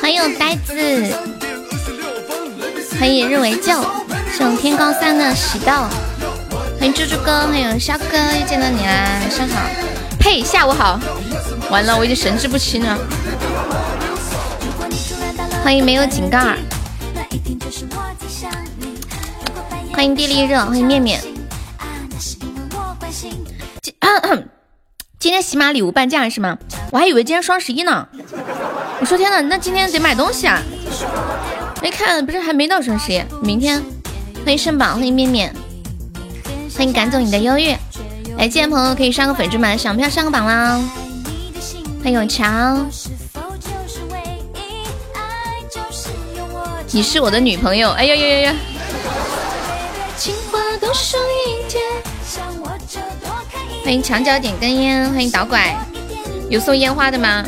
欢迎呆子，欢迎日为旧，是我们天高三的喜豆。欢迎猪猪哥，欢迎肖哥，又见到你啦，晚上好。呸，下午好。完了，我已经神志不清了。欢迎没有井盖。欢迎地利热，欢迎面面。今今天喜马礼物半价是吗？我还以为今天双十一呢。我说天呐，那今天得买东西啊！没看，不是还没到双十一，明天。欢迎圣宝，欢迎面面，欢迎赶走你的忧郁。来，进来朋友可以上个粉猪吗？想不想上个榜啦？欢迎永强，你是我的女朋友。哎呀呀呀呀！欢迎墙角点根烟，欢迎导拐，有送烟花的吗？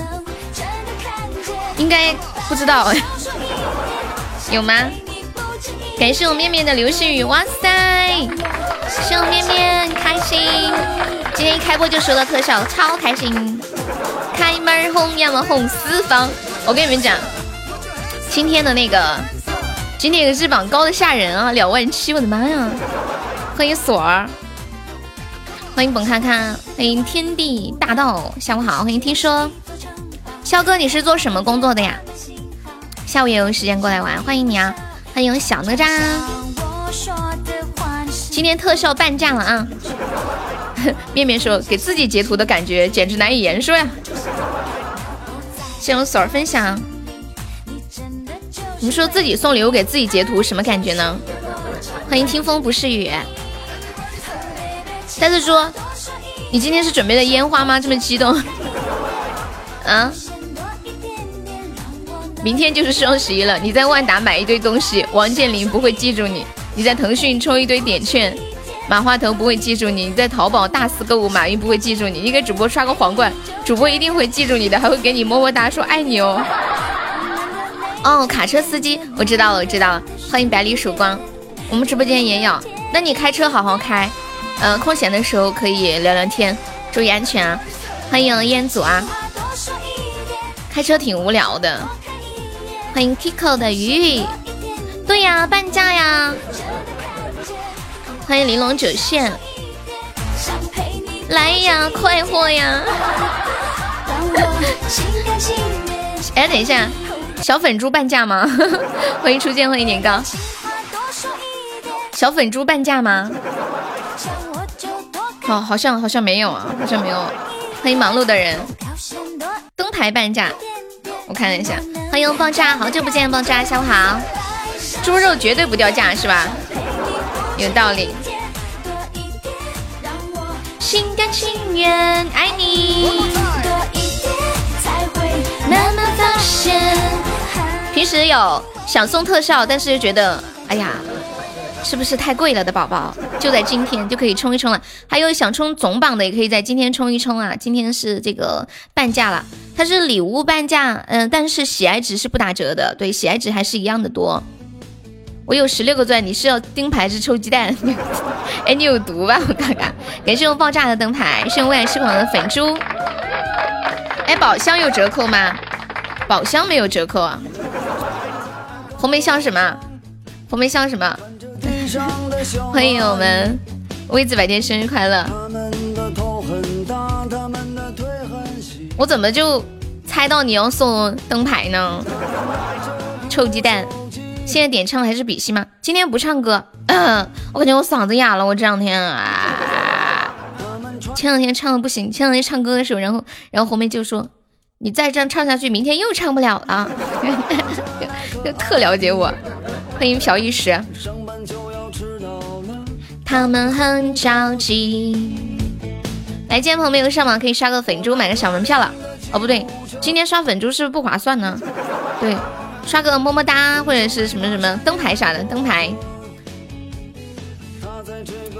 应该不知道，有吗？感谢我面面的流星雨，哇塞！谢我面面开心，今天一开播就收到特效，超开心！开门红呀嘛红四方，我跟你们讲，今天的那个今天的日榜高的吓人啊，两万七，我的妈呀！欢迎锁儿，欢迎本看看，欢迎天地大道，下午好，欢迎听说。肖哥，你是做什么工作的呀？下午也有时间过来玩，欢迎你啊！欢迎小哪吒。今天特效半价了啊！面面说给自己截图的感觉简直难以言说呀。谢谢锁儿分享。你说自己送礼物给自己截图什么感觉呢？欢迎听风不是雨。但是说，你今天是准备的烟花吗？这么激动？啊？明天就是双十一了，你在万达买一堆东西，王健林不会记住你；你在腾讯充一堆点券，马化腾不会记住你；你在淘宝大肆购物，马云不会记住你；你给主播刷个皇冠，主播一定会记住你的，还会给你么么哒，说爱你哦。哦，卡车司机，我知道了，我知道了。欢迎百里曙光，我们直播间也有。那你开车好好开，呃，空闲的时候可以聊聊天，注意安全啊。欢迎烟祖啊，开车挺无聊的。欢迎 Kiko 的鱼，对呀，半价呀！欢迎玲珑九线，来呀，快活呀！哎，等一下，小粉猪半价吗？欢迎初见，欢迎年糕。小粉猪半价吗？哦，好像好像没有啊，好像没有。欢迎忙碌的人，灯牌半价。我看了一下，欢迎爆炸，好久不见，爆炸，下午好。猪肉绝对不掉价是吧？有道理。心甘情愿爱你。平时有想送特效，但是又觉得，哎呀。是不是太贵了的宝宝？就在今天就可以冲一冲了。还有想冲总榜的，也可以在今天冲一冲啊！今天是这个半价了，它是礼物半价，嗯，但是喜爱值是不打折的，对，喜爱值还是一样的多。我有十六个钻，你是要钉牌是抽鸡蛋？哎，你有毒吧？我看看。感谢我爆炸的灯牌，谢我未来失狂的粉猪。哎，宝箱有折扣吗？宝箱没有折扣啊。红梅香什么？红梅香什么？欢迎我们微子百天生日快乐！我怎么就猜到你要送灯牌呢？臭鸡蛋！现在点唱还是比心吗？今天不唱歌，我感觉我嗓子哑了。我这两天啊，前两天唱的不行，前两天唱歌的时候，然后然后红梅就说：“你再这样唱下去，明天又唱不了了。”就特了解我。欢迎朴一石。他们很着急。来，今天朋友没有上榜，可以刷个粉猪，买个小门票了。哦，不对，今天刷粉猪是不是不划算呢？对，刷个么么哒或者是什么什么灯牌啥的，灯牌。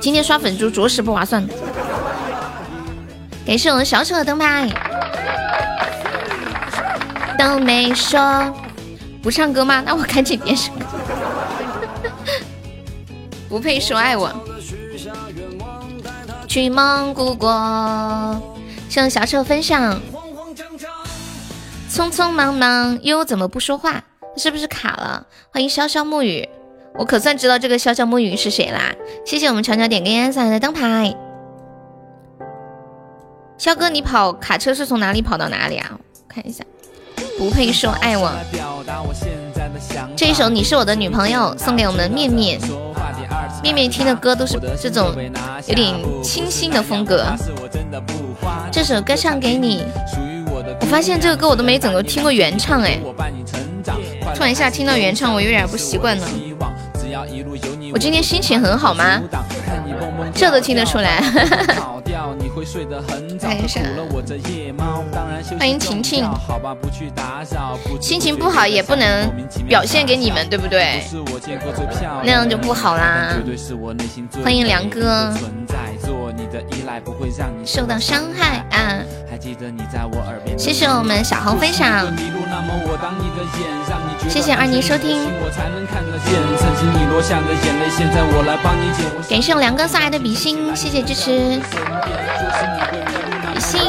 今天刷粉猪着实不划算。感谢我们小丑的灯牌，都没说不唱歌吗？那我赶紧点首。不配说爱我，去蒙古国。向小丑分享，匆匆忙忙又怎么不说话？是不是卡了？欢迎潇潇暮雨，我可算知道这个潇潇暮雨是谁啦！谢谢我们长脚点根烟送来的灯牌。肖哥，你跑卡车是从哪里跑到哪里啊？看一下，不配说爱我。这一首你是我的女朋友，送给我们面面。面面听的歌都是这种有点清新的风格。这首歌唱给你。我发现这个歌我都没怎么听过原唱哎。突然一下听到原唱，我有点不习惯呢。我今天心情很好吗？这都听得出来。看一下，欢迎晴晴。心情不好也不能表现给你们，对不对？那样就不好啦。欢迎梁哥。受到伤害啊！谢谢我们小红分享，谢谢二妮收听，感谢我梁哥送来的比心，谢谢支持。比心，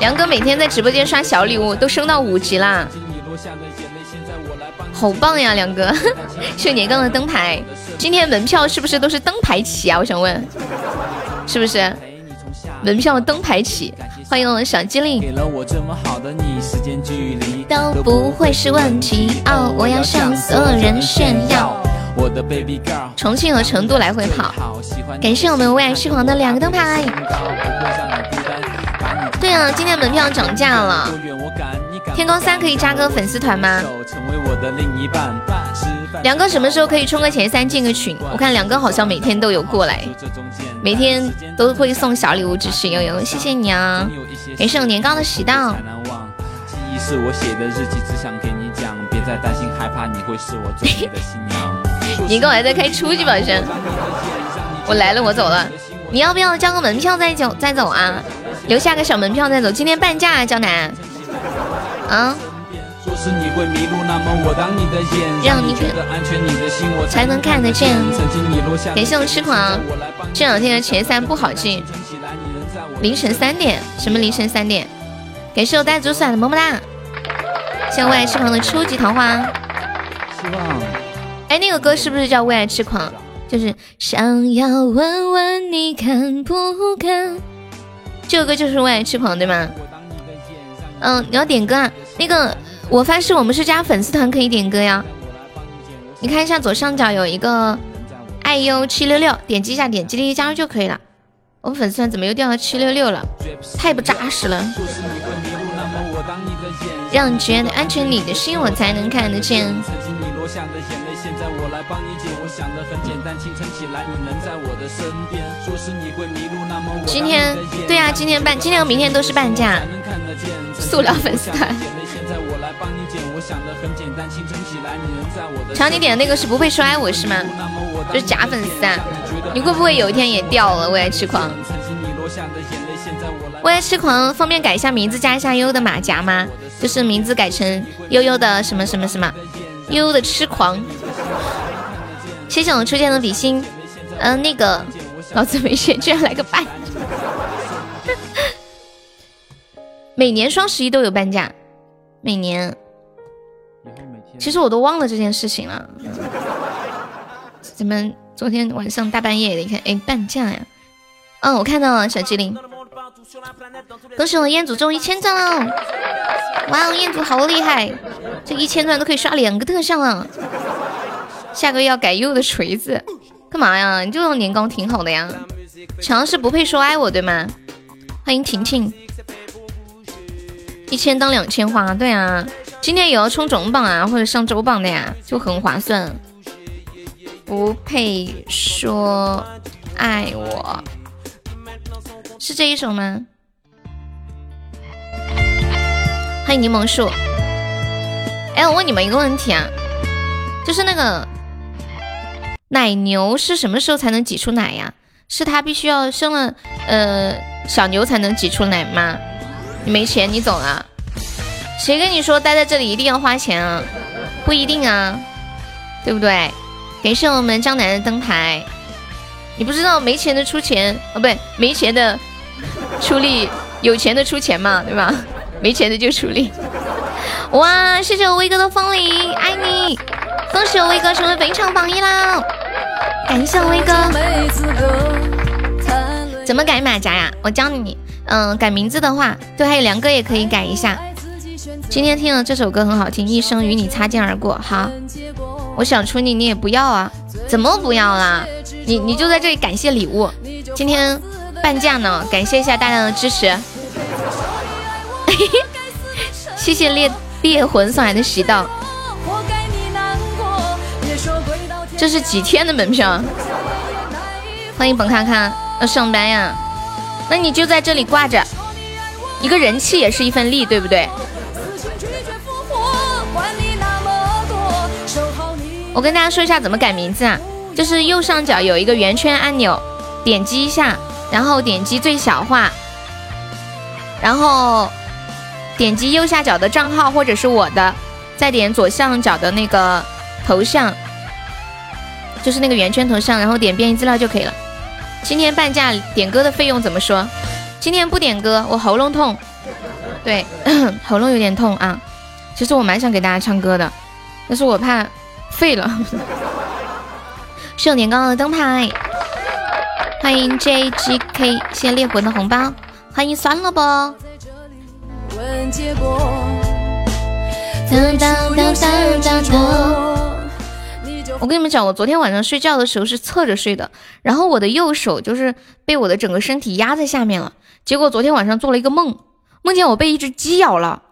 梁哥每天在直播间刷小礼物都升到五级啦，好棒呀，梁哥！谢谢年刚的灯牌，今天门票是不是都是灯牌起啊？我想问。是不是门票灯牌起？欢迎我们小机灵，都不会是问题哦！我要向所有人炫耀。重庆和成都来回跑，感谢我们为爱痴狂的两个灯牌。对啊，今天门票涨价了。天空三可以加个粉丝团吗？两个什么时候可以冲个前三进个群？我看梁哥好像每天都有过来，每天都会送小礼物支持悠悠，谢谢你啊！感谢我年糕的喜到。年糕还在开初级宝箱，我来了，我走了。你要不要交个门票再走再走啊？留下个小门票再走。今天半价啊，江南。啊。让你觉得安全，你的心我才能看得见。感谢我痴狂，这两天的前三不好进。凌晨三点，什么凌晨三点？感谢我呆猪送的么么哒。谢我为爱痴狂的初级桃花。希望。哎，那个歌是不是叫为爱痴狂？就是想要问问你敢不敢？这首歌就是为爱痴狂对吗？嗯，你要点歌啊？那个。我发誓，我们是加粉丝团可以点歌呀。你看一下左上角有一个爱优七六六，点击一下，点击立即加入就可以了。我们粉丝团怎么又掉到七六六了？太不扎实了。让你觉得安全，你的心我才能看得见。今天，对呀，今天半，今天和明天都是半价。塑料粉丝团。常你点的那个是不会摔我是吗？就是假粉丝啊！你会不会有一天也掉了？为爱痴狂，为爱痴狂，方便改一下名字，加一下悠悠的马甲吗？就是名字改成悠悠的什么什么什么，悠悠的痴狂。谢谢我初见的比心，嗯，那个老子没钱，居然来个半。每年双十一都有半价，每年。其实我都忘了这件事情了。咱们昨天晚上大半夜的，你看，哎，半价呀！嗯，我看到了，小机灵，恭喜我彦祖中一千钻了！哇哦，彦祖好厉害，这一千钻都可以刷两个特效了。下个月要改优的锤子，干嘛呀？你这种年糕挺好的呀。强是不配说爱我，对吗？欢迎婷婷，一千当两千花，对啊。今天也要冲总榜啊，或者上周榜的呀，就很划算。不配说爱我，是这一首吗？欢迎柠檬树。哎，我问你们一个问题啊，就是那个奶牛是什么时候才能挤出奶呀？是它必须要生了呃小牛才能挤出奶吗？你没钱你走了？谁跟你说待在这里一定要花钱啊？不一定啊，对不对？感谢我们江南的灯牌，你不知道没钱的出钱哦，不对，没钱的出力，有钱的出钱嘛，对吧？没钱的就出力。哇，谢谢我威哥的风铃，爱你！恭喜我威哥成为本场榜一啦！感谢我威哥。怎么改马甲呀？我教你。嗯，改名字的话，对，还有梁哥也可以改一下。今天听了这首歌很好听，一生与你擦肩而过。好，我想出你，你也不要啊？怎么不要啦？你你就在这里感谢礼物。今天半价呢，感谢一下大家的支持。谢谢烈烈魂送来的喜到。这是几天的门票？欢迎本看看，要上班呀？那你就在这里挂着，一个人气也是一份力，对不对？我跟大家说一下怎么改名字啊，就是右上角有一个圆圈按钮，点击一下，然后点击最小化，然后点击右下角的账号或者是我的，再点左上角的那个头像，就是那个圆圈头像，然后点编辑资料就可以了。今天半价点歌的费用怎么说？今天不点歌，我喉咙痛，对，喉咙有点痛啊。其实我蛮想给大家唱歌的，但是我怕。废了，是有年糕的灯牌，欢迎 JGK，谢谢烈魂的红包，欢迎酸了不？我跟你们讲，我昨天晚上睡觉的时候是侧着睡的，然后我的右手就是被我的整个身体压在下面了，结果昨天晚上做了一个梦，梦见我被一只鸡咬了，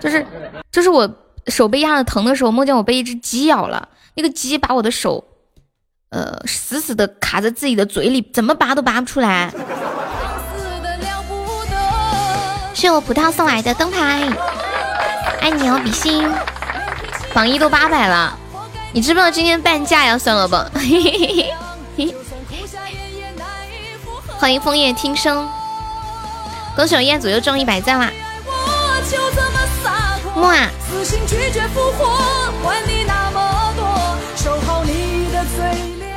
就是就是我。手被压的疼的时候，梦见我被一只鸡咬了，那个鸡把我的手，呃，死死的卡在自己的嘴里，怎么拔都拔不出来。谢我葡萄送来的灯牌，爱你哦，比心，榜一都八百了，你知不知道今天半价呀？算了吧。欢迎枫叶听声，恭喜我燕子又中一百赞啦！哇！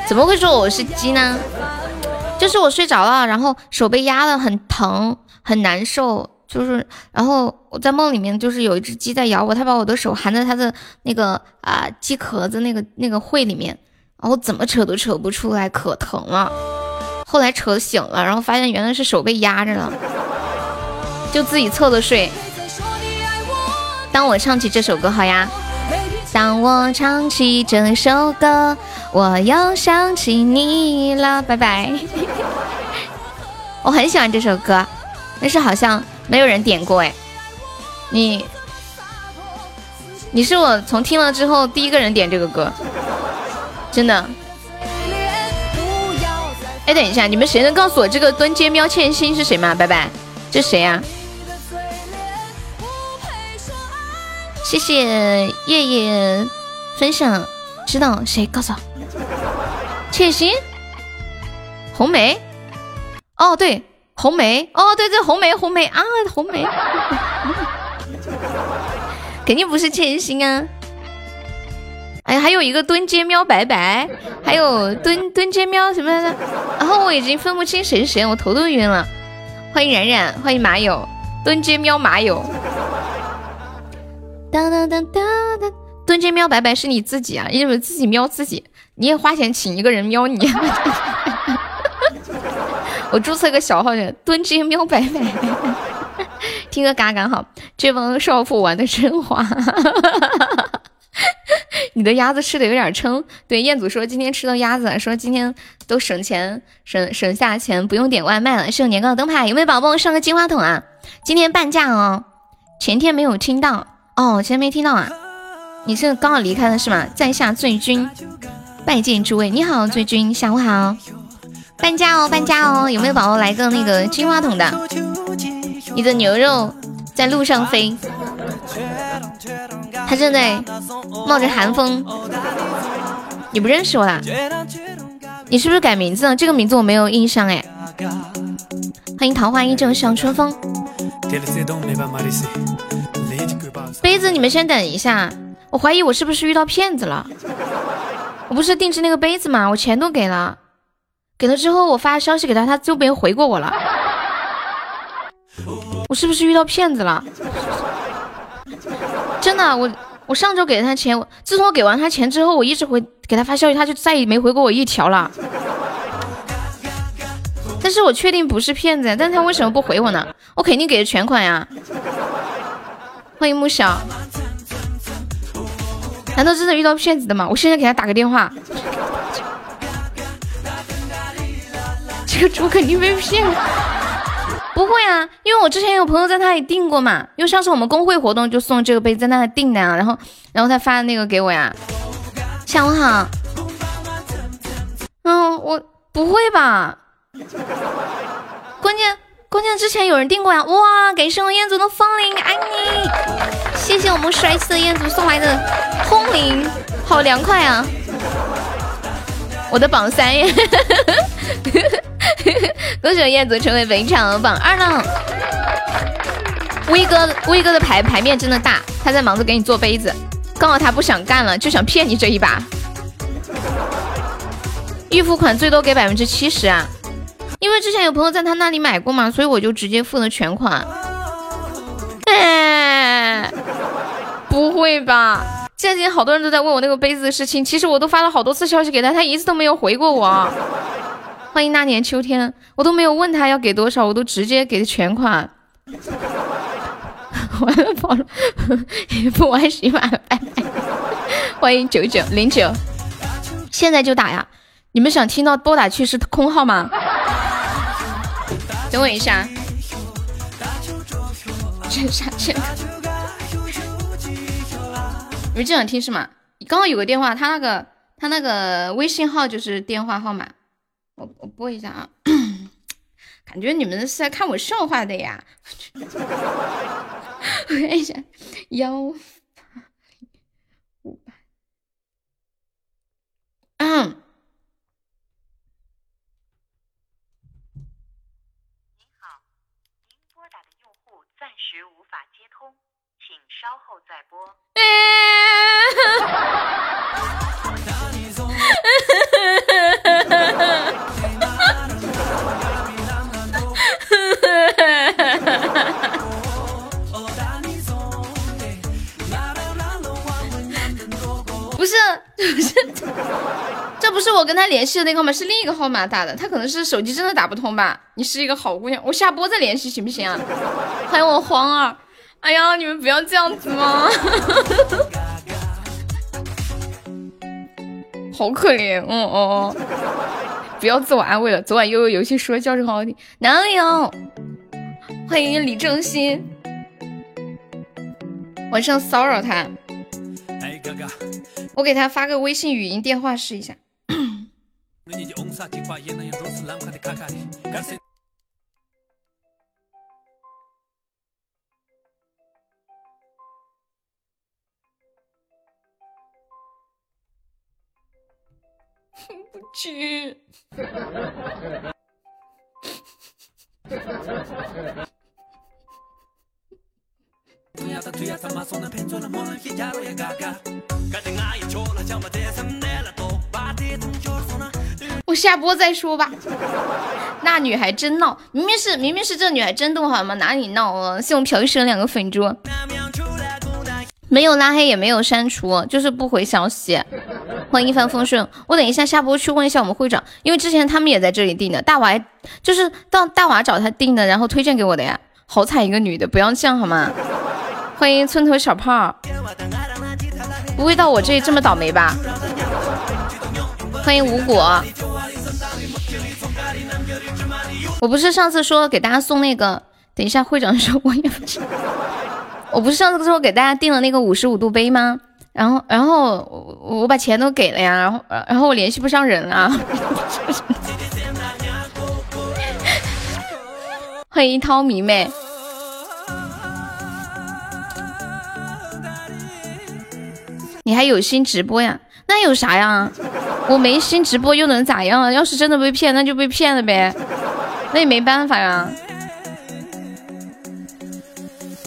怎么会说我是鸡呢？就是我睡着了，然后手被压的很疼，很难受。就是，然后我在梦里面，就是有一只鸡在咬我，它把我的手含在它的那个啊鸡壳子那个那个喙里面，然后怎么扯都扯不出来，可疼了。后来扯醒了，然后发现原来是手被压着了，就自己侧着睡。当我唱起这首歌，好呀。当我唱起这首歌，我又想起你了。拜拜。我很喜欢这首歌，但是好像没有人点过哎。你，你是我从听了之后第一个人点这个歌，真的。哎，等一下，你们谁能告诉我这个蹲街喵欠薪是谁吗？拜拜，这谁呀？谢谢夜夜分享，知道谁告诉我？窃心，红梅，哦对，红梅，哦对对，红梅红梅啊，红梅，肯定不是窃心啊！哎呀，还有一个蹲街喵白白，还有蹲蹲街喵什么来着？然后我已经分不清谁是谁，我头都晕了。欢迎冉冉，欢迎马友，蹲街喵马友。当当当当当，蹲街喵白白是你自己啊？因为自己喵自己，你也花钱请一个人喵你。我注册个小号叫蹲街喵白白，听个嘎嘎好。这帮少妇玩的真花。你的鸭子吃的有点撑。对，彦祖说今天吃到鸭子，说今天都省钱，省省下钱，不用点外卖了。是有年糕的灯牌，有没有宝宝上个金话筒啊？今天半价哦，前天没有听到。哦，前天没听到啊！你是刚好离开了是吗？在下醉君，拜见诸位。你好，醉君，下午好。半价哦，搬家哦，有没有宝宝来个那个金话筒的？你的牛肉在路上飞，他正在冒着寒风。你不认识我啦？你是不是改名字了？这个名字我没有印象哎。欢迎桃花依旧向春风。杯子，你们先等一下，我怀疑我是不是遇到骗子了？我不是定制那个杯子吗？我钱都给了，给了之后我发消息给他，他就没回过我了。我是不是遇到骗子了？真的，我我上周给了他钱，自从我给完他钱之后，我一直回给他发消息，他就再也没回过我一条了。但是我确定不是骗子，但他为什么不回我呢？我肯定给了全款呀。欢迎木小，难道真的遇到骗子的吗？我现在给他打个电话。这个猪肯定被骗了。不会啊，因为我之前有朋友在那里订过嘛，因为上次我们公会活动就送这个杯子在那里订的啊，然后然后他发的那个给我呀。下午好。嗯，我不会吧？关键关键之前有人订过呀！哇，感谢我彦祖的风铃，爱你！谢谢我们帅气的彦祖送来的风铃，好凉快啊！我的榜三耶！恭喜燕祖成为本场榜二了。威哥，威哥的牌牌面真的大，他在忙着给你做杯子，刚好他不想干了，就想骗你这一把。预付款最多给百分之七十啊，因为之前有朋友在他那里买过嘛，所以我就直接付了全款。哎，不会吧？最近好多人都在问我那个杯子的事情，其实我都发了好多次消息给他，他一次都没有回过我。欢迎那年秋天，我都没有问他要给多少，我都直接给的全款。完了跑了，不玩喜马了，拜拜。欢迎九九零九，现在就打呀！你们想听到拨打去是空号吗？等我一下。真傻真。你们就想听是吗？刚刚有个电话，他那个他那个微信号就是电话号码。我我播一下啊，感觉你们是在看我笑话的呀。我看一下，幺五八。嗯。您好，您拨打的用户暂时无法接通，请稍后再拨。这不是我跟他联系的那个号码，是另一个号码打的。他可能是手机真的打不通吧？你是一个好姑娘，我下播再联系行不行啊？欢迎我黄儿，哎呀，你们不要这样子吗？好可怜，哦哦，不要自我安慰了。昨晚悠悠游戏说叫声好好听，哪里有？欢迎李正新，晚上骚扰他。我给他发个微信语音电话试一下。不去。我下播再说吧。那女孩真闹，明明是明明是这女孩真动好吗？哪里闹了？谢我朴医生两个粉猪，没有拉黑也没有删除，就是不回消息。欢迎一帆风顺，我等一下下播去问一下我们会长，因为之前他们也在这里订的，大娃就是到大娃找他订的，然后推荐给我的呀。好惨一个女的，不要这样好吗？欢迎村头小胖，不会到我这里这么倒霉吧？欢迎无果，我不是上次说给大家送那个，等一下会长说我也不知道，我不是上次说给大家订了那个五十五度杯吗？然后然后我把钱都给了呀，然后然后我联系不上人了。欢迎涛迷妹。你还有心直播呀？那有啥呀？我没心直播又能咋样？要是真的被骗，那就被骗了呗，那也没办法呀。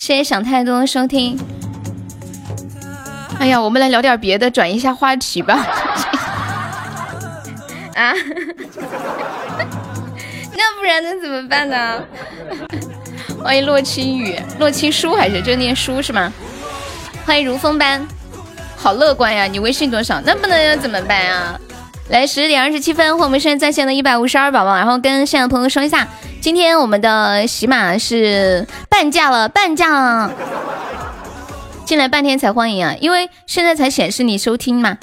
谢谢想太多收听。哎呀，我们来聊点别的，转移一下话题吧。啊？那不然能怎么办呢？欢迎洛清雨，洛清书还是就念书是吗？欢迎如风般，好乐观呀！你微信多少？那不能怎么办啊？来十点二十七分，我们现在在线的一百五十二宝宝，然后跟线的朋友说一下，今天我们的喜马是半价了，半价了！进来半天才欢迎啊，因为现在才显示你收听嘛，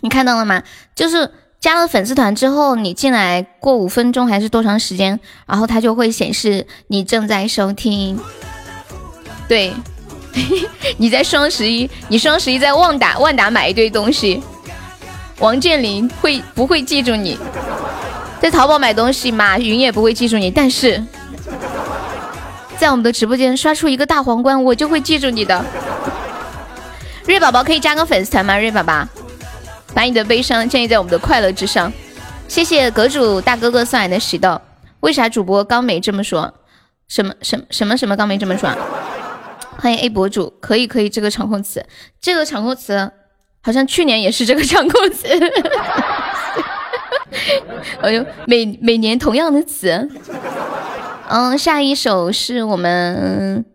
你看到了吗？就是加了粉丝团之后，你进来过五分钟还是多长时间，然后它就会显示你正在收听。对，你在双十一，你双十一在万达万达买一堆东西。王健林会不会记住你？在淘宝买东西，马云也不会记住你。但是在我们的直播间刷出一个大皇冠，我就会记住你的。瑞宝宝可以加个粉丝团吗？瑞宝宝，把你的悲伤建立在我们的快乐之上。谢谢阁主大哥哥送来的喜豆。为啥主播刚没这么说？什么什什么什么刚没这么说？欢迎 A 博主，可以可以，这个场控词，这个场控词。好像去年也是这个场控词，哎呦，每每年同样的词。嗯，下一首是我们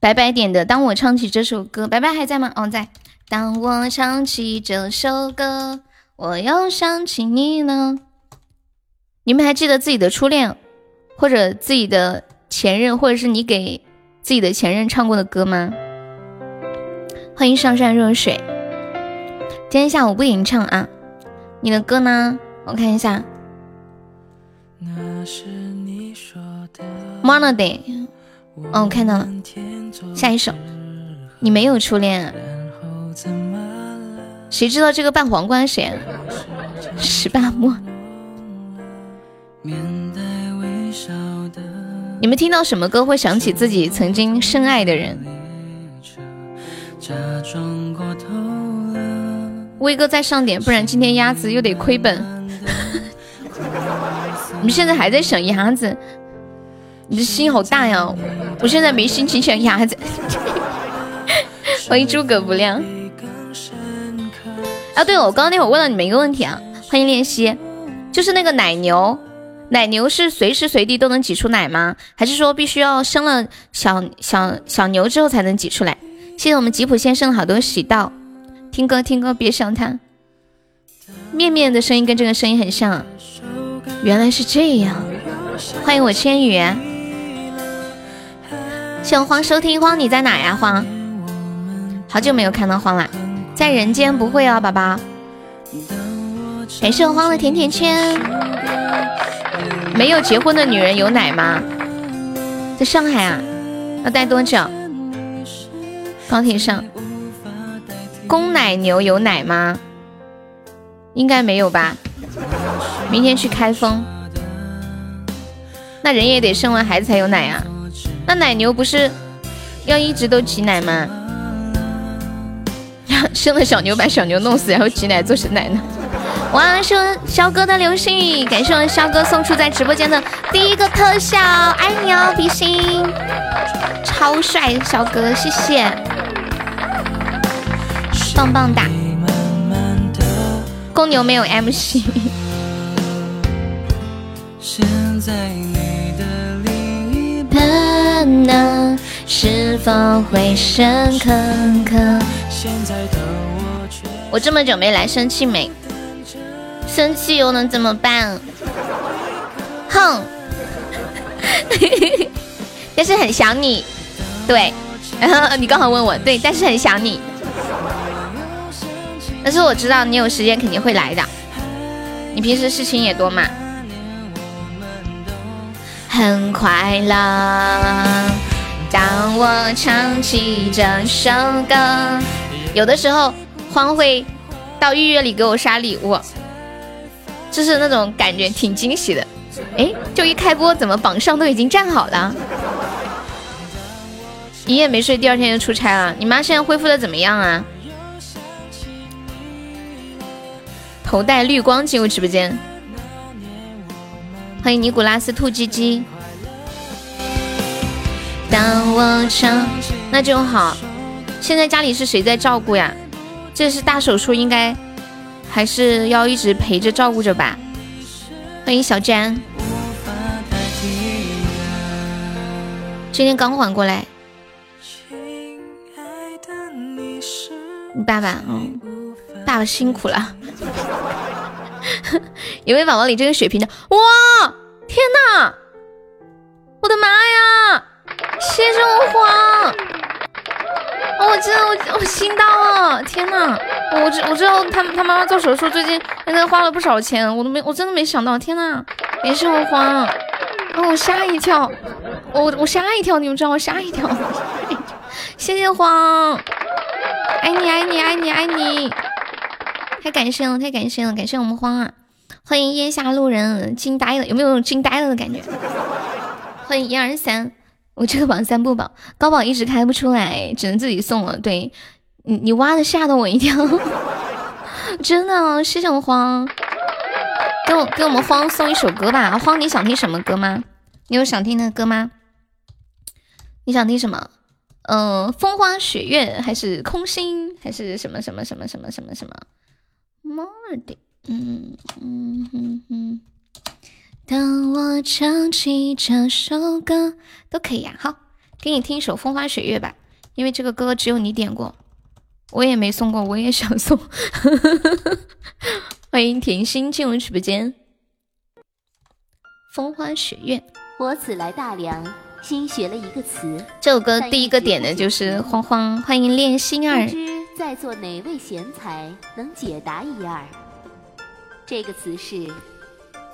白白点的，《当我唱起这首歌》，白白还在吗？哦，在。当我唱起这首歌，我又想起你了。你们还记得自己的初恋，或者自己的前任，或者是你给自己的前任唱过的歌吗？欢迎上善若水。今天下午不吟唱啊，你的歌呢？我看一下。Monday，哦，我看到了。下一首，你没有初恋？谁知道这个扮皇冠谁啊？十八摸。你们听到什么歌会想起自己曾经深爱的人？威哥再上点，不然今天鸭子又得亏本。你们现在还在想鸭子？你的心好大呀！我现在没心情想鸭子。欢迎诸葛不亮。啊，对了，我刚刚那会问了你们一个问题啊，欢迎练习，就是那个奶牛，奶牛是随时随地都能挤出奶吗？还是说必须要生了小小小牛之后才能挤出来？谢谢我们吉普先生的好多喜到。听歌听歌，别想他。面面的声音跟这个声音很像，原来是这样。欢迎我千羽，小黄收听荒，你在哪呀？荒，好久没有看到荒了，在人间不会啊，宝宝。感谢我荒的甜甜圈。没有结婚的女人有奶吗？在上海啊？要待多久？高铁上。公奶牛有奶吗？应该没有吧。明天去开封，那人也得生完孩子才有奶啊。那奶牛不是要一直都挤奶吗？生了小牛把小牛弄死，然后挤奶做成奶呢？哇，是肖哥的流星雨，感谢我肖哥送出在直播间的第一个特效，爱你哦，比心，超帅，肖哥，谢谢。棒棒哒！公牛没有 MC。现在你的另一半呢是否会深刻？我这么久没来，生气没？生气又能怎么办？哼！但是很想你，对。你刚好问我，对，但是很想你。但是我知道你有时间肯定会来的，你平时事情也多嘛。很快乐，当我唱起这首歌。有的时候欢会到预约里给我刷礼物，就是那种感觉挺惊喜的。哎，就一开播，怎么榜上都已经站好了？一夜没睡，第二天就出差了。你妈现在恢复的怎么样啊？头戴绿光进入直播间，欢迎尼古拉斯兔鸡鸡。当我唱，那就好。现在家里是谁在照顾呀？这是大手术，应该还是要一直陪着照顾着吧。欢迎小詹，今天刚缓过来。你爸爸，嗯，爸爸辛苦了。有位宝宝，你这个血瓶的，哇，天哪，我的妈呀！谢谢我慌，我真的我我心到了，天哪！我知我知道他他妈妈做手术最近现在花了不少钱，我都没我真的没想到，天哪！没事我慌，哦我吓一跳，我我吓一跳，你们知道我吓一跳，谢谢慌，爱你爱你爱你爱你，太感谢了太感谢了，感谢我们慌啊！欢迎烟下路人，惊呆了，有没有惊呆了的感觉？欢迎一二三。我这个榜三不榜，高榜一直开不出来，只能自己送了。对你，你挖的吓到我一跳，真的，谢谢我慌，给我给我们慌送一首歌吧。慌，你想听什么歌吗？你有想听的歌吗？你想听什么？嗯，风花雪月，还是空心，还是什么什么什么什么什么什么？More 的，嗯嗯嗯嗯。当我唱起这首歌都可以呀，好，给你听一首《风花雪月》吧，因为这个歌只有你点过，我也没送过，我也想送。欢迎甜心进入直播间，《风花雪月》。我此来大梁，新学了一个词。这首歌第一个点的就是慌慌，欢迎恋心儿。不知在座哪位贤才能解答一二？这个词是。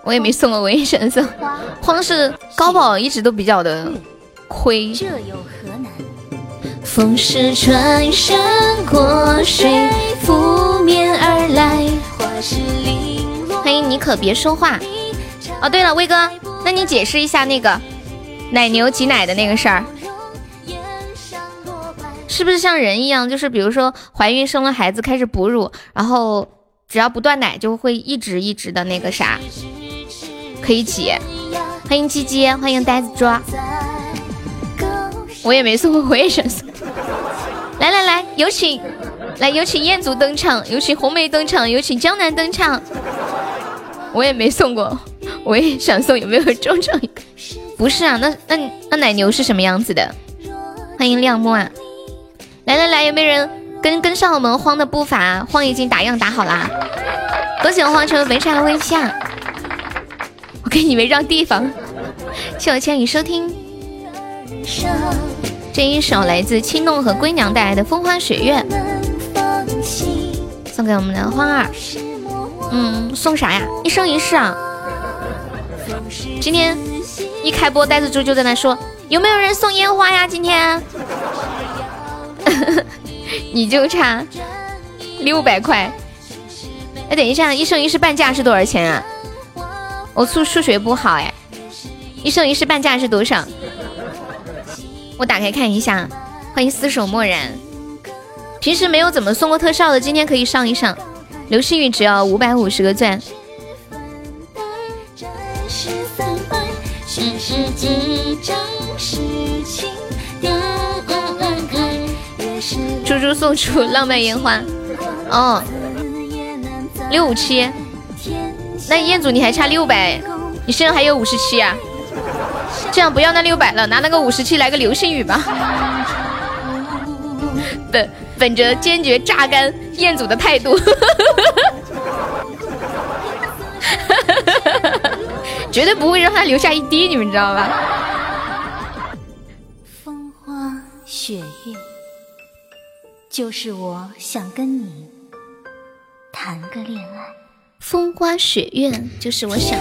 我也没送过，我也想送。慌是高宝一直都比较的亏。这有何难？风是穿山过水拂面而来。欢迎你可别说话。哦，对了，威哥，那你解释一下那个奶牛挤奶的那个事儿，是不是像人一样？就是比如说怀孕生了孩子开始哺乳，然后只要不断奶就会一直一直的那个啥。可以挤，欢迎鸡鸡，欢迎呆子抓，我也没送过，我也想送。来来来，有请，来有请彦祖登场，有请红梅登场，有请江南登场。我也没送过，我也想送，有没有中奖？不是啊，那那那奶牛是什么样子的？欢迎亮木啊！来来来，有没有人跟跟上我们慌的步伐？慌已经打样打好啦，恭喜我慌成为非常微笑。给你们让地方，谢我千里收听。这一首来自青弄和龟娘带来的《风花雪月》，送给我们的花儿。嗯，送啥呀？一生一世啊！今天一开播，呆子猪就在那说：“有没有人送烟花呀？”今天，你就差六百块。哎，等一下，一生一世半价是多少钱啊？我数数学不好哎，一生一世半价是多少？我打开看一下。欢迎厮守漠然。平时没有怎么送过特效的，今天可以上一上。流星雨只要五百五十个钻。猪猪送出浪漫烟花。哦，六五七。那彦祖你还差六百，你身上还有五十七啊！这样不要那六百了，拿那个五十七来个流星雨吧。本本着坚决榨干彦祖的态度，绝对不会让他留下一滴，你们知道吧？风花雪月，就是我想跟你谈个恋爱。风花雪月，就是我想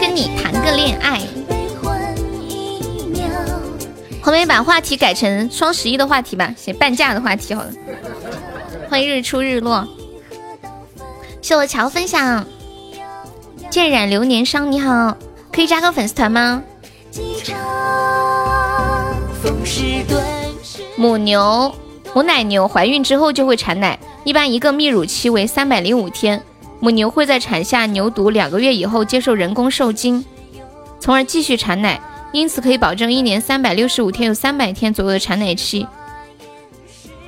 跟你谈个恋爱。后面把话题改成双十一的话题吧，写半价的话题好了。欢迎日出日落，谢我乔分享。渐染流年伤，你好，可以加个粉丝团吗？母牛、母奶牛怀孕之后就会产奶，一般一个泌乳期为三百零五天。母牛会在产下牛犊两个月以后接受人工受精，从而继续产奶，因此可以保证一年三百六十五天有三百天左右的产奶期。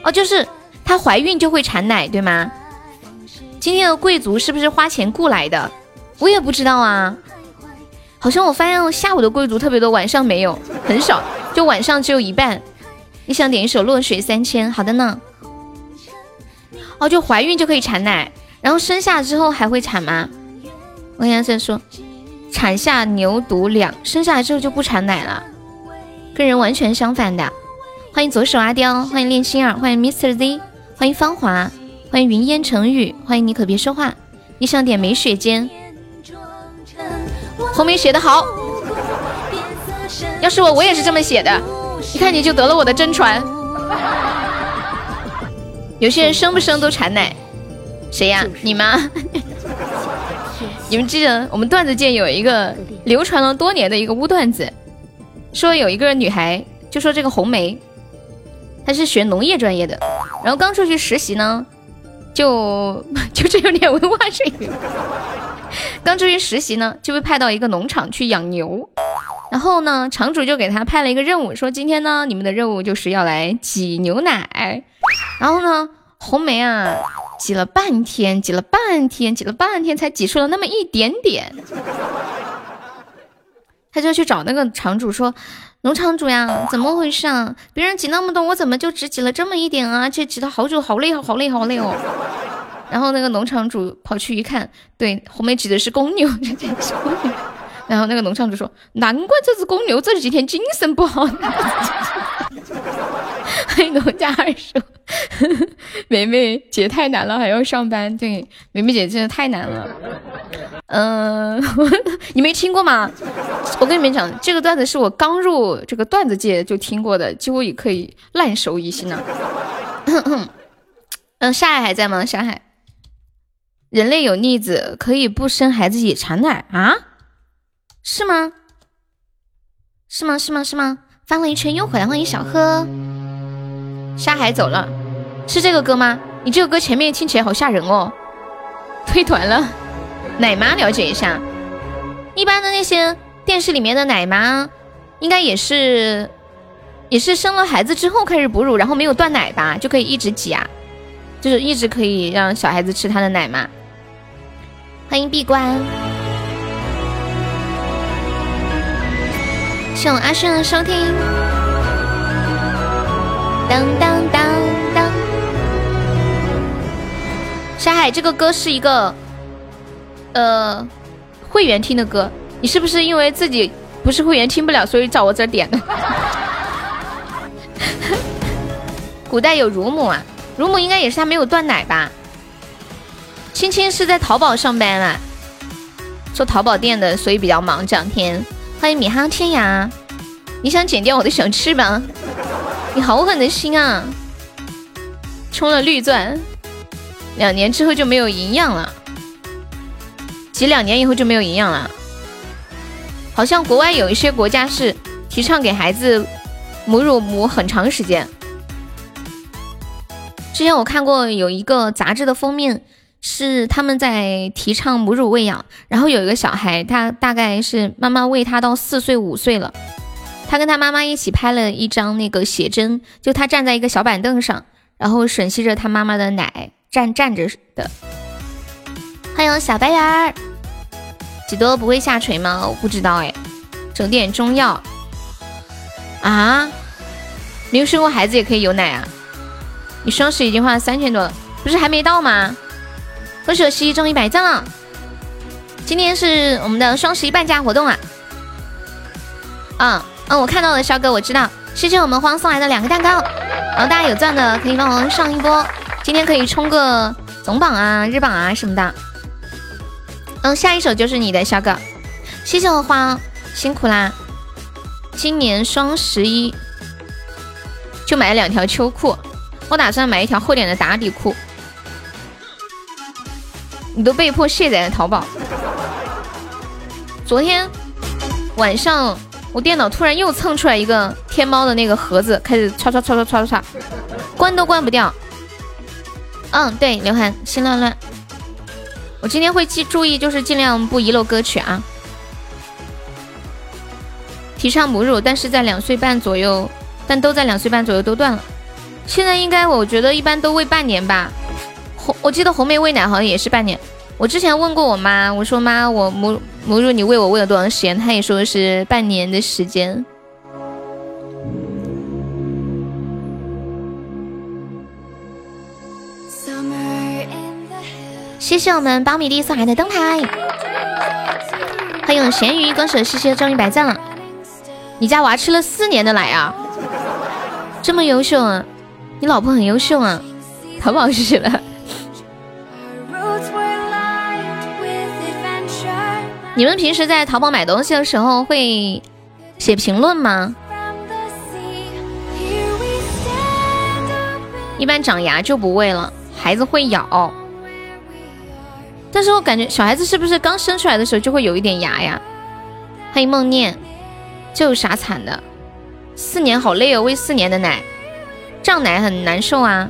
哦，就是她怀孕就会产奶，对吗？今天的贵族是不是花钱雇来的？我也不知道啊。好像我发现下午的贵族特别多，晚上没有，很少，就晚上只有一半。你想点一首《落水三千》？好的呢。哦，就怀孕就可以产奶，然后生下之后还会产吗？我刚才说，产下牛犊两，生下来之后就不产奶了，跟人完全相反的。欢迎左手阿刁，欢迎恋心儿，欢迎 Mr Z，欢迎芳华，欢迎云烟成雨，欢迎你可别说话。你想点梅雪间？红梅写的好，要是我，我也是这么写的。一看你就得了我的真传。有些人生不生都产奶，谁呀？你吗？你 们记得我们段子界有一个流传了多年的一个污段子，说有一个女孩，就说这个红梅，她是学农业专业的，然后刚出去实习呢，就 就是有点文化水平。刚出去实习呢，就被派到一个农场去养牛。然后呢，场主就给她派了一个任务，说今天呢，你们的任务就是要来挤牛奶。然后呢，红梅啊，挤了半天，挤了半天，挤了半天，才挤出了那么一点点。他就去找那个场主说：“农场主呀，怎么回事啊？别人挤那么多，我怎么就只挤了这么一点啊？这挤了好久，好累，好累，好累哦。” 然后那个农场主跑去一看，对，红梅挤的是公牛，是公牛。然后那个农场主说：“难怪这只公牛这几天精神不好。”欢迎农家二说：“ 梅梅姐太难了，还要上班。”对，梅梅姐真的太难了。嗯，你没听过吗？我跟你们讲，这个段子是我刚入这个段子界就听过的，几乎也可以烂熟于心了。嗯，沙海还在吗？沙海，人类有逆子，可以不生孩子也产奶啊？是吗？是吗？是吗？是吗？翻了一圈又回来，欢迎小贺。沙海走了，是这个歌吗？你这个歌前面听起来好吓人哦。退团了，奶妈了解一下。一般的那些电视里面的奶妈，应该也是也是生了孩子之后开始哺乳，然后没有断奶吧，就可以一直挤啊，就是一直可以让小孩子吃他的奶嘛。欢迎闭关。谢阿轩的收听。当当当当。沙海，这个歌是一个呃会员听的歌，你是不是因为自己不是会员听不了，所以找我这点的？古代有乳母啊，乳母应该也是他没有断奶吧？青青是在淘宝上班啊，做淘宝店的，所以比较忙这两天。欢迎米哈天涯，你想剪掉我的小翅膀？你好狠的心啊！充了绿钻，两年之后就没有营养了，挤两年以后就没有营养了。好像国外有一些国家是提倡给孩子母乳母很长时间。之前我看过有一个杂志的封面。是他们在提倡母乳喂养，然后有一个小孩，他大概是妈妈喂他到四岁五岁了，他跟他妈妈一起拍了一张那个写真，就他站在一个小板凳上，然后吮吸着他妈妈的奶，站站着的。欢迎小白眼儿，几多不会下垂吗？我不知道哎，整点中药啊，没有生过孩子也可以有奶啊？你双十一已经花了三千多了，不是还没到吗？恭喜我西中一百赞了！今天是我们的双十一半价活动啊！嗯嗯，我看到了，肖哥，我知道，谢谢我们荒送来的两个蛋糕。然后大家有钻的可以帮忙上一波，今天可以冲个总榜啊、日榜啊什么的。嗯，下一首就是你的，肖哥，谢谢我花，辛苦啦！今年双十一就买了两条秋裤，我打算买一条厚点的打底裤。你都被迫卸载了淘宝。昨天晚上，我电脑突然又蹭出来一个天猫的那个盒子，开始刷刷刷刷刷刷，关都关不掉。嗯，对，刘涵心乱乱。我今天会记注意，就是尽量不遗漏歌曲啊。提倡母乳，但是在两岁半左右，但都在两岁半左右都断了。现在应该我觉得一般都喂半年吧。我记得红梅喂奶好像也是半年。我之前问过我妈，我说妈，我母母乳你喂我喂了多长时间？她也说是半年的时间。谢谢我们苞米地送来的灯牌，欢迎咸鱼歌手，谢谢终于百赞了。你家娃吃了四年的奶啊，这么优秀啊！你老婆很优秀啊，淘宝谢谢了。你们平时在淘宝买东西的时候会写评论吗？一般长牙就不喂了，孩子会咬。但是我感觉小孩子是不是刚生出来的时候就会有一点牙呀？欢迎梦念，这有啥惨的？四年好累哦，喂四年的奶，胀奶很难受啊。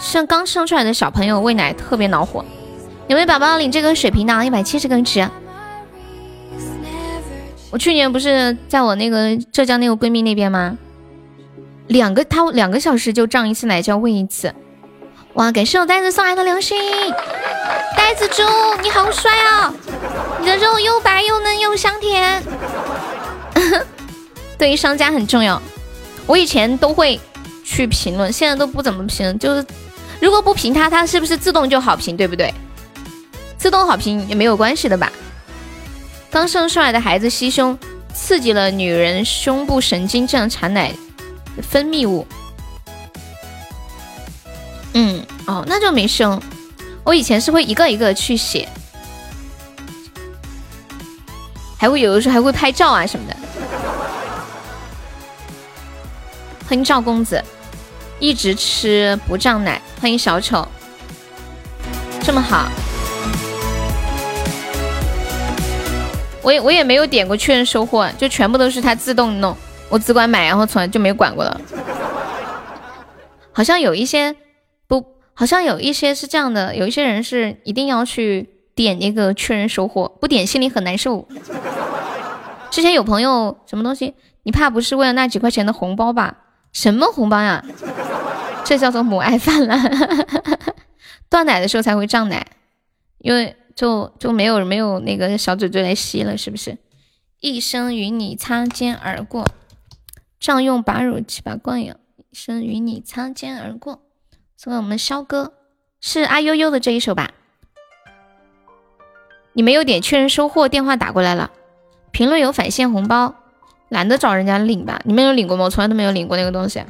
像刚生出来的小朋友喂奶特别恼火。有没有宝宝领这个水瓶的？一百七十根值。我去年不是在我那个浙江那个闺蜜那边吗？两个她两个小时就胀一次奶，就要喂一次。哇！感谢我呆子送来的流星，呆子猪你好帅啊！你的肉又白又嫩又香甜，对于商家很重要。我以前都会去评论，现在都不怎么评，就是如果不评它，它是不是自动就好评？对不对？自动好评也没有关系的吧？刚生出来的孩子吸胸，刺激了女人胸部神经，这样产奶分泌物。嗯，哦，那就没生。我以前是会一个一个去写，还会有的时候还会拍照啊什么的。欢迎赵公子，一直吃不胀奶。欢迎小丑，这么好，我也我也没有点过确认收货，就全部都是他自动弄，我只管买，然后从来就没管过了。好像有一些不。好像有一些是这样的，有一些人是一定要去点那个确认收货，不点心里很难受。之前有朋友什么东西，你怕不是为了那几块钱的红包吧？什么红包呀？这叫做母爱泛滥。断奶的时候才会胀奶，因为就就没有没有那个小嘴嘴来吸了，是不是？一生与你擦肩而过，仗用把乳器把惯养，一生与你擦肩而过。送给我们肖哥，是阿悠悠的这一首吧？你没有点确认收货，电话打过来了。评论有返现红包，懒得找人家领吧？你们有领过吗？我从来都没有领过那个东西。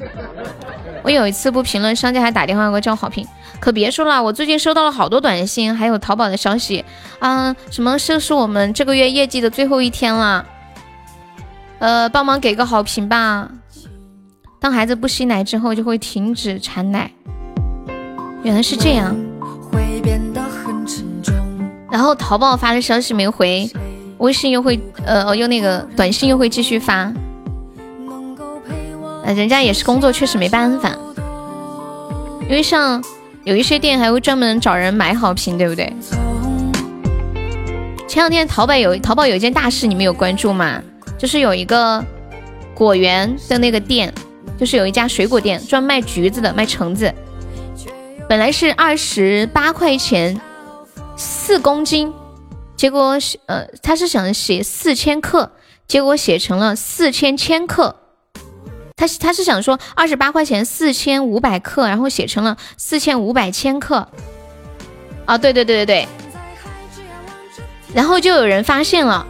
我有一次不评论，商家还打电话给我叫好评。可别说了，我最近收到了好多短信，还有淘宝的消息啊，什么这是我们这个月业绩的最后一天了，呃，帮忙给个好评吧。当孩子不吸奶之后，就会停止产奶。原来是这样，然后淘宝发的消息没回，微信又会呃用那个短信又会继续发，呃人家也是工作，确实没办法，因为像有一些店还会专门找人买好评，对不对？前两天淘宝有淘宝有一件大事，你们有关注吗？就是有一个果园的那个店，就是有一家水果店，专卖橘子的，卖橙子。本来是二十八块钱四公斤，结果呃他是想写四千克，结果写成了四千千克。他他是想说二十八块钱四千五百克，然后写成了四千五百千克。啊，对对对对对。然后就有人发现了，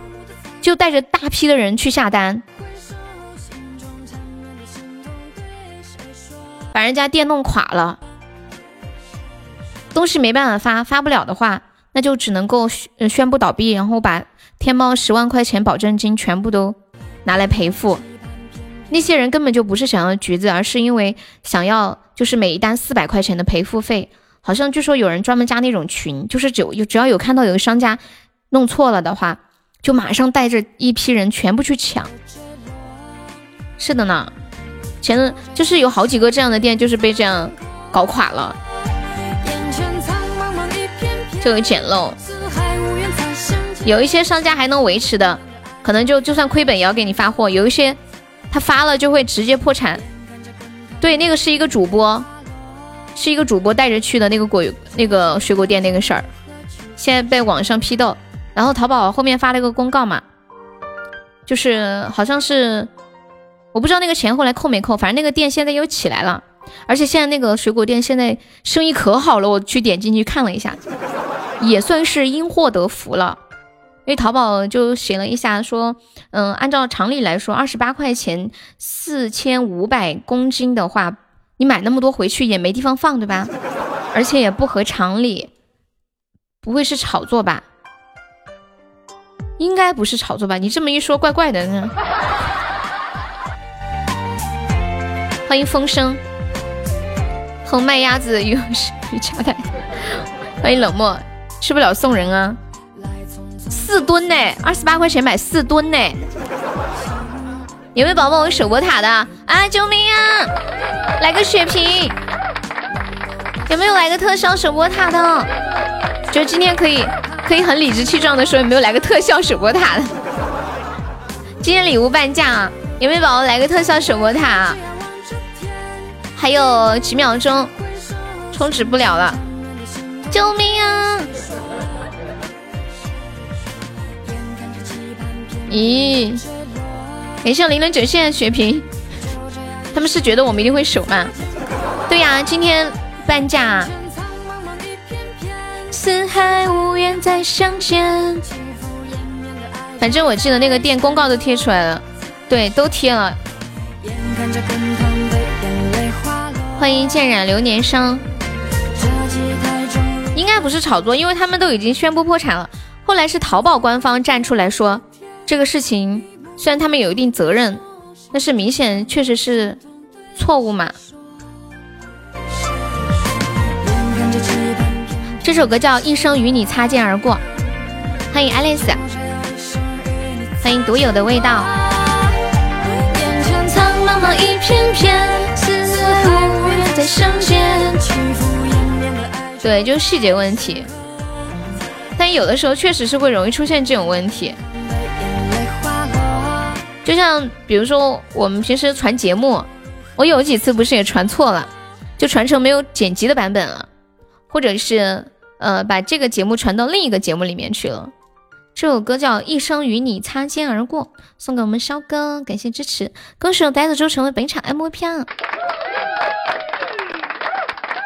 就带着大批的人去下单，把人家店弄垮了。东西没办法发，发不了的话，那就只能够宣宣布倒闭，然后把天猫十万块钱保证金全部都拿来赔付。那些人根本就不是想要橘子，而是因为想要就是每一单四百块钱的赔付费。好像据说有人专门加那种群，就是只有只要有看到有个商家弄错了的话，就马上带着一批人全部去抢。是的呢，前就是有好几个这样的店，就是被这样搞垮了。就有捡漏。有一些商家还能维持的，可能就就算亏本也要给你发货。有一些他发了就会直接破产。对，那个是一个主播，是一个主播带着去的那个果那个水果店那个事儿，现在被网上批斗。然后淘宝后面发了一个公告嘛，就是好像是我不知道那个钱后来扣没扣，反正那个店现在又起来了，而且现在那个水果店现在生意可好了，我去点进去看了一下，也算是因祸得福了。因为淘宝就写了一下说，嗯，按照常理来说，二十八块钱四千五百公斤的话，你买那么多回去也没地方放，对吧？而且也不合常理，不会是炒作吧？应该不是炒作吧？你这么一说，怪怪的呢。欢迎风声，红麦鸭子又是瑜伽台。欢迎冷漠，吃不了送人啊。四吨呢，二十八块钱买四吨呢。有没有宝宝我守波塔的啊？救命啊！来个血瓶。有没有来个特效守波塔的？就今天可以。可以很理直气壮的说，有没有来个特效守波塔的？今天礼物半价啊！有没有宝宝来个特效守波塔？还有几秒钟，充值不了了，救命啊！咦，感谢零零九现在血瓶，他们是觉得我们一定会守吗？对呀，今天半价。四海无缘再相见。反正我记得那个店公告都贴出来了，对，都贴了。欢迎渐染流年伤，应该不是炒作，因为他们都已经宣布破产了。后来是淘宝官方站出来说，这个事情虽然他们有一定责任，但是明显确实是错误嘛。这首歌叫《一生与你擦肩而过》，欢迎爱丽丝，欢迎独有的味道。对，就是细节问题，但有的时候确实是会容易出现这种问题。就像比如说我们平时传节目，我有几次不是也传错了，就传成没有剪辑的版本了，或者是。呃，把这个节目传到另一个节目里面去了。这首歌叫《一生与你擦肩而过》，送给我们肖哥，感谢支持。歌手呆子猪成为本场 MVP。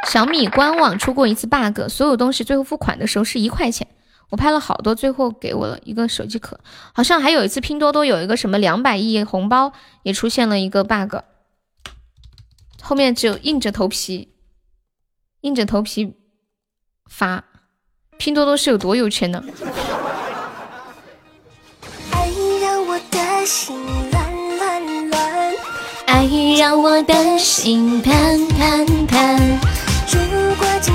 小米官网出过一次 bug，所有东西最后付款的时候是一块钱。我拍了好多，最后给我了一个手机壳。好像还有一次拼多多有一个什么两百亿红包，也出现了一个 bug。后面只有硬着头皮，硬着头皮。发，拼多多是有多有钱呢？爱让我的心乱乱乱，爱让我的心盼盼盼。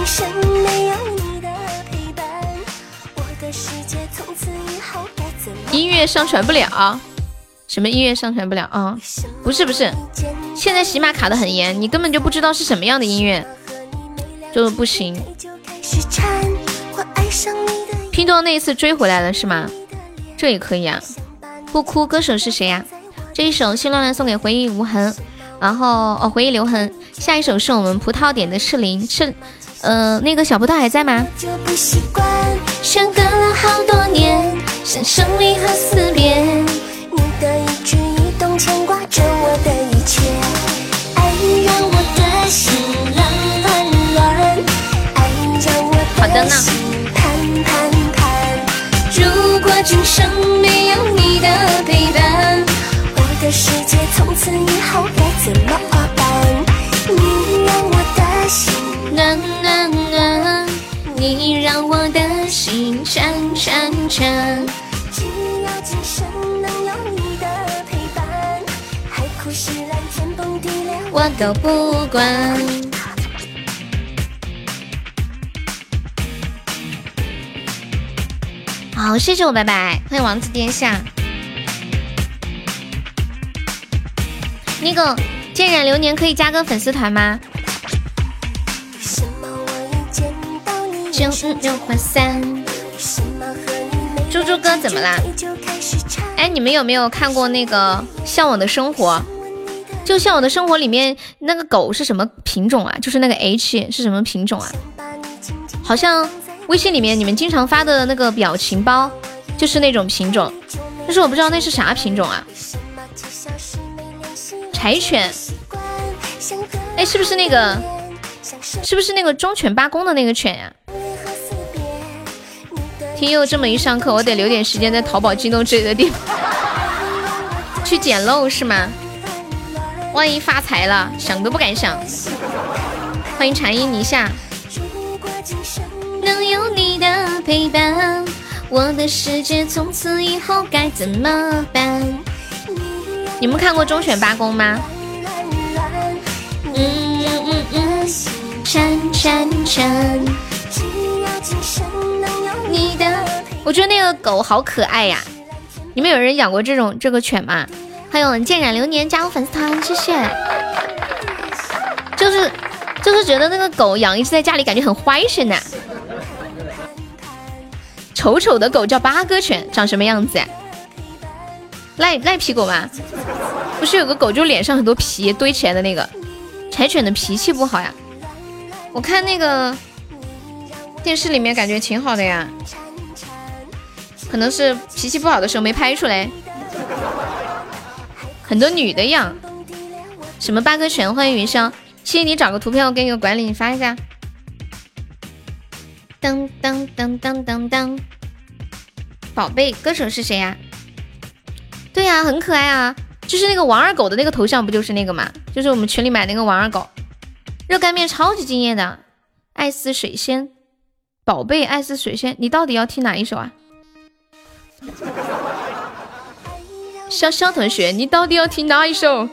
生没有你的陪伴，我的世界从此以后该怎么？音乐上传不了，什么音乐上传不了啊？不是不是，现在喜马卡的很严，你根本就不知道是什么样的音乐，就不行。拼多多那一次追回来了是吗？这也可以啊。不哭，歌手是谁呀？这一首心乱乱送给回忆无痕，然后哦回忆留痕。下一首是我们葡萄点的赤林赤，呃那个小葡萄还在吗？相隔了好多年，像生离和死别。你的一举一动牵挂着我的一切，爱让我的心乱乱乱。好的呢。如果今生没有你的陪伴，我的世界从此以后该怎么办？你让我的心颤颤颤。只要今生能有你的陪伴，海枯石烂，天崩地裂，我都不管。好，谢谢我拜拜，欢迎王子殿下。那个渐染流年可以加个粉丝团吗？就又换三。猪猪哥怎么啦？哎，你们有没有看过那个《向往的生活》？就《向往的生活》里面那个狗是什么品种啊？就是那个 H 是什么品种啊？好像微信里面你们经常发的那个表情包就是那种品种，但是我不知道那是啥品种啊？柴犬？哎，是不是那个？是不是那个忠犬八公的那个犬呀？听友这么一上课，我得留点时间在淘宝、京东之类的地方 去捡漏是吗？万一发财了，想都不敢想。欢迎禅音泥下。能有你的陪伴，我的世界从此以后该怎么办？你们看过忠犬八公吗？嗯嗯嗯，闪闪闪。我觉得那个狗好可爱呀！你们有人养过这种这个犬吗？欢迎渐染流年加入粉丝团，谢谢。就是就是觉得那个狗养一只在家里感觉很坏神呐。丑丑的狗叫八哥犬，长什么样子呀？赖赖皮狗吗？不是有个狗就脸上很多皮堆起来的那个？柴犬的脾气不好呀？我看那个。电视里面感觉挺好的呀，可能是脾气不好的时候没拍出来。很多女的养，什么八哥犬？欢迎云霄，谢谢你找个图片，我给你个管理，你发一下。噔噔噔噔噔噔，宝贝，歌手是谁呀？对呀，很可爱啊，就是那个王二狗的那个头像，不就是那个吗？就是我们群里买那个王二狗，热干面超级惊艳的，爱似水仙。宝贝，爱似水仙，你到底要听哪一首啊？潇潇同学，你到底要听哪一首？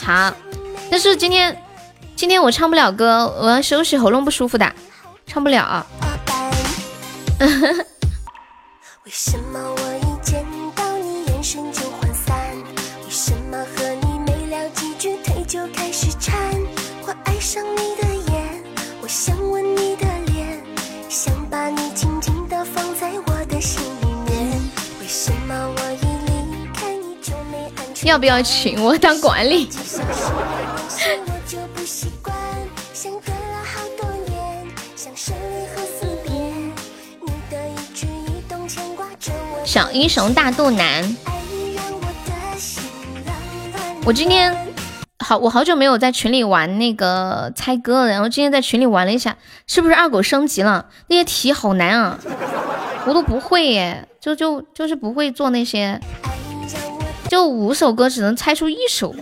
好，但是今天今天我唱不了歌，我要休息，喉咙不舒服的，唱不了。上你你的的眼，我想吻你的脸，把紧紧放在我的心里面。为什么一离开就没安全要不要请我当管理？小英雄大肚腩，我今天。好，我好久没有在群里玩那个猜歌了，然后今天在群里玩了一下，是不是二狗升级了？那些题好难啊，我都不会耶，就就就是不会做那些，就五首歌只能猜出一首，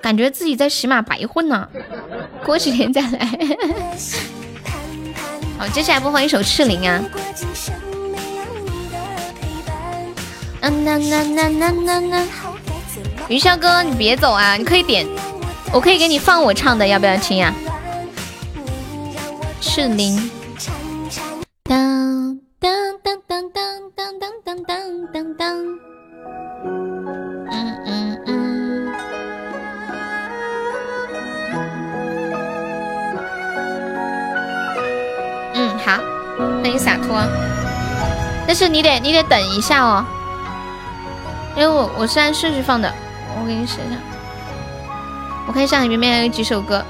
感觉自己在喜马白混呢。过几天再来。好，接下来播放一首赤灵啊。嗯呐呐呐呐呐呐。云霄哥，你别走啊！你可以点，我可以给你放我唱的，要不要听呀？赤灵。当当当当当当当当当当。嗯嗯嗯。嗯，好，欢迎洒脱。但是你得你得等一下哦，因为我我是按顺序放的。我给你写一下，我看一下里面还有几首歌，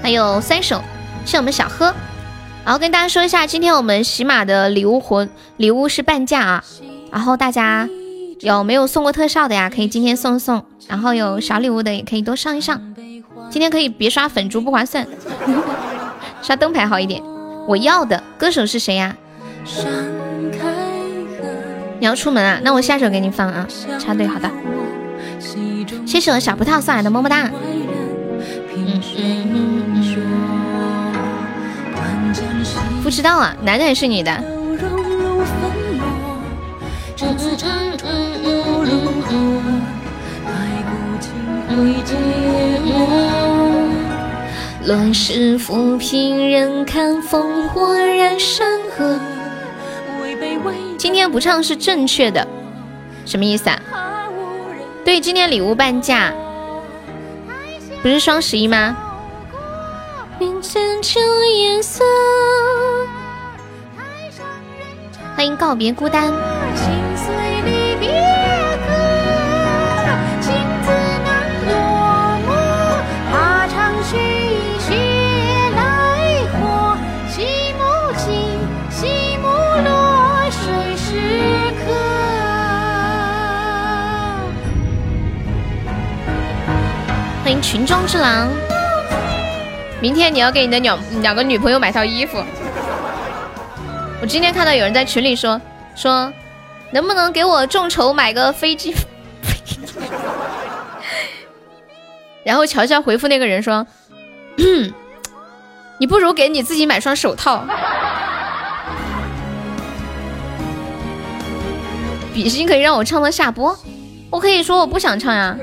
还有三首，谢我们小喝。然后跟大家说一下，今天我们喜马的礼物活礼物是半价啊，然后大家有没有送过特效的呀？可以今天送送，然后有小礼物的也可以多上一上。今天可以别刷粉珠不划算，刷灯牌好一点。我要的歌手是谁呀？你要出门啊？那我下首给你放啊。插队，好的。谢谢我小葡萄送来的么么哒。不知道啊，男的还是女的？乱世浮萍，人看烽火燃山河。今天不唱是正确的，什么意思啊？对，今天礼物半价，不是双十一吗？欢迎告别孤单。群中之狼。明天你要给你的两两个女朋友买套衣服。我今天看到有人在群里说说，能不能给我众筹买个飞机？然后乔乔回复那个人说，你不如给你自己买双手套。比心可以让我唱到下播，我可以说我不想唱呀。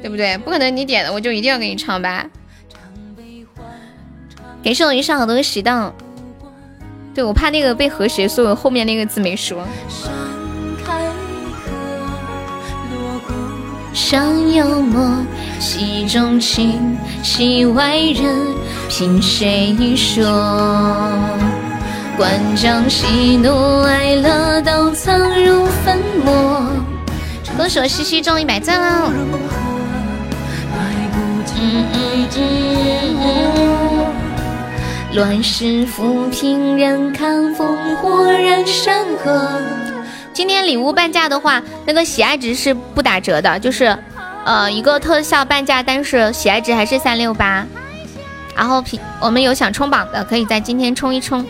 对不对？不可能你点的我就一定要给你唱吧。给送一上好多喜当，对我怕那个被和谐，所以我后面那个字没说。上幽默，戏中情，戏外人，凭谁说？关将喜怒哀乐都藏入粉墨。歌手西西中一百赞了。嗯嗯嗯乱世浮萍，人看烽火燃山河。今天礼物半价的话，那个喜爱值是不打折的，就是呃一个特效半价，但是喜爱值还是三六八。然后平我们有想冲榜的，可以在今天冲一冲。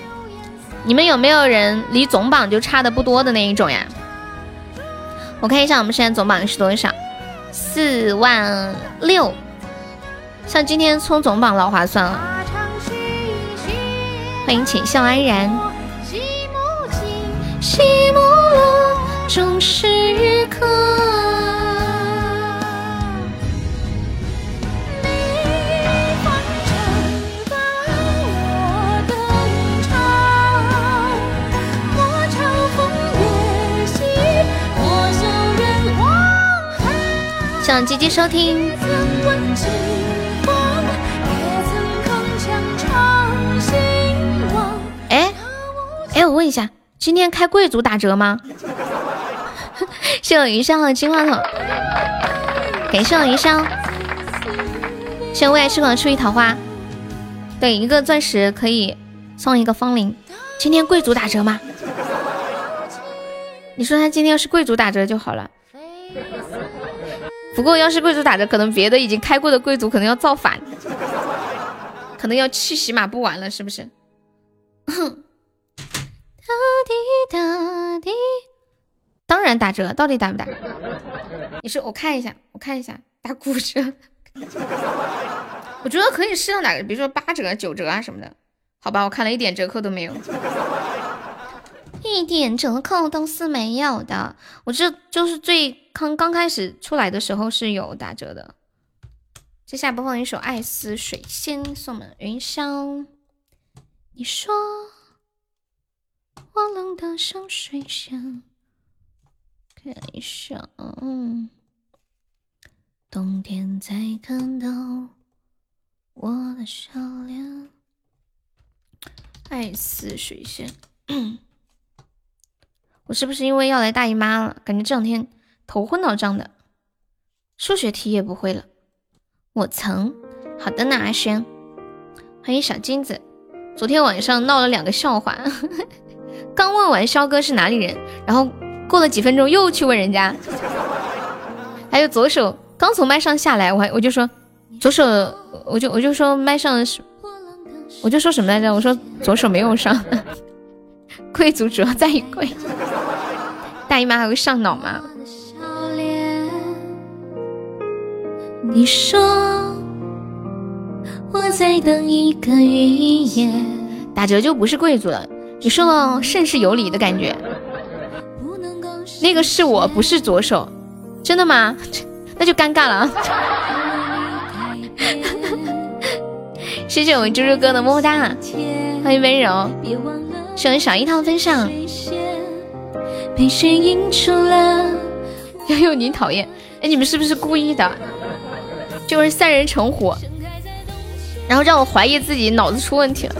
你们有没有人离总榜就差的不多的那一种呀？我看一下我们现在总榜是多少，四万六。像今天冲总榜老划算了，欢迎浅笑安然。想积极收听。哎，我问一下，今天开贵族打折吗？谢我余香和金话筒，感谢我余香，谢我为爱痴狂的出一桃花，对，一个钻石可以送一个风铃。今天贵族打折吗？你说他今天要是贵族打折就好了。不过要是贵族打折，可能别的已经开过的贵族可能要造反，可能要去洗马不玩了，是不是？哼 哒滴哒滴，当然打折，到底打不打？你是我看一下，我看一下，打骨折。我觉得可以适当打个，比如说八折、九折啊什么的。好吧，我看了一点折扣都没有，一点折扣都是没有的。我这就是最刚刚开始出来的时候是有打折的。接下来播放一首《爱似水仙》，送们云霄。你说。我冷得像水仙，看一下，冬天才看到我的笑脸，爱似水仙。我是不是因为要来大姨妈了？感觉这两天头昏脑胀的，数学题也不会了。我曾好的呢，阿轩，欢迎小金子。昨天晚上闹了两个笑话。刚问完肖哥是哪里人，然后过了几分钟又去问人家，还有左手刚从麦上下来，我还我就说左手，我就我就说麦上是，我就说什么来着？我说左手没有上，贵族主要在于贵，大姨妈还会上脑吗？你说我在等一个预言，打折就不是贵族了。你说的甚是有理的感觉，那个是我不是左手，真的吗？那就尴尬了。谢谢我们猪猪哥的么么哒，欢迎温柔，谢谢小樱桃分享。悠悠你讨厌，哎，你们是不是故意的？就是三人成虎，然后让我怀疑自己脑子出问题了。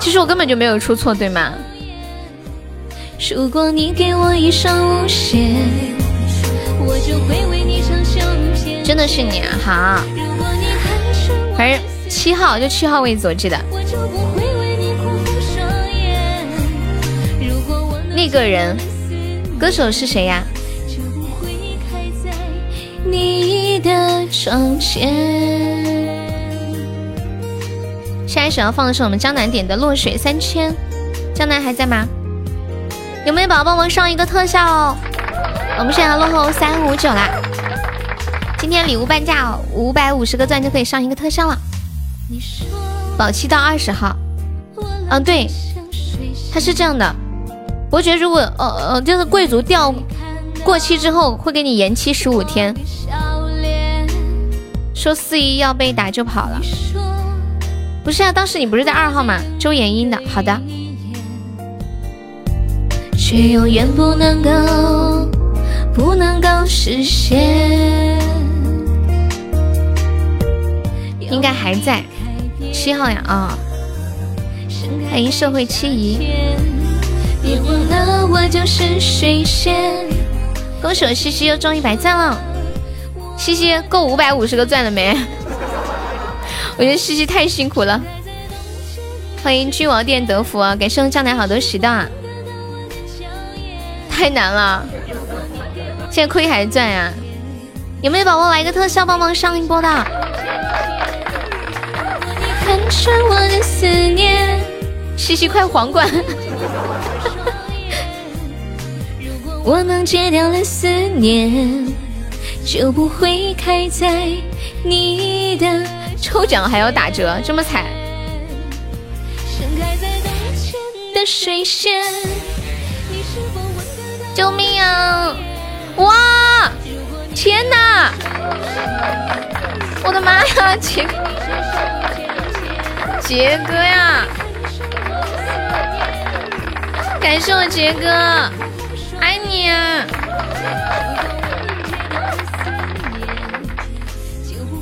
其实我根本就没有出错，对吗？如果你给我一双舞鞋，我就会为你唱修仙。真的是你啊，好。反正七号就七号位置，我记得。那个人，歌手是谁呀？你的窗前。下一首要放的是我们江南点的《落水三千》，江南还在吗？有没有宝宝帮忙上一个特效哦？我们现在落后三五九啦。今天礼物半价哦，五百五十个钻就可以上一个特效了。保期到二十号。嗯，对，它是这样的。伯爵如果呃呃，就是贵族掉过期之后会给你延期十五天。说四一要被打就跑了。不是啊，当时你不是在二号吗？周延英的。好的。却永远不能够不能够实现。应该还在七号呀啊！欢迎社会七姨。别忘了我就是水仙。恭喜我西西又中一百赞了。西西够五百五十个钻了没？我觉得西西太辛苦了。欢迎君王殿德福，给圣江南好多喜到。太难了，现在亏还是赚呀？有没有宝宝来个特效帮忙上一波的？西西快皇冠！我能戒掉了思念，就不会开在你的抽奖还要打折，这么惨。的水仙。救命啊！哇！天哪！我的妈呀！杰杰哥呀！感谢我杰哥，爱你！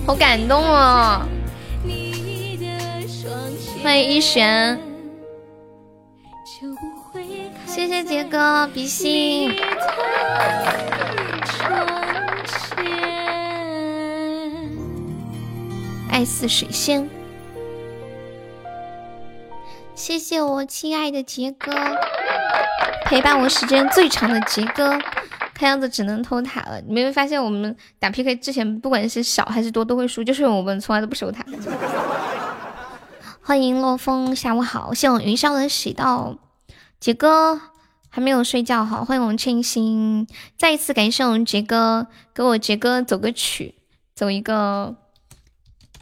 好感动哦！欢迎一璇。谢谢杰哥，比心。爱似水仙，谢谢我亲爱的杰哥，陪伴我时间最长的杰哥。看样子只能偷塔了。你没有发现我们打 PK 之前，不管是少还是多，都会输，就是我们从来都不守塔。欢迎洛风，下午好，谢我云霄的喜到。杰哥还没有睡觉哈，欢迎我们清新，再一次感谢我们杰哥，给我杰哥走个曲，走一个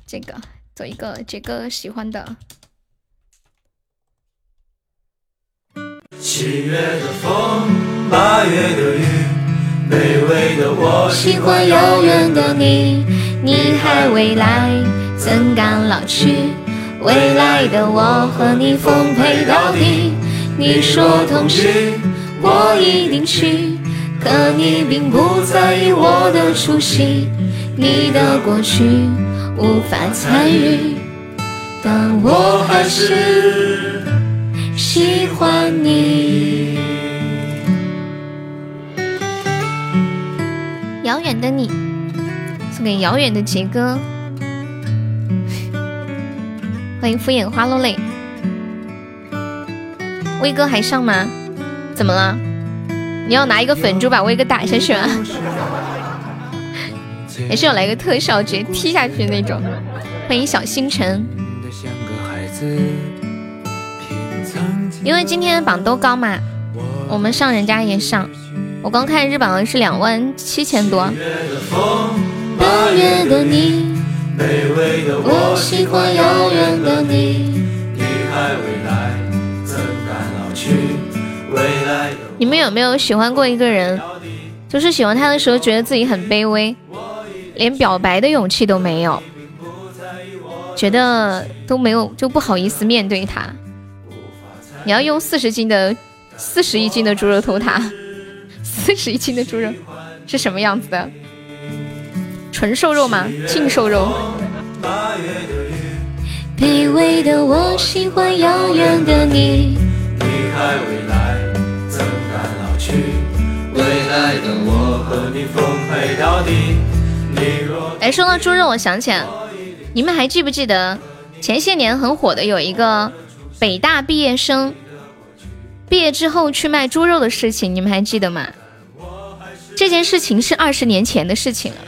这个，走一个杰哥喜欢的。七月的风，八月的雨，卑微的我喜欢遥远的你，你还未来，怎敢老去？未来的我和你奉陪到底。你说同去，我一定去。可你并不在意我的出席，你的过去无法参与，但我还是喜欢你。遥远的你，送给遥远的杰哥。欢迎敷衍花落泪。威哥还上吗？怎么了？你要拿一个粉珠把威哥打下去吗？还是要来个特效，直接踢下去那种？欢迎小星辰。因为今天榜都高嘛，我们上人家也上。我刚看日榜是两万七千多。八月的你，我喜欢遥远的你，你还未来。你们有没有喜欢过一个人？就是喜欢他的时候，觉得自己很卑微，连表白的勇气都没有，觉得都没有，就不好意思面对他。你要用四十斤的、四十一斤的猪肉偷他，四十一斤的猪肉是什么样子的？纯瘦肉吗？净瘦肉。卑微的我喜欢遥远的你。哎，说到猪肉，我想起来，你们还记不记得前些年很火的有一个北大毕业生毕业之后去卖猪肉的事情？你们还记得吗？这件事情是二十年前的事情了。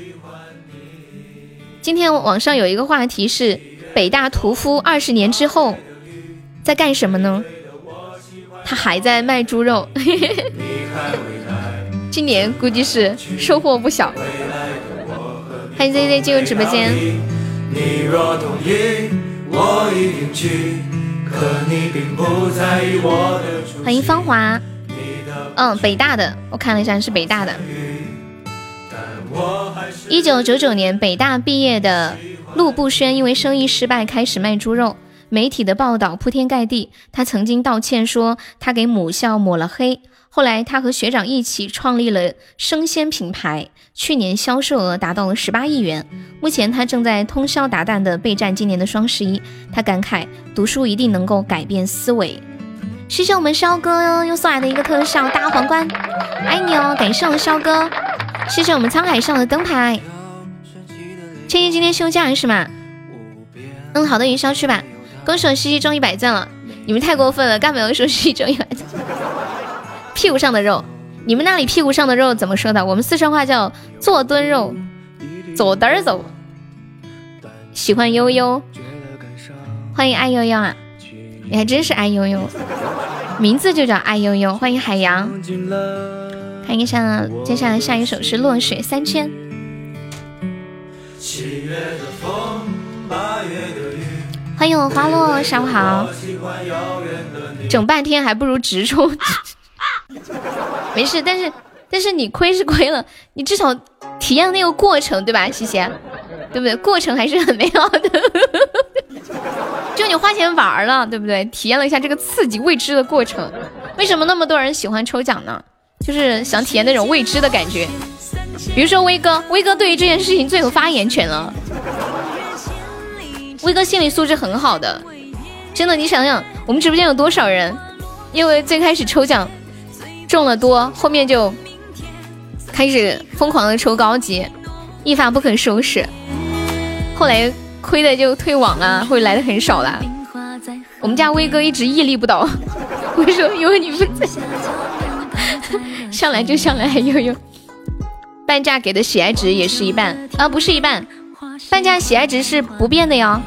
今天网上有一个话题是北大屠夫二十年之后在干什么呢？他还在卖猪肉。今年估计是收获不小。欢迎 Z Z 进入直播间。欢迎芳华。嗯，北大的，我看了一下是北大的。一九九九年北大毕业的陆步轩因为生意失败开始卖猪肉，媒体的报道铺天盖地。他曾经道歉说他给母校抹了黑。后来，他和学长一起创立了生鲜品牌，去年销售额达到了十八亿元。目前，他正在通宵达旦的备战今年的双十一。他感慨，读书一定能够改变思维。谢谢我们肖哥又送来的一个特效大皇冠，爱你哦！感谢我们肖哥，谢谢我们沧海上的灯牌。倩倩今天休假是吗？嗯，好的，云霄去吧。恭喜我西西中一百赞了，你们太过分了，干嘛要说西西中一百赞？屁股上的肉，你们那里屁股上的肉怎么说的？我们四川话叫坐墩肉，坐墩儿走。喜欢悠悠，欢迎爱悠悠啊！你还真是爱悠悠，名字就叫爱悠悠。欢迎海洋，看一下，接下来下一首是落水三千。欢迎我花落，下午好。整半天还不如直冲。没事，但是但是你亏是亏了，你至少体验那个过程，对吧？西西，对不对？过程还是很美好的，就你花钱玩了，对不对？体验了一下这个刺激未知的过程。为什么那么多人喜欢抽奖呢？就是想体验那种未知的感觉。比如说威哥，威哥对于这件事情最有发言权了。威哥心理素质很好的，真的，你想想，我们直播间有多少人，因为最开始抽奖。中了多，后面就开始疯狂的抽高级，一发不可收拾。后来亏的就退网了，会来的很少了。我们家威哥一直屹立不倒，为什么？因为你们在，上来就上来，悠悠。半价给的喜爱值也是一半啊，不是一半，半价喜爱值是不变的哟。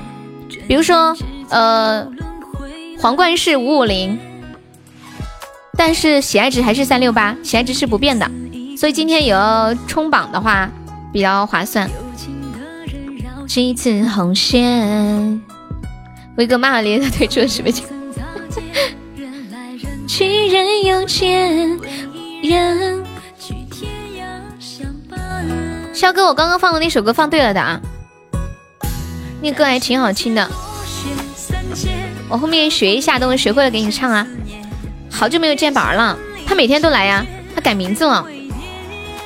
比如说，呃，皇冠是五五零。但是喜爱值还是三六八，喜爱值是不变的，所以今天也要冲榜的话比较划算。几次红线，威哥骂了咧的退出了直播间。去人又见人。肖哥，我刚刚放的那首歌放对了的啊，那歌还挺好听的，我后面学一下，等我学会了给你唱啊。好久没有见宝儿了，他每天都来呀。他改名字了，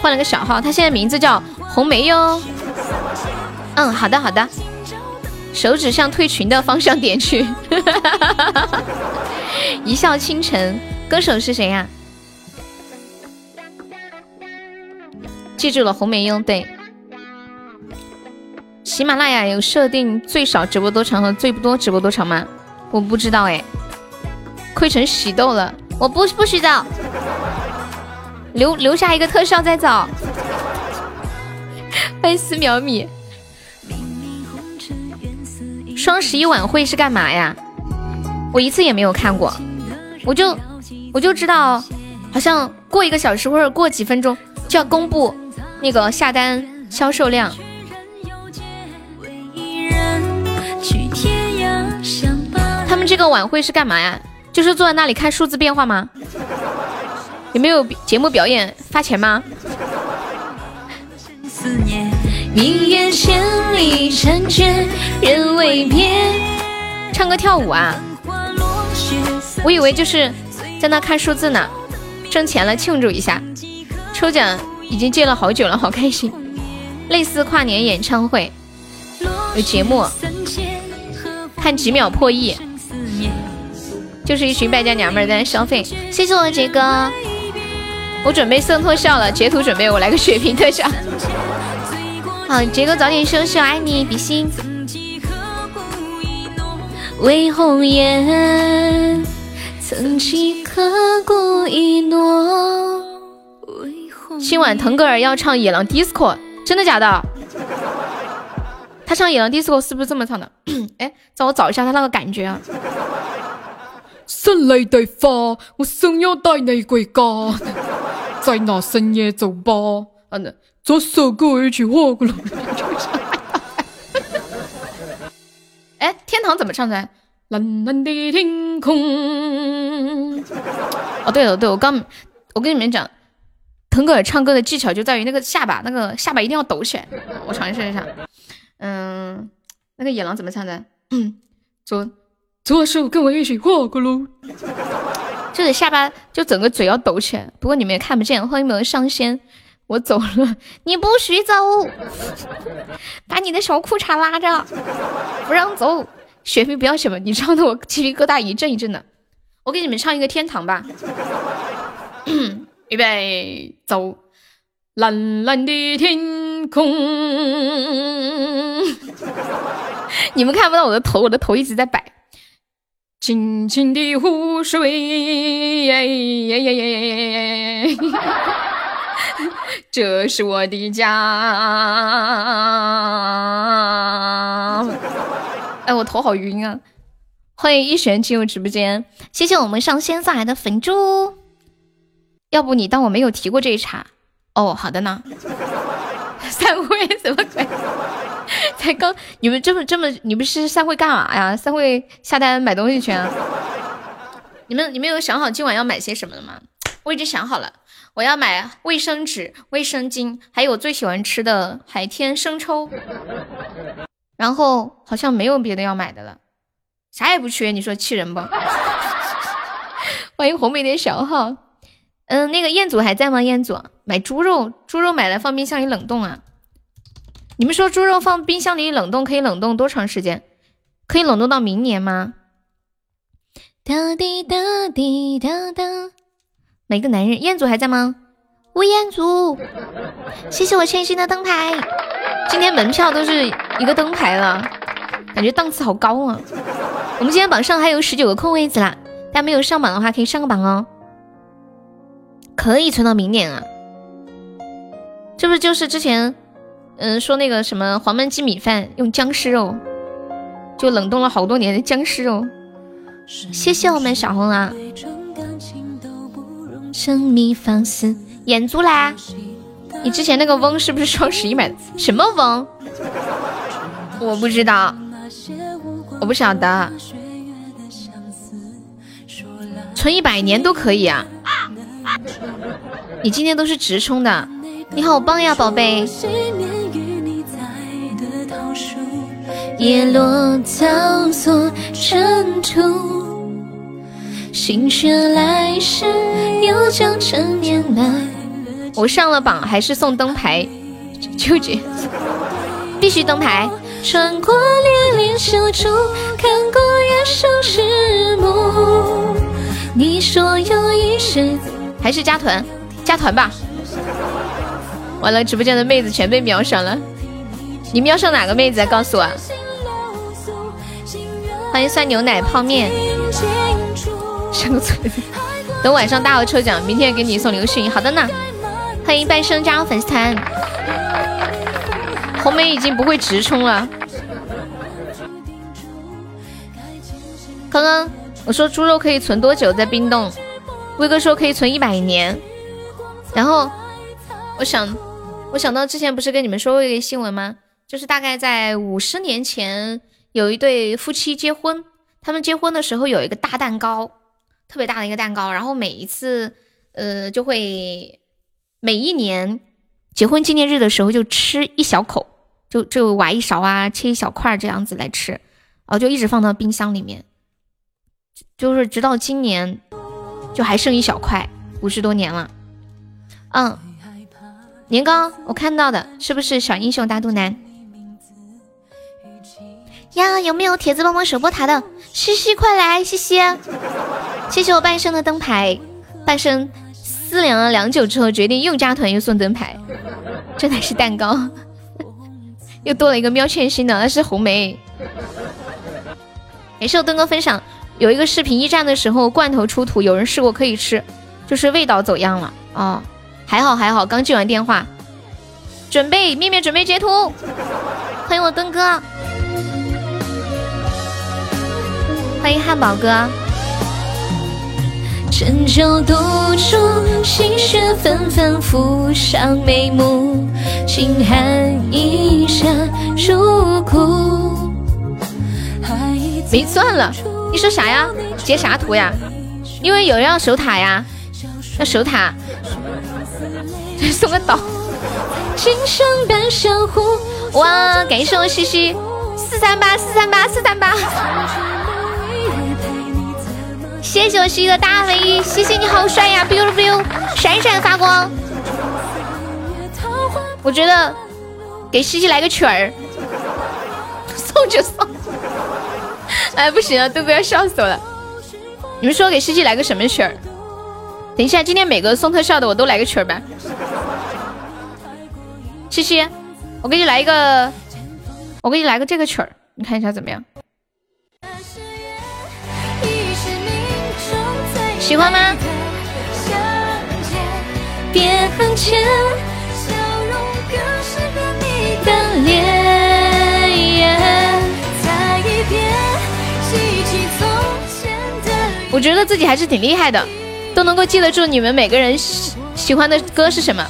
换了个小号，他现在名字叫红梅哟。嗯，好的好的，手指向退群的方向点去。一笑倾城，歌手是谁呀？记住了，红梅英对。喜马拉雅有设定最少直播多长和最多直播多长吗？我不知道哎。亏成喜豆了，我不不许走，留留下一个特效再走。欢迎四秒米。双十一晚会是干嘛呀？我一次也没有看过，我就我就知道，好像过一个小时或者过几分钟就要公布那个下单销售量。他们这个晚会是干嘛呀？就是坐在那里看数字变化吗？有没有节目表演发钱吗？唱歌跳舞啊？我以为就是在那看数字呢，挣钱了庆祝一下。抽奖已经借了好久了，好开心。类似跨年演唱会，有节目，看几秒破亿，就是一群败家娘们在那消费。谢谢我杰哥，我准备送特效了，截图准备，我来个血瓶特效。好，杰哥早点休息，我爱你，比心。为红颜，曾几刻骨一诺。今晚腾格尔要唱《野狼 DISCO》，真的假的？他唱《野狼 DISCO》是不是这么唱的？哎，让我找一下他那个感觉啊！新嚟地花，我想要带你回家，在那深夜酒吧，嗯，左手跟我一起画个龙。哎，天堂怎么唱的？蓝蓝的天空。哦，对了，对我刚，我跟你们讲。腾格尔唱歌的技巧就在于那个下巴，那个下巴一定要抖起来。我尝试一下，嗯，那个野狼怎么唱的？嗯左左手跟我一起画个龙，就是下巴就整个嘴要抖起来。不过你们也看不见。欢迎没有上仙，我走了，你不许走，把你的小裤衩拉着，不让走。雪飞不要什么，你唱的我鸡皮疙瘩一阵一阵的。我给你们唱一个天堂吧。预备走，蓝蓝的天空。你们看不到我的头，我的头一直在摆。清清的湖水，这是我的家。哎，我头好晕啊！欢迎一璇进入直播间，谢谢我们上仙送来的粉猪。要不你当我没有提过这一茬？哦，好的呢。散会什么鬼？才刚你们这么这么，你们是散会干嘛呀？散会下单买东西去啊？你们你们有想好今晚要买些什么了吗？我已经想好了，我要买卫生纸、卫生巾，还有我最喜欢吃的海天生抽。然后好像没有别的要买的了，啥也不缺，你说气人不？欢迎红梅的小号。嗯，那个彦祖还在吗？彦祖买猪肉，猪肉买来放冰箱里冷冻啊？你们说猪肉放冰箱里冷冻可以冷冻多长时间？可以冷冻到明年吗？哒滴哒滴哒哒。每个男人，彦祖还在吗？吴彦祖，谢谢我千心的灯牌。今天门票都是一个灯牌了，感觉档次好高啊！我们今天榜上还有十九个空位子啦，大家没有上榜的话可以上个榜哦。可以存到明年啊？这不就是之前，嗯，说那个什么黄焖鸡米饭用僵尸肉，就冷冻了好多年的僵尸肉。谢谢我们小红啊！生米放肆，眼珠啦！你之前那个翁是不是双十一买的？什么翁？我不知道，我不晓得。存一百年都可以啊！你今天都是直冲的，你好棒呀，宝贝！叶落苍索尘土，心血来时又将陈年来。我上了榜还是送灯牌，纠结，必须灯牌。穿过烈烈小筑，看过月上日暮。你说有一世。还是加团，加团吧。完了，直播间的妹子全被秒上了。你瞄上哪个妹子？告诉我。欢迎酸牛奶泡面。生存。等晚上大号抽奖，明天给你送流星。好的呢。欢迎半生加入粉丝团。红梅已经不会直冲了。刚刚我说猪肉可以存多久在冰冻？威哥说可以存一百年，然后我想，我想到之前不是跟你们说过一个新闻吗？就是大概在五十年前，有一对夫妻结婚，他们结婚的时候有一个大蛋糕，特别大的一个蛋糕，然后每一次，呃，就会每一年结婚纪念日的时候就吃一小口，就就挖一勺啊，切一小块这样子来吃，然后就一直放到冰箱里面，就是直到今年。就还剩一小块，五十多年了，嗯，年糕，我看到的是不是小英雄大肚腩？呀，有没有铁子帮忙守波塔的？西西，快来！西西，谢谢我半生的灯牌。半生思量了良久之后，决定又加团又送灯牌。这乃是蛋糕，又多了一个喵欠心的，那是红梅。也是我灯哥分享，有一个视频驿站的时候，罐头出土，有人试过可以吃，就是味道走样了啊。还好还好，刚接完电话，准备面面准备截图，欢迎我灯哥。欢迎汉堡哥。春秋独处，心事纷纷浮上眉目，轻寒一身入骨。没钻了，你说啥呀？截啥图呀？因为有人要守塔呀，要守塔。送个岛。今。哇，感谢我西西，四三八四三八四三八。谢谢我西西的大 V，西西你好帅呀，biu biu，闪闪发光。我觉得给西西来个曲儿，送就送。哎，不行了，都不要笑死我了。你们说给西西来个什么曲儿？等一下，今天每个送特效的我都来个曲儿吧。西西，我给你来一个，我给你来个这个曲儿，你看一下怎么样？喜欢吗？我觉得自己还是挺厉害的，都能够记得住你们每个人喜喜欢的歌是什么。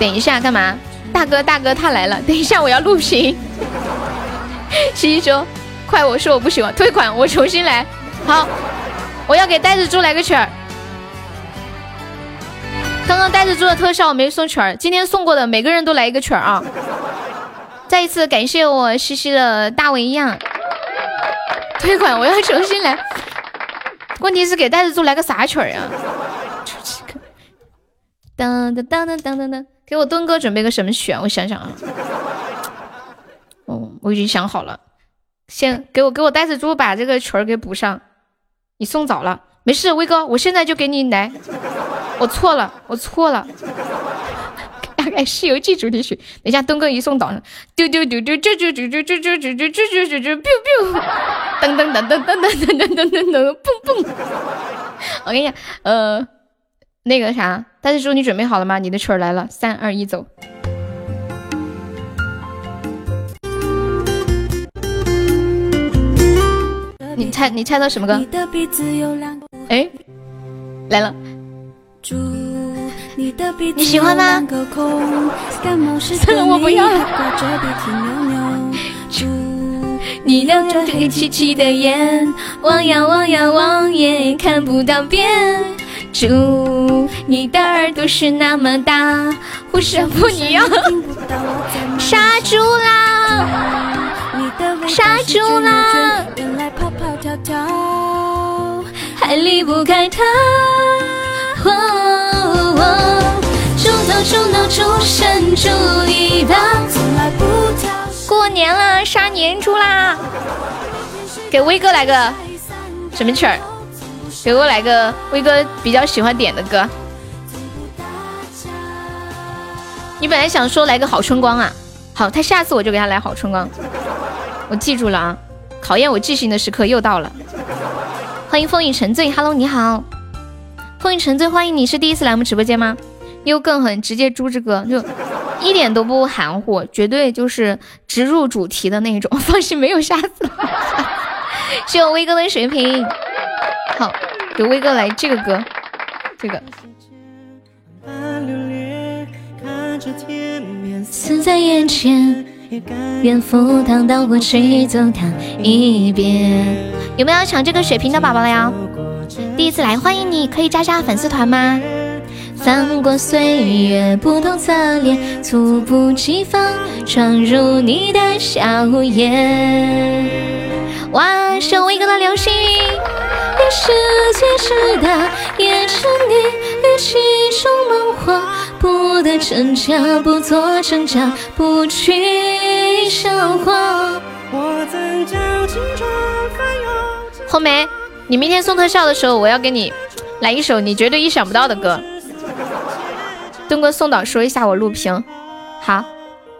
等一下，干嘛？大哥，大哥，他来了！等一下，我要录屏。西西说：“快，我说我不喜欢，退款，我重新来。”好。我要给呆子猪来个曲儿。刚刚呆子猪的特效没送曲儿，今天送过的每个人都来一个曲儿啊！再一次感谢我西西的大文样退款，我要重新来。问题是给呆子猪来个啥曲儿呀？当当当当当当当，给我墩哥准备个什么曲啊？我想想啊。哦，我已经想好了，先给我给我呆子猪把这个曲儿给补上。你送早了，没事，威哥，我现在就给你来。我错了，我错了。大 概《西游记》主题曲，等下，东哥一送早上，丢丢丢丢丢丢丢丢丢丢丢丢丢丢丢丢，biu 噔噔噔噔噔噔噔噔噔噔噔，蹦蹦。我跟你讲，呃，那个啥，大师叔，你准备好了吗？你的曲儿来了，三二一，走。你猜，你猜到什么歌？哎，来了。你喜欢吗？算了，我不要了。你流着黑漆漆的眼，望呀望呀望也看不到边。猪，你的耳朵是那么大，护身符你要杀猪啦！杀猪啦！到还离不开他。猪头猪脑猪身猪尾巴。过年了，杀年猪啦！给威哥来个什么曲儿？给我来个威哥比较喜欢点的歌。你本来想说来个好春光啊？好，他下次我就给他来好春光。我记住了啊！考验我记性的时刻又到了。欢迎风雨沉醉，Hello，你好，风雨沉醉，欢迎你是第一次来我们直播间吗？又更狠，直接猪之歌，就一点都不含糊，绝对就是直入主题的那种。放心，没有下次。谢我威哥的水瓶，好，给威哥来这个歌，这个。死在眼前。愿赴汤蹈火去走它一遍。有没有抢这个血瓶的宝宝了呀？第一次来，欢迎你，可以加下粉丝团吗？翻过岁月不同侧脸，猝不及防闯入你的笑颜。哇，是我一个的流星雨，与世界之大，也沉溺于其中梦话，不得真假，不做挣扎，不去笑话。红梅，你明天送特效的时候，我要给你来一首你绝对意想不到的歌。东哥送导说一下我录屏，好，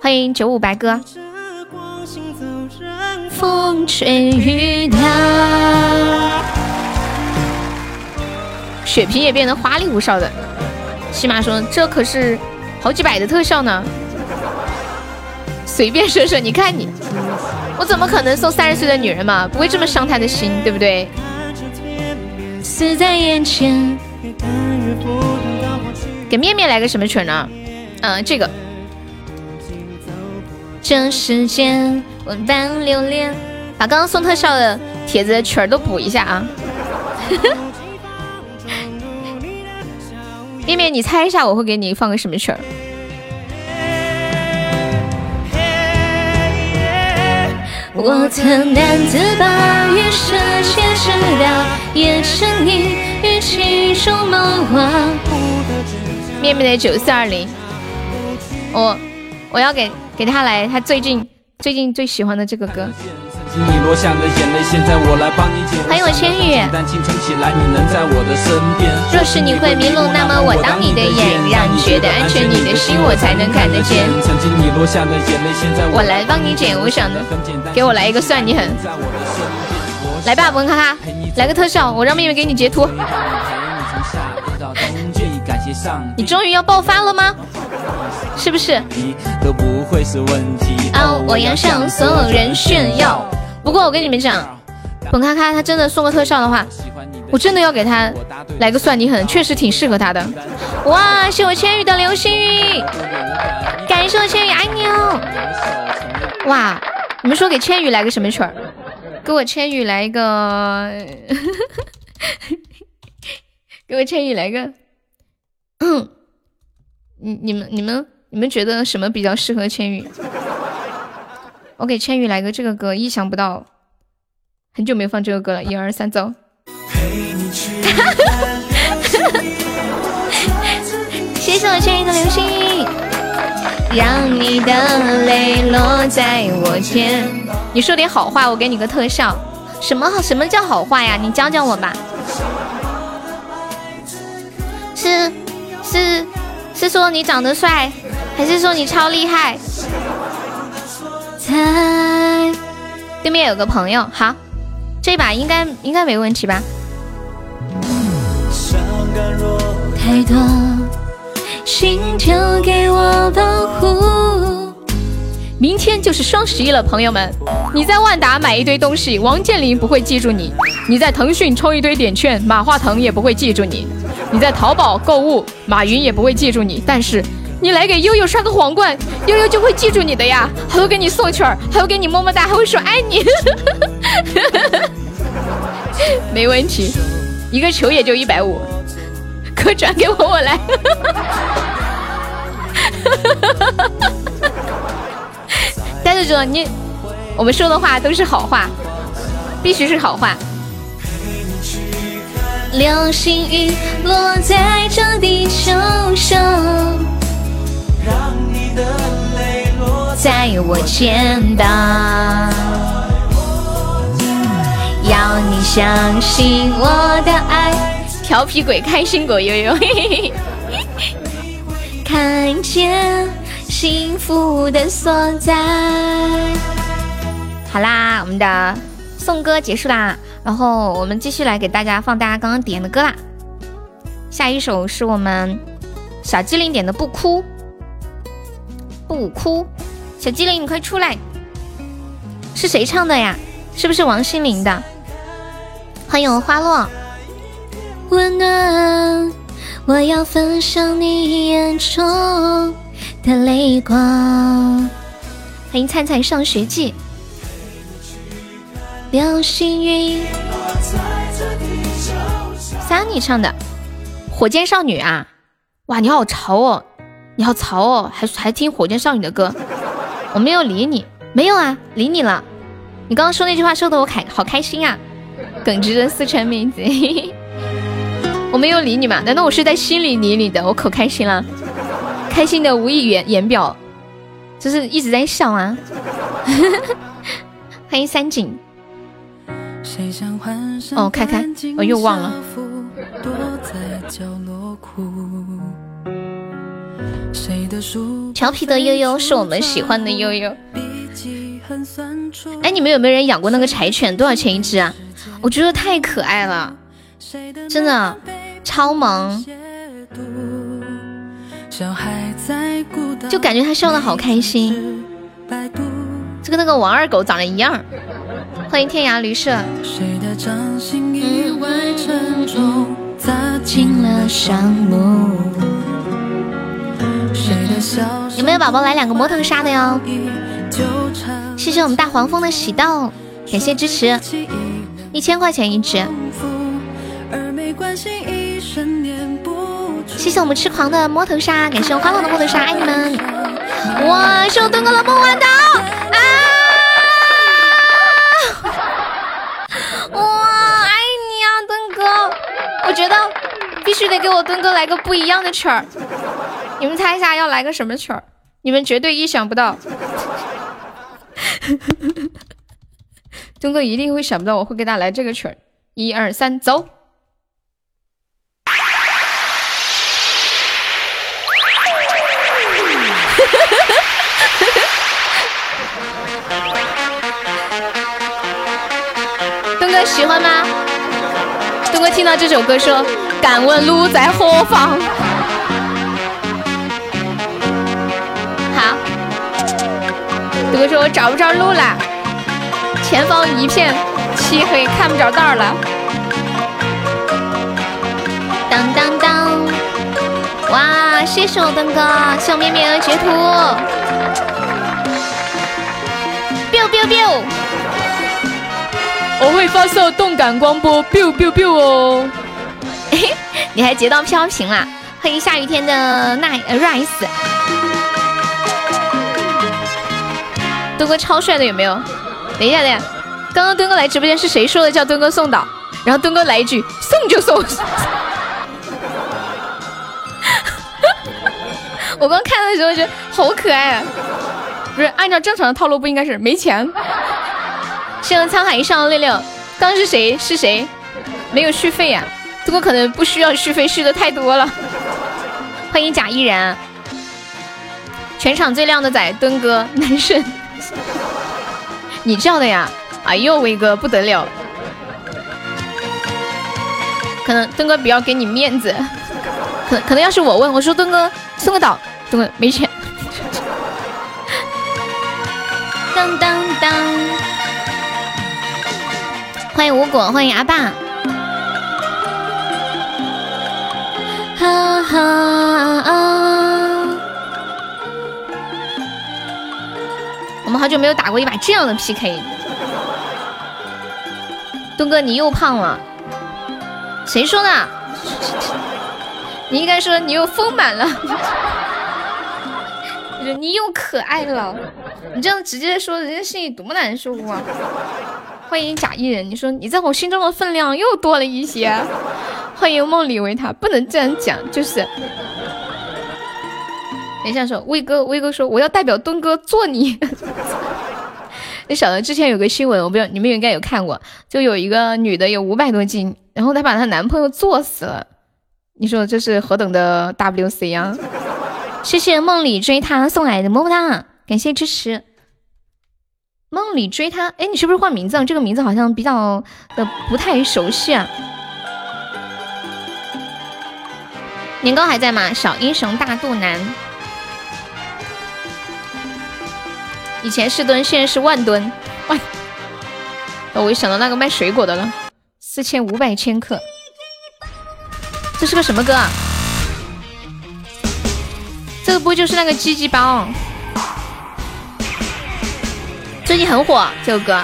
欢迎九五白哥。风吹雨打，血瓶也变得花里胡哨的。起码说这可是好几百的特效呢。随便说说，你看你，我怎么可能送三十岁的女人嘛？不会这么伤她的心，对不对？死在眼前。给面面来个什么曲呢？嗯，这个。这世间把刚刚送特效的帖子的曲儿都补一下啊！面面，你猜一下，我会给你放个什么曲儿？我曾胆自把与世界之大，也沉溺于其中梦话。面面的九四二零，我我要给给他来他最近最近最喜欢的这个歌。欢迎我千羽。若是你会迷路，那么我当你的眼，让你觉得安全，你的心我才能看得见。我来帮你捡，我想的，给我来一个算你狠。来吧，文哈哈，来个特效，我让妹妹给你截图。你终于要爆发了吗？是不是？啊，我要向所有人炫耀。不过我跟你们讲，本咔咔他真的送个特效的话，我真的要给他来个算你狠，确实挺适合他的。哇，谢我千羽的流星雨，感谢我千羽爱你哦。哇，你们说给千羽来个什么曲儿？给我千羽来一个，给我千羽来个。嗯，你你们你们你们觉得什么比较适合千羽？我给千羽来个这个歌，意想不到，很久没放这个歌了。一二三，走！谢谢我千羽的流星雨，让你的泪落在我肩。你说点好话，我给你个特效。什么什么叫好话呀？你教教我吧。是。是是说你长得帅，还是说你超厉害？在。对面有个朋友，好，这把应该应该没问题吧？太多。心就给我保护。明天就是双十一了，朋友们，你在万达买一堆东西，王健林不会记住你；你在腾讯充一堆点券，马化腾也不会记住你。你在淘宝购物，马云也不会记住你，但是你来给悠悠刷个皇冠，悠悠就会记住你的呀，还会给你送曲儿，还会给你么么哒，还会说爱你，没问题，一个球也就一百五，哥转给我我来，呆子哥，你我们说的话都是好话，必须是好话。流星雨落在这地球上，让你的泪落在我肩膀，要你相信我的爱。调皮鬼，开心果，悠悠，看见幸福的所在。好啦，我们的颂歌结束啦。然后我们继续来给大家放大家刚刚点的歌啦。下一首是我们小机灵点的《不哭》，不哭，小机灵你快出来！是谁唱的呀？是不是王心凌的？欢迎花落，温暖，我要分享你眼中的泪光。欢迎灿灿上学记。流星雨，三你唱的《火箭少女》啊！哇，你好潮哦，你好潮哦，还还听火箭少女的歌？我没有理你，没有啊，理你了。你刚刚说那句话说的我开好开心啊！耿直的四川妹子，我没有理你嘛？难道我是在心里理你的？我可开心了，开心的无以言言表，就是一直在笑啊！欢迎三井。哦，开开，我又忘了。调皮的悠悠是我们喜欢的悠悠。哎，你们有没有人养过那个柴犬？多少钱一只啊？我觉得太可爱了，真的超萌，就感觉它笑的好开心，就跟那个王二狗长得一样。欢迎天涯旅社。有没有宝宝来两个魔头杀的哟？谢谢我们大黄蜂的喜豆，感谢支持，一千块钱一只。谢谢我们痴狂的摸头杀，感谢我欢乐的摸头杀，爱你们！哇，是我墩哥的梦幻岛啊！哇，爱你啊，墩哥！我觉得必须得给我墩哥来个不一样的曲儿，你们猜一下要来个什么曲儿？你们绝对意想不到。东哥一定会想不到我会给他来这个曲儿，一二三，走！东哥喜欢吗？东哥听到这首歌说：“敢问路在何方？”哥哥说：“我找不着路了，前方一片漆黑，看不着道了。”当当当！哇，谢谢我登哥，谢我绵绵的截图。biu biu biu！我会发射动感光波，biu biu biu 哦。嘿，你还截到飘屏了？欢迎下雨天的奈 rise。墩哥超帅的有没有？等一下，等一下，刚刚墩哥来直播间是谁说的叫墩哥送岛？然后墩哥来一句送就送。我刚看的时候觉得好可爱啊！不是按照正常的套路，不应该是没钱？谢谢沧海一上六六，刚是谁？是谁？没有续费呀？墩哥可能不需要续费，续的太多了。欢迎贾依然，全场最靓的仔墩哥，男神。你叫的呀？哎呦，威哥不得了！可能墩哥比较给你面子，可可能要是我问我说墩哥送个岛，墩哥没钱。当当当！欢迎无果，欢迎阿爸。哈哈我们好久没有打过一把这样的 PK，东哥你又胖了，谁说的？你应该说你又丰满了，你又可爱了，你这样直接说，人家心里多么难受啊！欢迎假艺人，你说你在我心中的分量又多了一些。欢迎梦里维塔，不能这样讲，就是。等一下说，威哥，威哥说我要代表墩哥做你。你晓得之前有个新闻，我不知道你们应该有看过，就有一个女的有五百多斤，然后她把她男朋友做死了。你说这是何等的 WC 啊？谢谢梦里追他送来的么么哒，感谢支持。梦里追他，哎，你是不是换名字了？这个名字好像比较的不太熟悉啊。年糕还在吗？小英雄大肚腩。以前是吨，现在是万吨。哇！我一想到那个卖水果的了，四千五百千克。这是个什么歌啊？这个不就是那个鸡鸡包？最近很火这个歌。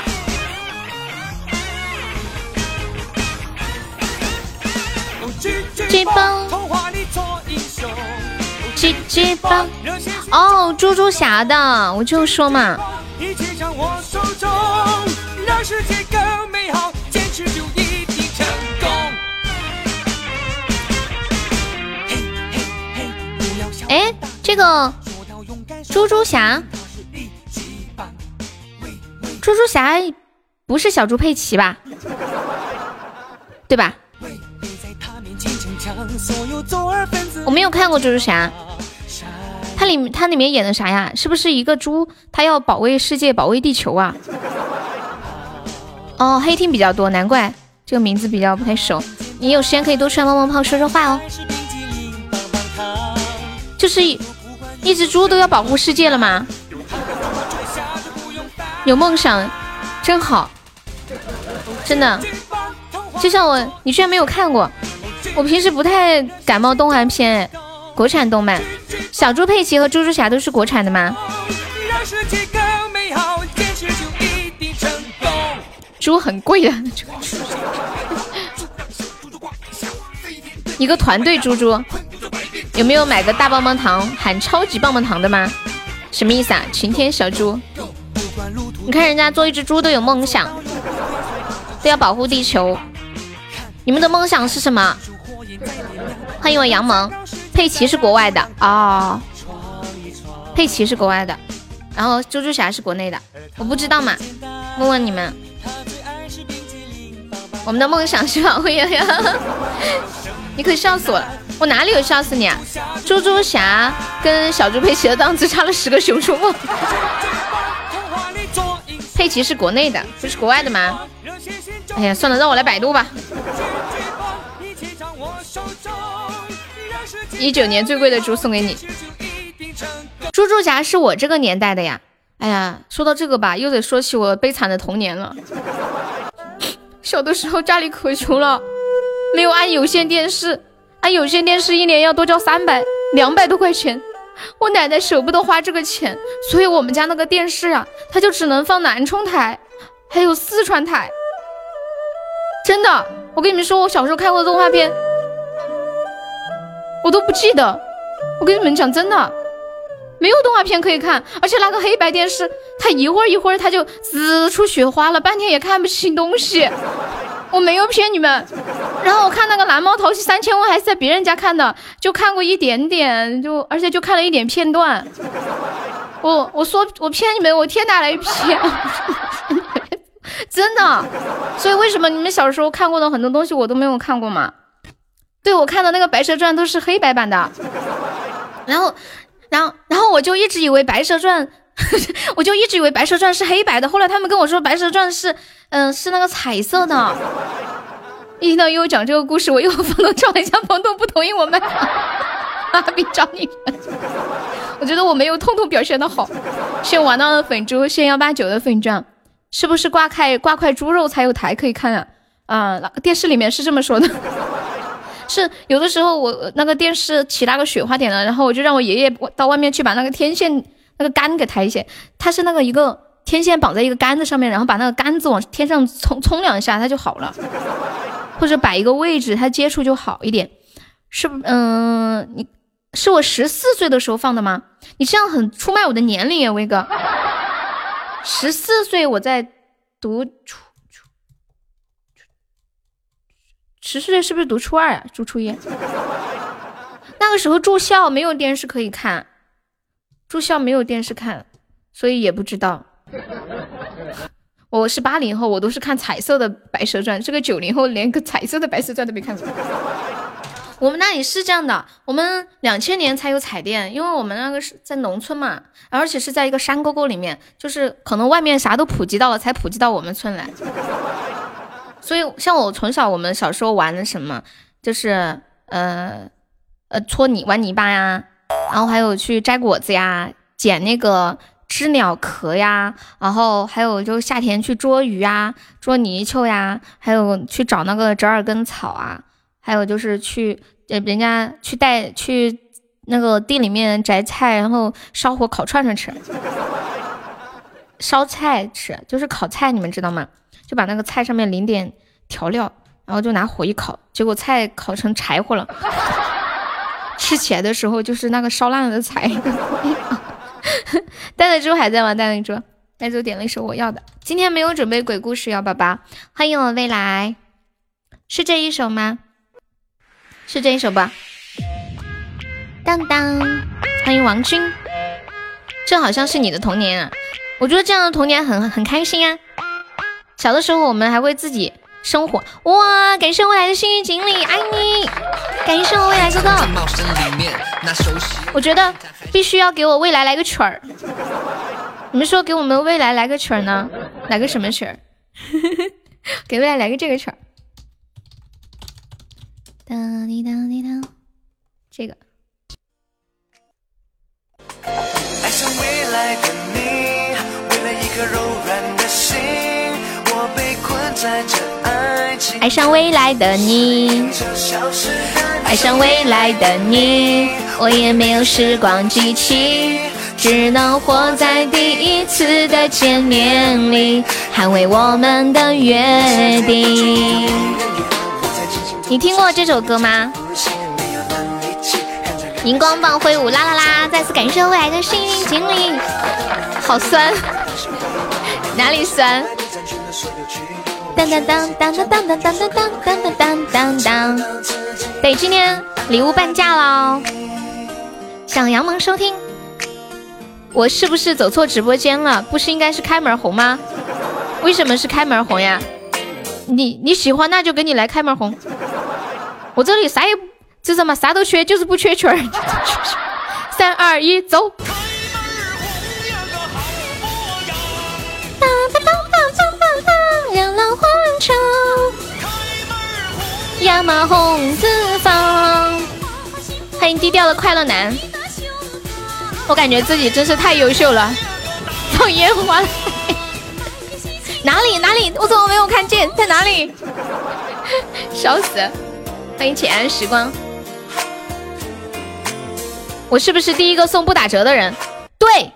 鸡包。鸡鸡包。哦，猪猪侠的，我就说嘛。哎，这个猪猪侠，猪猪侠不是小猪佩奇吧？对吧？我没有看过猪猪侠，它里它里面演的啥呀？是不是一个猪，它要保卫世界，保卫地球啊？哦，黑听比较多，难怪这个名字比较不太熟。你有时间可以多出来冒冒泡，说说话哦。就是一一只猪都要保护世界了吗？有梦想真好，真的。就像我，你居然没有看过。我平时不太感冒动画片，国产动漫。小猪佩奇和猪猪侠都是国产的吗？猪很贵的，一个团队猪猪，有没有买个大棒棒糖喊超级棒棒糖的吗？什么意思啊？晴天小猪，你看人家做一只猪都有梦想，都要保护地球。你们的梦想是什么？欢迎我杨萌，佩奇是国外的哦，佩奇是国外的，然后猪猪侠是国内的，我不知道嘛，问问你们。我们的梦想是保护悠悠，你可笑死我了！我哪里有笑死你啊？猪猪侠跟小猪佩奇的档次差了十个熊出没。佩奇是国内的，不是国外的吗？哎呀，算了，让我来百度吧。一九年最贵的猪送给你。猪猪侠是我这个年代的呀。哎呀，说到这个吧，又得说起我悲惨的童年了。小的时候家里可穷了，没有安有线电视，安有线电视一年要多交三百两百多块钱，我奶奶舍不得花这个钱，所以我们家那个电视啊，它就只能放南充台，还有四川台。真的，我跟你们说，我小时候看过的动画片，我都不记得。我跟你们讲，真的，没有动画片可以看，而且那个黑白电视。它一会儿一会儿它就滋出雪花了，半天也看不清东西。我没有骗你们。然后我看那个蓝猫淘气三千问还是在别人家看的，就看过一点点，就而且就看了一点片段。我我说我骗你们，我天打雷劈？真的。所以为什么你们小时候看过的很多东西我都没有看过嘛？对我看的那个白蛇传都是黑白版的。然后，然后，然后我就一直以为白蛇传。我就一直以为《白蛇传》是黑白的，后来他们跟我说《白蛇传》是，嗯，是那个彩色的。一听到悠悠讲这个故事，我又房东找了一下房东，不同意我卖。阿 比找你们，我觉得我没有痛痛表现的好。谢玩到的粉猪，谢幺八九的粉钻，是不是挂块挂块猪肉才有台可以看啊？啊，电视里面是这么说的。是有的时候我那个电视起那个雪花点了，然后我就让我爷爷到外面去把那个天线。那个杆给抬起，它是那个一个天线绑在一个杆子上面，然后把那个杆子往天上冲冲两下，它就好了。或者摆一个位置，它接触就好一点。是不？嗯，你是我十四岁的时候放的吗？你这样很出卖我的年龄啊，威哥。十四岁我在读初初，十四岁是不是读初二啊？住初一？那个时候住校没有电视可以看。住校没有电视看，所以也不知道。我是八零后，我都是看彩色的《白蛇传》。这个九零后连个彩色的《白蛇传》都没看过。我们那里是这样的，我们两千年才有彩电，因为我们那个是在农村嘛，而且是在一个山沟沟里面，就是可能外面啥都普及到了，才普及到我们村来。所以像我从小，我们小时候玩的什么，就是呃呃搓泥玩泥巴呀。然后还有去摘果子呀，捡那个知了壳呀，然后还有就夏天去捉鱼啊，捉泥鳅呀，还有去找那个折耳根草啊，还有就是去呃人家去带去那个地里面摘菜，然后烧火烤串串吃，烧菜吃就是烤菜，你们知道吗？就把那个菜上面淋点调料，然后就拿火一烤，结果菜烤成柴火了。吃起来的时候就是那个烧烂了的柴。蛋蛋猪还在吗？蛋蛋猪，带走点了一首我要的。今天没有准备鬼故事，要宝宝，欢迎我未来，是这一首吗？是这一首吧？当当，欢迎王军，这好像是你的童年啊！我觉得这样的童年很很开心啊。小的时候我们还会自己生火，哇！感谢未来的幸运锦鲤，爱你！感谢我未来哥哥。我觉得必须要给我未来来个曲儿。你们说给我们未来来个曲儿呢？来个什么曲儿？给未来来个这个曲儿。哒滴哒滴哒，这个。爱上未来的你，为了一颗柔软的爱。上未来的你，爱上未来的你，我也没有时光机器，只能活在第一次的见面里，捍卫我们的约定。你听过这首歌吗？荧光棒挥舞，啦啦啦！再次感谢未来的幸运锦鲤，好酸，哪里酸？当当当当当当当当当当当当当当！对，今天礼物半价喽！想杨萌收听，我是不是走错直播间了？不是应该是开门红吗？为什么是开门红呀？你你喜欢那就给你来开门红，我这里啥也。这什么啥都缺，就是不缺圈儿。三二一，走！当当当当当，亮朗荒城，亚麻红四方。欢迎低调的快乐男，我感觉自己真是太优秀了。放烟花，哪里哪里？我怎么没有看见？在哪里？笑死！欢迎浅安时光。我是不是第一个送不打折的人？对，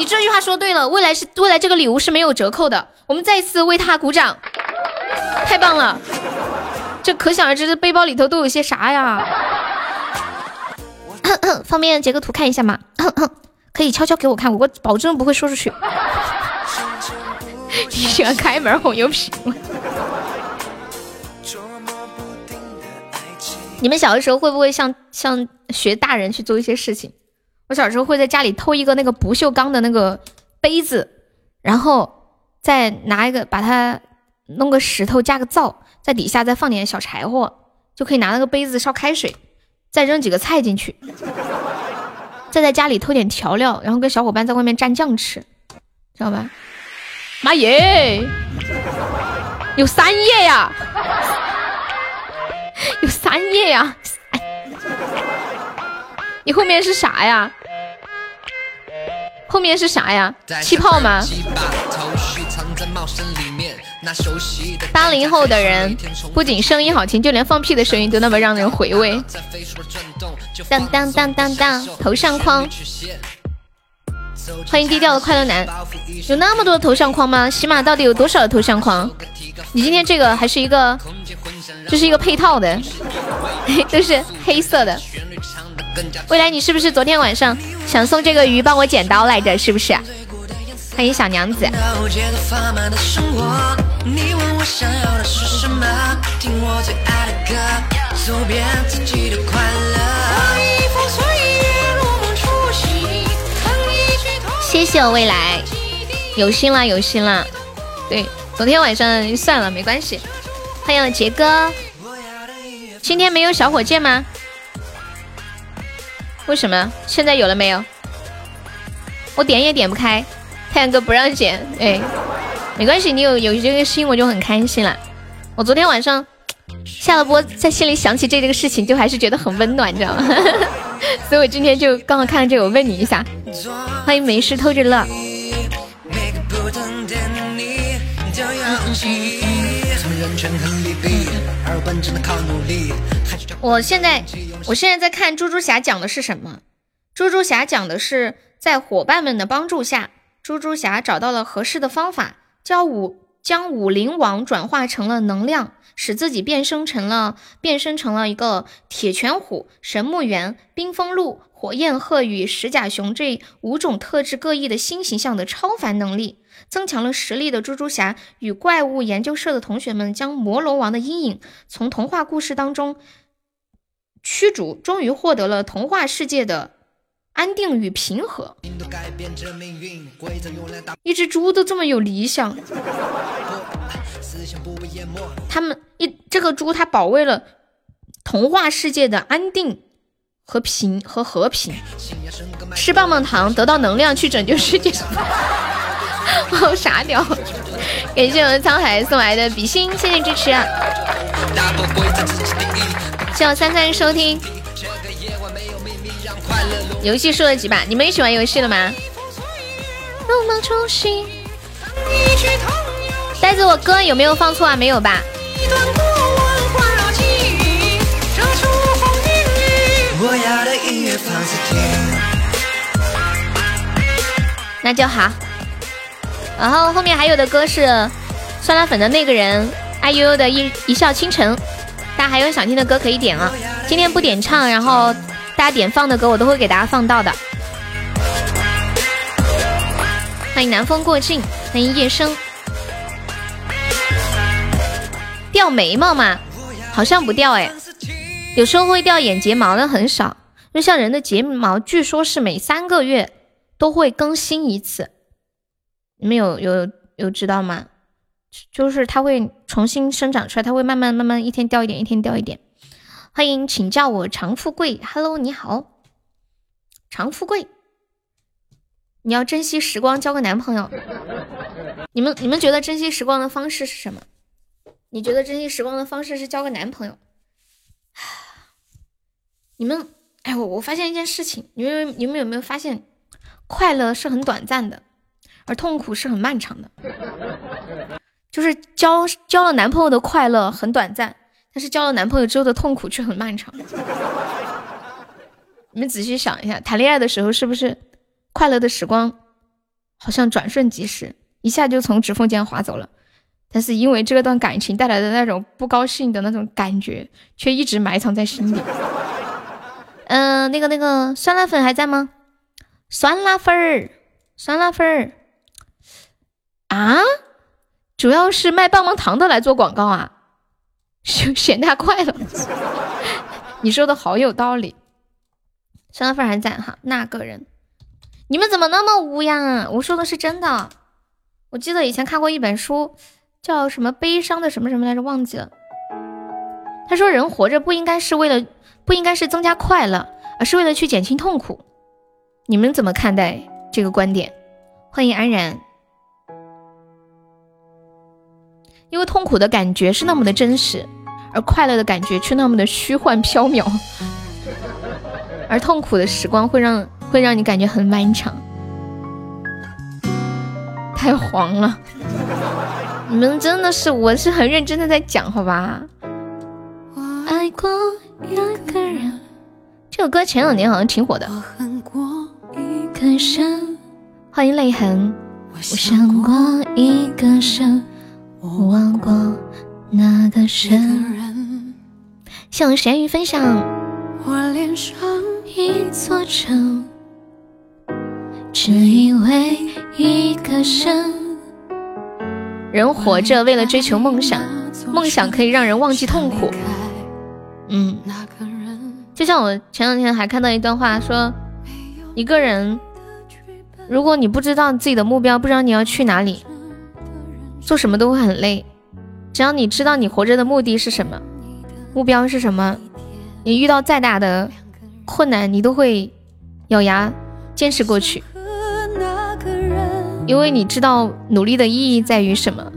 你这句话说对了。未来是未来，这个礼物是没有折扣的。我们再一次为他鼓掌，太棒了！这可想而知，这背包里头都有些啥呀？方便截个图看一下吗？可以悄悄给我看，我保证不会说出去。你喜欢开门红油皮吗？你们小的时候会不会像像学大人去做一些事情？我小时候会在家里偷一个那个不锈钢的那个杯子，然后再拿一个把它弄个石头加个灶，在底下再放点小柴火，就可以拿那个杯子烧开水，再扔几个菜进去，再在家里偷点调料，然后跟小伙伴在外面蘸酱吃，知道吧？妈耶，有三页呀！有三页呀！你后面是啥呀？后面是啥呀？气泡吗？八零后的人不仅声音好听，就连放屁的声音都那么让人回味。当当当当当，头像框。欢迎低调的快乐男，有那么多的头像框吗？喜马到底有多少的头像框？你今天这个还是一个，这是一个配套的，都是黑色的。未来你是不是昨天晚上想送这个鱼帮我剪刀来着？是不是？欢迎小娘子。谢谢我未来，有心了有心了。对，昨天晚上算了，没关系。欢迎杰哥，今天没有小火箭吗？为什么？现在有了没有？我点也点不开，太阳哥不让剪。哎，没关系，你有有这个心我就很开心了。我昨天晚上 下了播，在心里想起这个事情，就还是觉得很温暖，你知道吗？所以我今天就刚好看到这个，我问你一下。欢迎没事偷着乐。我现在，我现在在看猪猪侠讲的是什么？猪猪侠讲的是在伙伴们的帮助下，猪猪侠找到了合适的方法，教武将武灵王转化成了能量，使自己变身成了变身成了一个铁拳虎、神木猿、冰封鹿、火焰鹤与石甲熊这五种特质各异的新形象的超凡能力。增强了实力的猪猪侠与怪物研究社的同学们，将魔龙王的阴影从童话故事当中驱逐，终于获得了童话世界的安定与平和。一只猪都这么有理想，他们一这个猪，它保卫了童话世界的安定和平和和平。吃棒棒糖得到能量去拯救世界。好 傻屌！感谢我们沧海送来的比心，谢谢支持啊。谢我三三收听。游戏输了几把？你们也喜欢游戏了吗？带着，我哥有没有放错啊？没有吧？那就好。然后后面还有的歌是酸辣粉的那个人，爱悠悠的一一笑倾城。大家还有想听的歌可以点啊，今天不点唱，然后大家点放的歌我都会给大家放到的。欢迎南风过境，欢迎夜生。掉眉毛吗？好像不掉哎，有时候会掉眼睫毛，但很少。就像人的睫毛，据说是每三个月都会更新一次。你们有有有知道吗？就是它会重新生长出来，它会慢慢慢慢一天掉一点，一天掉一点。欢迎，请叫我常富贵。Hello，你好，常富贵。你要珍惜时光，交个男朋友。你们你们觉得珍惜时光的方式是什么？你觉得珍惜时光的方式是交个男朋友？你们哎，我我发现一件事情，你们你们有没有发现，快乐是很短暂的？而痛苦是很漫长的，就是交交了男朋友的快乐很短暂，但是交了男朋友之后的痛苦却很漫长。你们仔细想一下，谈恋爱的时候是不是快乐的时光好像转瞬即逝，一下就从指缝间划走了？但是因为这段感情带来的那种不高兴的那种感觉，却一直埋藏在心里。嗯，那个那个酸辣粉还在吗？酸辣粉儿，酸辣粉儿。啊，主要是卖棒棒糖的来做广告啊，嫌嫌他快了。你说的好有道理，酸辣粉还在哈。那个人，你们怎么那么污呀？我说的是真的。我记得以前看过一本书，叫什么悲伤的什么什么来着，忘记了。他说人活着不应该是为了，不应该是增加快乐，而是为了去减轻痛苦。你们怎么看待这个观点？欢迎安然。因为痛苦的感觉是那么的真实，而快乐的感觉却那么的虚幻缥缈，而痛苦的时光会让会让你感觉很漫长，太黄了。你们真的是，我是很认真的在讲，好吧？我爱过一个人，这首歌前两年好像挺火的。我恨过一个欢迎泪痕，我想过一个人。我忘过那个人。向咸鱼分享。我脸上一座城，只因为一个人。人活着为了追求梦想，梦想可以让人忘记痛苦。嗯，就像我前两天还看到一段话，说一个人，如果你不知道自己的目标，不知道你要去哪里。做什么都会很累，只要你知道你活着的目的是什么，目标是什么，你遇到再大的困难，你都会咬牙坚持过去，因为你知道努力的意义在于什么。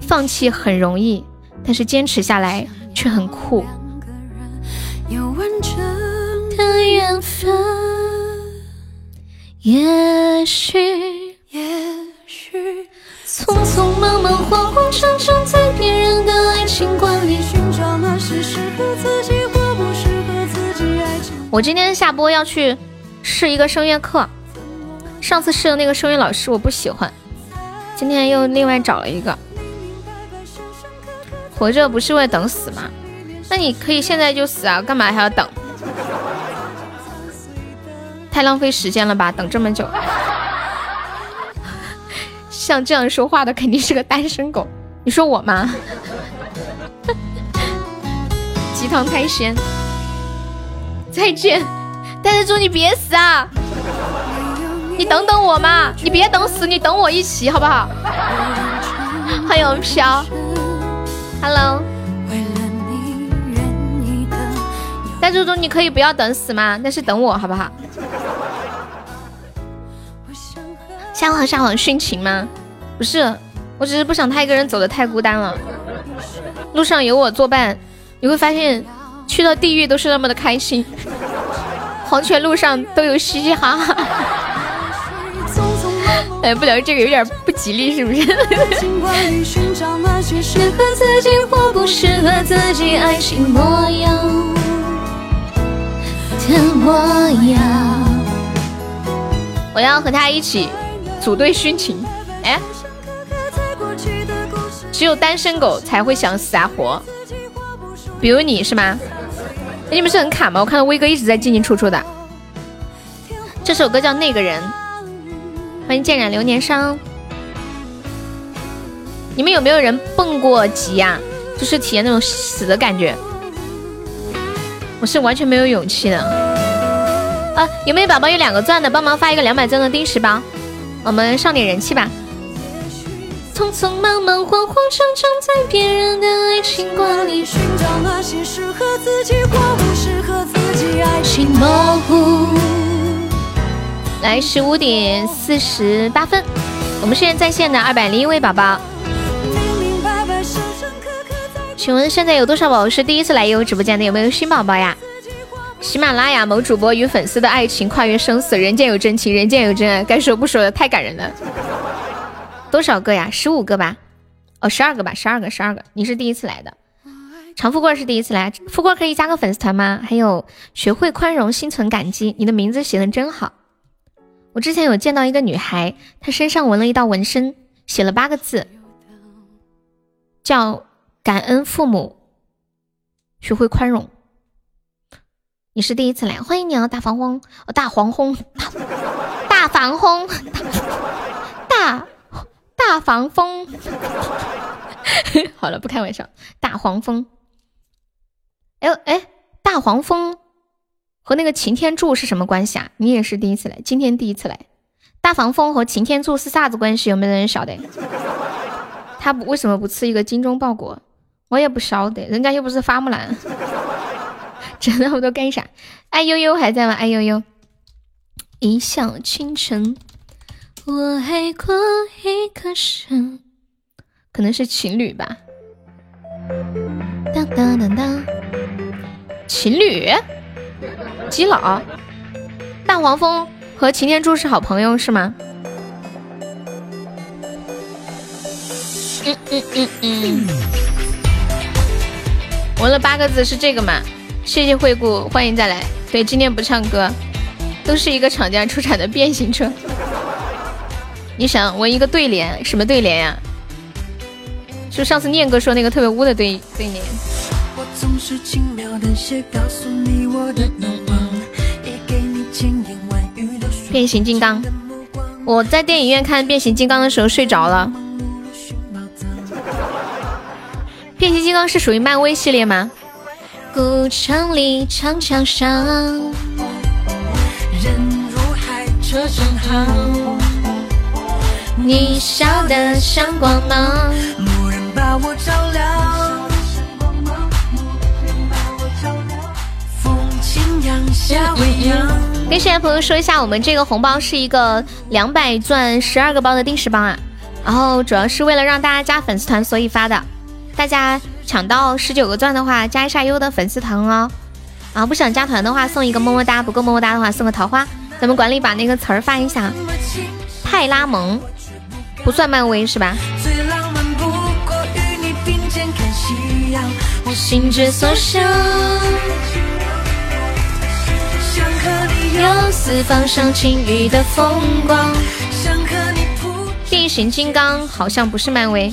放弃很容易，但是坚持下来却很酷。也许，也许。匆匆忙忙，慌慌张张，在别人的爱情观里寻找那是适合自己或不适合自己爱情。我今天下播要去试一个声乐课，上次试的那个声乐老师我不喜欢，今天又另外找了一个，活着不是为了等死吗？那你可以现在就死啊，干嘛还要等？太浪费时间了吧，等这么久。像这样说话的肯定是个单身狗，你说我吗？鸡汤太咸。再见，但是祝你别死啊！你等等我嘛，你别等死，你等我一起好不好？欢迎飘，Hello。但猪猪，你可以不要等死吗？但是等我好不好？下午下午殉情吗？不是，我只是不想他一个人走的太孤单了。路上有我作伴，你会发现去到地狱都是那么的开心。黄泉路上都有嘻嘻哈哈。哎，不聊这个有点不吉利，是不是？我要和他一起组队殉情。哎，只有单身狗才会想死啊活，比如你是吗？你们是很卡吗？我看到威哥一直在进进出出的。这首歌叫《那个人》，欢迎渐染流年伤。你们有没有人蹦过极呀？就是体验那种死的感觉。我是完全没有勇气的。啊，有没有宝宝有两个钻的，帮忙发一个两百钻的定时包，我们上点人气吧。匆匆忙忙，慌慌张张，在别人的爱情观里寻找那些适合自己或不适合自己爱情模糊。来，十五点四十八分，我们现在在线的二百零一位宝宝。请问现在有多少宝宝是第一次来悠悠直播间的？有没有新宝宝呀？喜马拉雅某主播与粉丝的爱情跨越生死，人间有真情，人间有真爱，该说不说的，太感人了。多少个呀？十五个吧？哦，十二个吧？十二个，十二个。你是第一次来的，长富贵是第一次来，富贵可以加个粉丝团吗？还有，学会宽容，心存感激。你的名字写的真好。我之前有见到一个女孩，她身上纹了一道纹身，写了八个字，叫。感恩父母，学会宽容。你是第一次来，欢迎你啊，大黄蜂，大黄蜂，大防风，大大黄蜂。好了，不开玩笑。大黄蜂，哎呦哎，大黄蜂和那个擎天柱是什么关系啊？你也是第一次来，今天第一次来。大黄蜂和擎天柱是啥子关系？有没有人晓得？他不为什么不吃一个精忠报国？我也不晓得，人家又不是花木兰，整那么多干啥？哎悠悠还在吗？哎悠悠，一笑倾城，我爱过一个人，可能是情侣吧。当当当当，情侣，基佬，大黄蜂和擎天柱是好朋友是吗？嗯嗯嗯嗯。纹了八个字是这个吗？谢谢惠顾，欢迎再来。对，今天不唱歌，都是一个厂家出产的变形车。你想纹一个对联，什么对联呀？就上次念哥说那个特别污的对对联。变形金刚，我在电影院看变形金刚的时候睡着了。变形金刚是属于漫威系列吗？古城里长墙上，人如海，车正行。你笑得像光芒，蓦然把我照亮。风轻扬，夏未央。跟现在朋友说一下，我们这个红包是一个两百钻十二个包的定时包啊，然后主要是为了让大家加粉丝团，所以发的。大家抢到十九个钻的话，加一下优的粉丝团哦。啊，不想加团的话，送一个么么哒；不够么么哒的话，送个桃花。咱们管理把那个词儿发一下。派拉蒙不算漫威是吧？心之所向，有四方赏晴雨的风光。变形金刚好像不是漫威。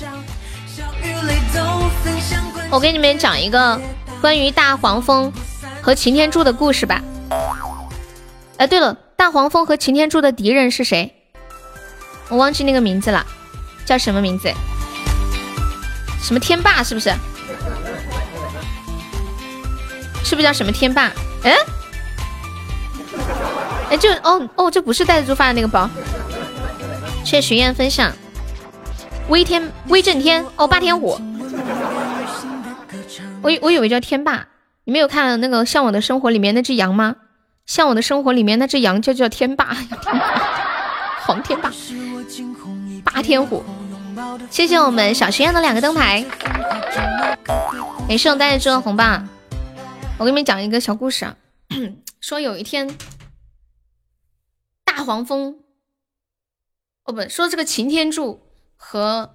我给你们讲一个关于大黄蜂和擎天柱的故事吧。哎，对了，大黄蜂和擎天柱的敌人是谁？我忘记那个名字了，叫什么名字？什么天霸是不是？是不是叫什么天霸？哎，哎，就哦哦，这不是带着猪发的那个包。谢谢徐燕分享。威天威震天哦，霸天虎。我我以为叫天霸。你没有看那个《向往的生活》里面那只羊吗？《向往的生活》里面那只羊就叫天霸，黄天霸，霸天虎。谢谢我们小学院的两个灯牌，没事，我带着这个红包。我给你们讲一个小故事啊，说有一天，大黄蜂，哦不，说这个擎天柱和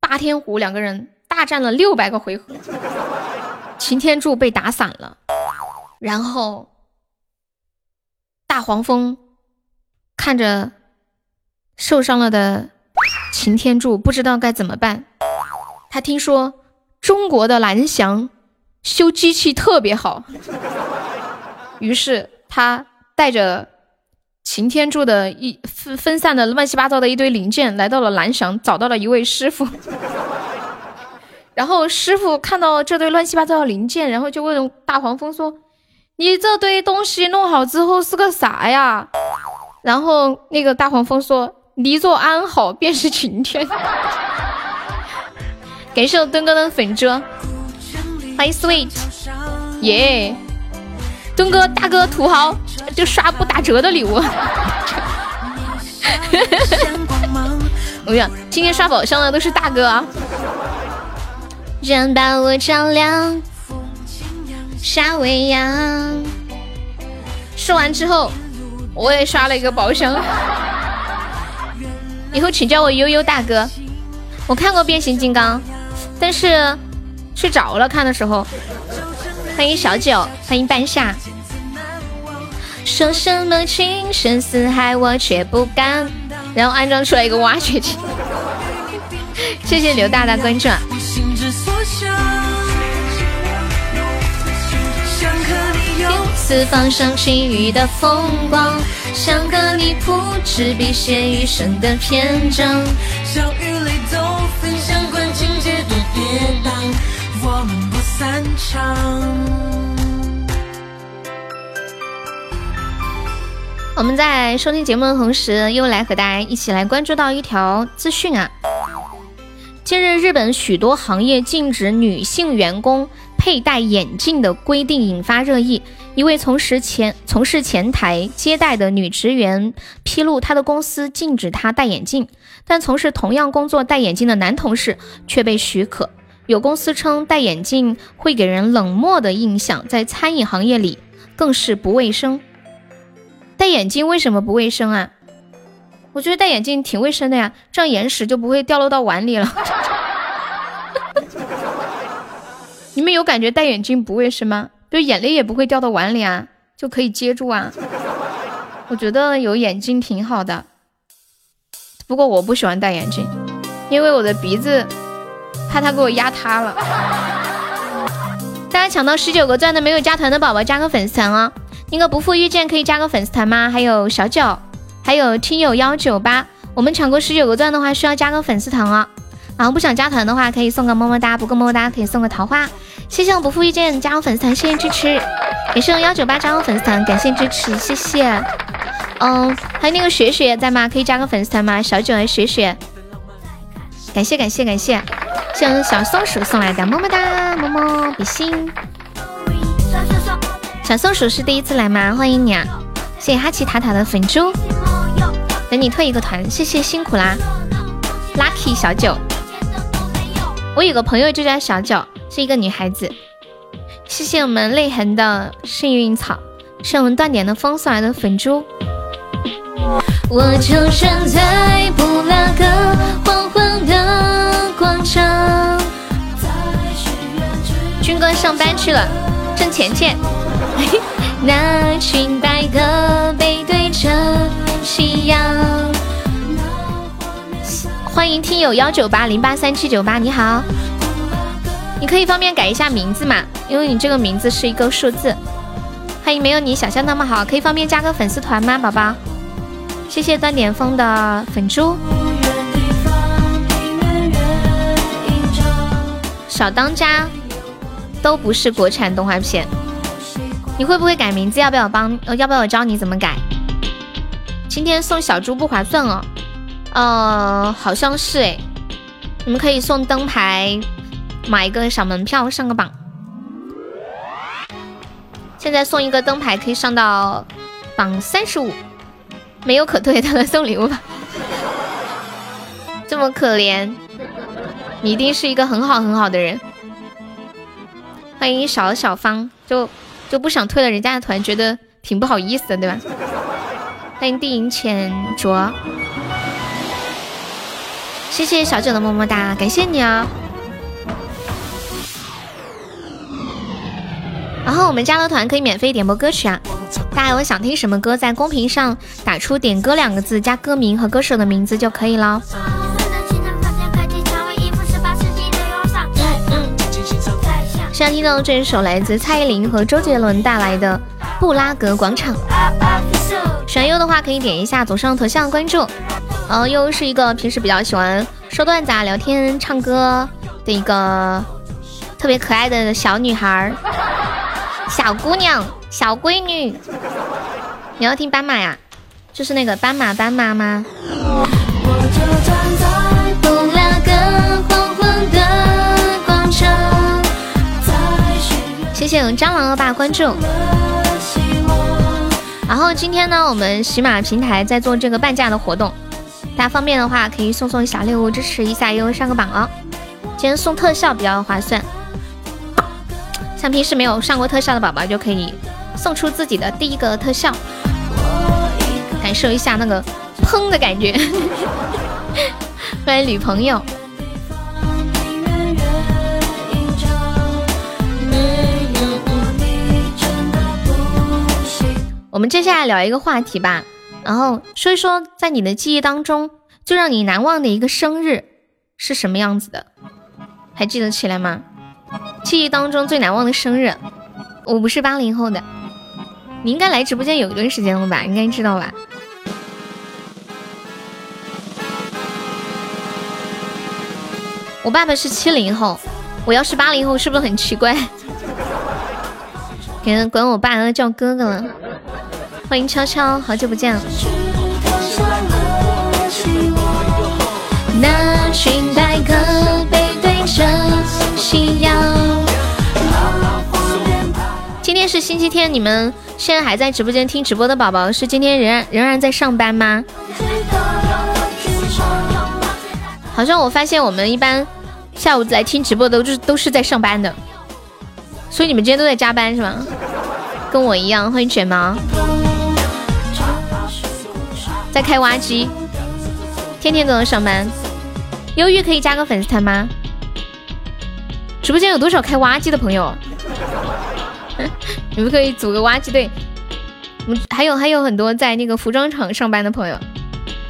霸天虎两个人大战了六百个回合，擎天柱被打散了，然后大黄蜂看着受伤了的擎天柱，不知道该怎么办。他听说中国的蓝翔。修机器特别好，于是他带着擎天柱的一分分散的乱七八糟的一堆零件，来到了蓝翔，找到了一位师傅。然后师傅看到这堆乱七八糟的零件，然后就问大黄蜂说：“你这堆东西弄好之后是个啥呀？”然后那个大黄蜂说：“你若安好，便是晴天。”感谢我墩哥的粉猪。欢迎 sweet，耶！东哥大哥土豪，就刷不打折的礼物。我跟你讲，今天刷宝箱的都是大哥啊！人把我照亮，夏威阳。说完之后，我也刷了一个宝箱。以后请叫我悠悠大哥。我看过变形金刚，但是。睡着了，看的时候。欢迎小九，欢迎半夏。说什么情深似海，我却不敢。然后安装出来一个挖掘机。谢谢刘大大关注。四方赏晴雨的风光，想和你铺纸笔写余生的篇章。笑与泪都分享，管情节多跌宕。我们不散场。我们在收听节目的同时，又来和大家一起来关注到一条资讯啊。近日，日本许多行业禁止女性员工佩戴眼镜的规定引发热议。一位从事前从事前台接待的女职员披露，她的公司禁止她戴眼镜，但从事同样工作戴眼镜的男同事却被许可。有公司称戴眼镜会给人冷漠的印象，在餐饮行业里更是不卫生。戴眼镜为什么不卫生啊？我觉得戴眼镜挺卫生的呀，这样眼屎就不会掉落到碗里了。你们有感觉戴眼镜不卫生吗？就眼泪也不会掉到碗里啊，就可以接住啊。我觉得有眼镜挺好的，不过我不喜欢戴眼镜，因为我的鼻子。怕他给我压塌了！大家抢到十九个钻的没有加团的宝宝加个粉丝团哦。那个不负遇见可以加个粉丝团吗？还有小九，还有听友幺九八，我们抢过十九个钻的话需要加个粉丝团哦。然后不想加团的话可以送个么么哒，不够么么哒可以送个桃花。谢谢我不负遇见加入粉丝团，谢谢支持。也是用幺九八加入粉丝团，感谢支持，谢谢。嗯，还有那个雪雪在吗？可以加个粉丝团吗？小九和雪雪，感谢感谢感谢。谢小松鼠送来的么么哒，么么比心。小松鼠是第一次来吗？欢迎你啊！谢谢哈奇塔塔的粉猪，等你退一个团，谢谢辛苦啦，Lucky 小九。我有个朋友就叫小九，是一个女孩子。谢谢我们泪痕的幸运草，是我们断点的风送来的粉珠。我就站在布拉格黄昏的广场。军哥上班去了，挣钱去。那群白鸽背对着夕阳。欢迎听友幺九八零八三七九八，你好。你可以方便改一下名字嘛？因为你这个名字是一个数字。欢迎没有你想象那么好，可以方便加个粉丝团吗，宝宝？谢谢断点风的粉猪。小当家都不是国产动画片，你会不会改名字？要不要帮？要不要我教你怎么改？今天送小猪不划算哦。呃，好像是哎。你们可以送灯牌，买一个小门票上个榜。现在送一个灯牌可以上到榜三十五，没有可退的了，送礼物吧。这么可怜，你一定是一个很好很好的人。欢迎小小芳，就就不想退了人家的团，觉得挺不好意思的，对吧？欢迎地影浅浊。谢谢小九的么么哒，感谢你啊！然后我们加了团可以免费点播歌曲啊，大家有想听什么歌，在公屏上打出“点歌”两个字，加歌名和歌手的名字就可以了。现在听到这一首来自蔡依林和周杰伦带来的《布拉格广场》。喜欢优的话可以点一下左上头像关注。然后又是一个平时比较喜欢说段子、啊、聊天、唱歌的一个特别可爱的小女孩、小姑娘、小闺女。你要听斑马呀？就是那个斑马斑马吗？谢谢我们蟑螂恶霸关注。然后今天呢，我们喜马平台在做这个半价的活动。大家方便的话，可以送送小礼物支持一下，又上个榜哦。今天送特效比较划算，像平时没有上过特效的宝宝就可以送出自己的第一个特效，感受一下那个砰的感觉。欢迎女朋友。我们接下来聊一个话题吧。然后说一说，在你的记忆当中最让你难忘的一个生日是什么样子的？还记得起来吗？记忆当中最难忘的生日，我不是八零后的，你应该来直播间有一段时间了吧？应该知道吧？我爸爸是七零后，我要是八零后，是不是很奇怪？给人管我爸叫哥哥了。欢迎悄悄，好久不见。那群白鸽背对着夕阳。今天是星期天，你们现在还在直播间听直播的宝宝，是今天仍然仍然在上班吗？好像我发现我们一般下午来听直播的都是都是在上班的，所以你们今天都在加班是吗？跟我一样，欢迎卷毛。在开挖机，天天都能上班。忧郁可以加个粉丝团吗？直播间有多少开挖机的朋友？你们可以组个挖机队。我们，还有还有很多在那个服装厂上班的朋友，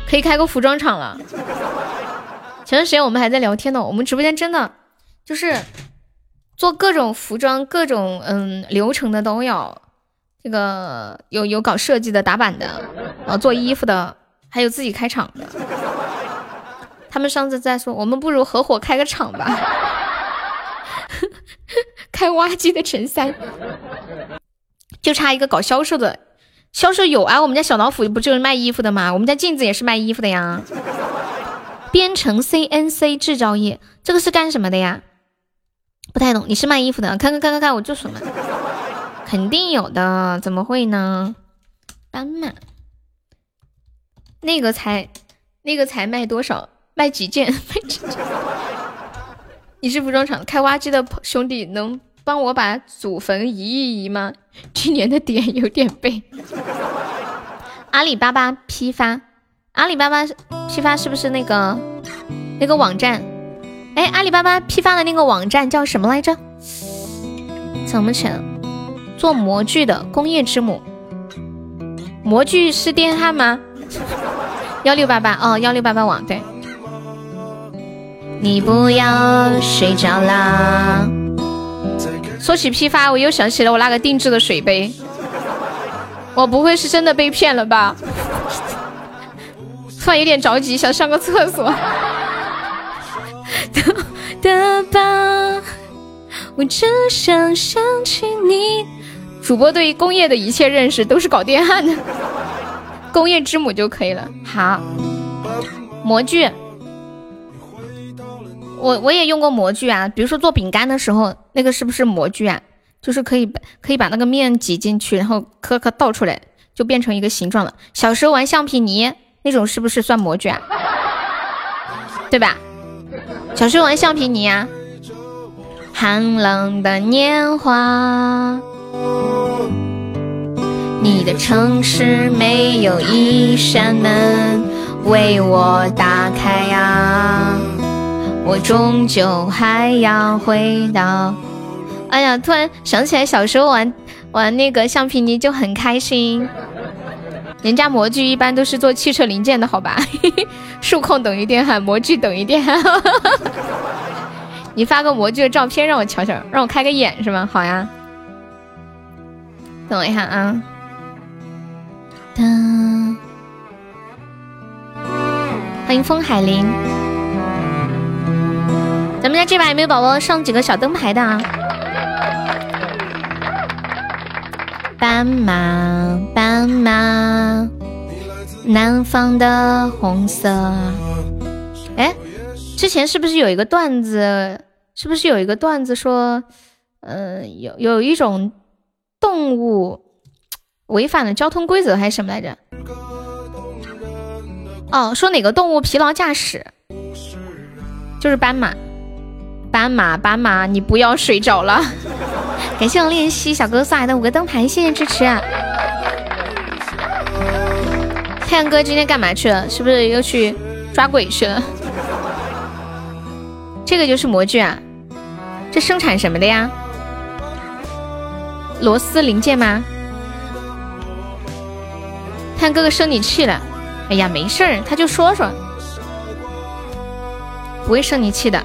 可以开个服装厂了。前段时间我们还在聊天呢，我们直播间真的就是做各种服装、各种嗯流程的都有。这个有有搞设计的、打版的，呃，做衣服的，还有自己开厂的。他们上次在说，我们不如合伙开个厂吧。开挖机的陈三，就差一个搞销售的。销售有啊，我们家小老虎不就是卖衣服的吗？我们家镜子也是卖衣服的呀。编程 CNC 制造业，这个是干什么的呀？不太懂。你是卖衣服的？看看看看看，我就说嘛。肯定有的，怎么会呢？斑马，那个才，那个才卖多少？卖几件？卖几件？你是服装厂开挖机的兄弟，能帮我把祖坟移一移吗？今年的点有点背。阿里巴巴批发，阿里巴巴批发是不是那个那个网站？哎，阿里巴巴批发的那个网站叫什么来着？怎么起来。做模具的工业之母，模具是电焊吗？幺六八八哦，幺六八八网对。你不要睡着啦。说起批发，我又想起了我那个定制的水杯。我不会是真的被骗了吧？突然有点着急，想上个厕所。的吧，我只想想起你。主播对于工业的一切认识都是搞电焊的，工业之母就可以了。好，模具，我我也用过模具啊，比如说做饼干的时候，那个是不是模具啊？就是可以可以把那个面挤进去，然后颗颗倒出来，就变成一个形状了。小时候玩橡皮泥那种是不是算模具啊？对吧？小时候玩橡皮泥啊。寒冷的年华，你的城市没有一扇门为我打开呀，我终究还要回到。哎呀，突然想起来小时候玩玩那个橡皮泥就很开心。人家模具一般都是做汽车零件的，好吧？数控等于电焊，模具等于电焊。你发个模具的照片让我瞧瞧，让我开个眼是吗？好呀。等我一下啊。噔。欢迎风海林。咱们家这把有没有宝宝上几个小灯牌的啊？斑马，斑马，南方的红色。哎，之前是不是有一个段子？是不是有一个段子说，嗯，有有一种动物违反了交通规则还是什么来着？哦，说哪个动物疲劳驾驶？就是斑马，斑马，斑马，你不要睡着了。感谢我练习小哥送来的五个灯牌，谢谢支持。啊太阳哥今天干嘛去了？是不是又去抓鬼去了？这个就是模具啊，这生产什么的呀？螺丝零件吗？看哥哥生你气了？哎呀，没事儿，他就说说，不会生你气的。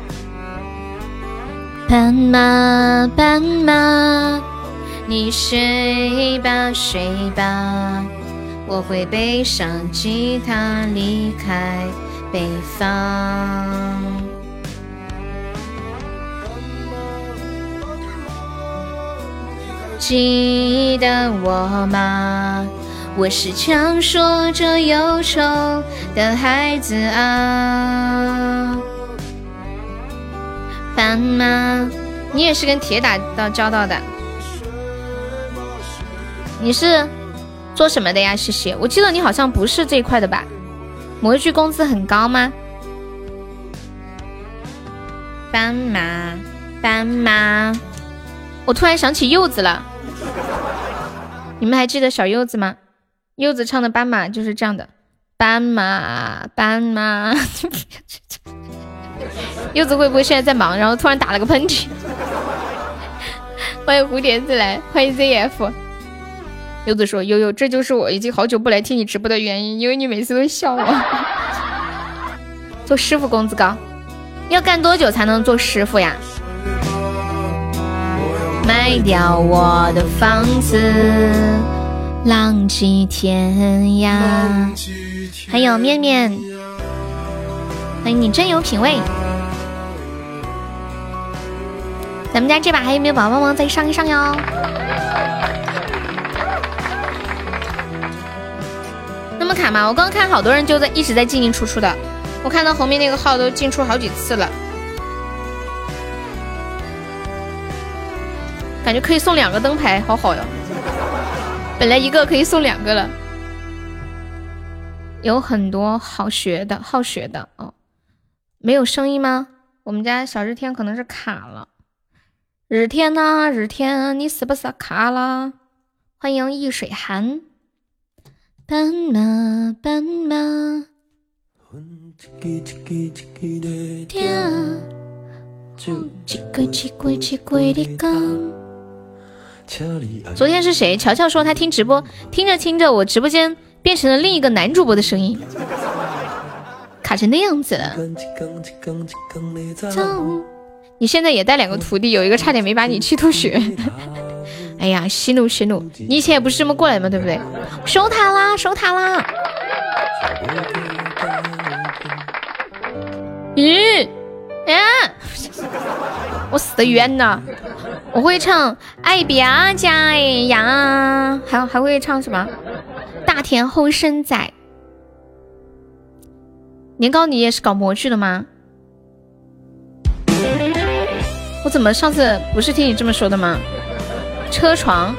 斑马，斑马，你睡吧，睡吧，我会背上吉他离开北方。记得我吗？我是强说着忧愁的孩子啊。斑马，你也是跟铁打到交道的？你是做什么的呀？谢谢，我记得你好像不是这一块的吧？模具工资很高吗？斑马，斑马，我突然想起柚子了，你们还记得小柚子吗？柚子唱的《斑马》就是这样的，斑马，斑马。柚子会不会现在在忙，然后突然打了个喷嚏？欢迎蝴蝶自来，欢迎 ZF。柚子说：悠悠，这就是我已经好久不来听你直播的原因，因为你每次都笑我。做师傅工资高，要干多久才能做师傅呀？卖掉我的房子，浪迹天涯。还有面面，欢迎你真有品味。咱们家这把还有没有宝宝帮忙再上一上哟？那么卡吗？我刚刚看好多人就在一直在进进出出的，我看到后面那个号都进出好几次了，感觉可以送两个灯牌，好好哟！本来一个可以送两个了，有很多好学的好学的哦。没有声音吗？我们家小日天可能是卡了。日天呐，日天，你是不是卡了？欢迎易水寒。斑马，斑马。昨天是谁？乔乔说他听直播，听着听着，我直播间变成了另一个男主播的声音，卡成那样子了。你现在也带两个徒弟，有一个差点没把你气吐血。哎呀，息怒息怒！你以前也不是这么过来的嘛，对不对？收塔啦，收塔啦！咦？哎！我死的冤呐！我会唱《爱别家哎呀》，还还会唱什么《大田后生仔》？年糕，你也是搞模具的吗？我怎么上次不是听你这么说的吗？车床，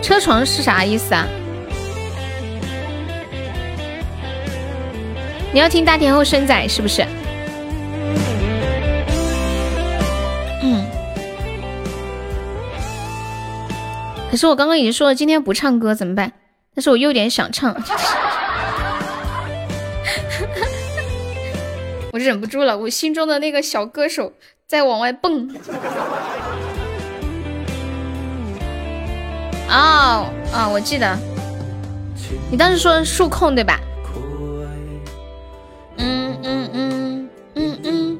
车床是啥意思啊？你要听大田后生仔是不是？是我刚刚已经说了，今天不唱歌怎么办？但是我又有点想唱，我忍不住了，我心中的那个小歌手在往外蹦。哦哦，我记得，你当时说数控对吧？嗯嗯嗯嗯嗯。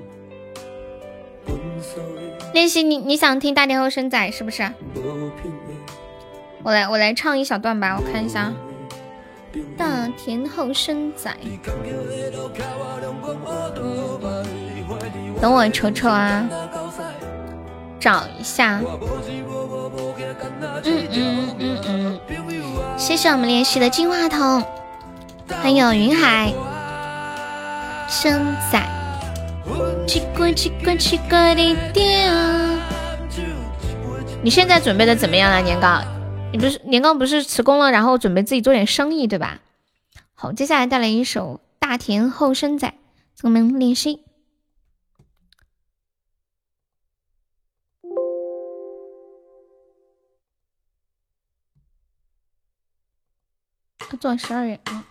练习你你想听大点后生仔是不是？我来我来唱一小段吧，我看一下。大田后生仔，等我瞅瞅啊，找一下。嗯嗯嗯嗯，谢谢我们练习的金话筒，还有云海生仔，奇怪奇怪奇怪的点。你现在准备的怎么样了，年糕？你不是年糕不是辞工了，然后准备自己做点生意对吧？好，接下来带来一首大田后生仔，我们练习。他做十二月啊。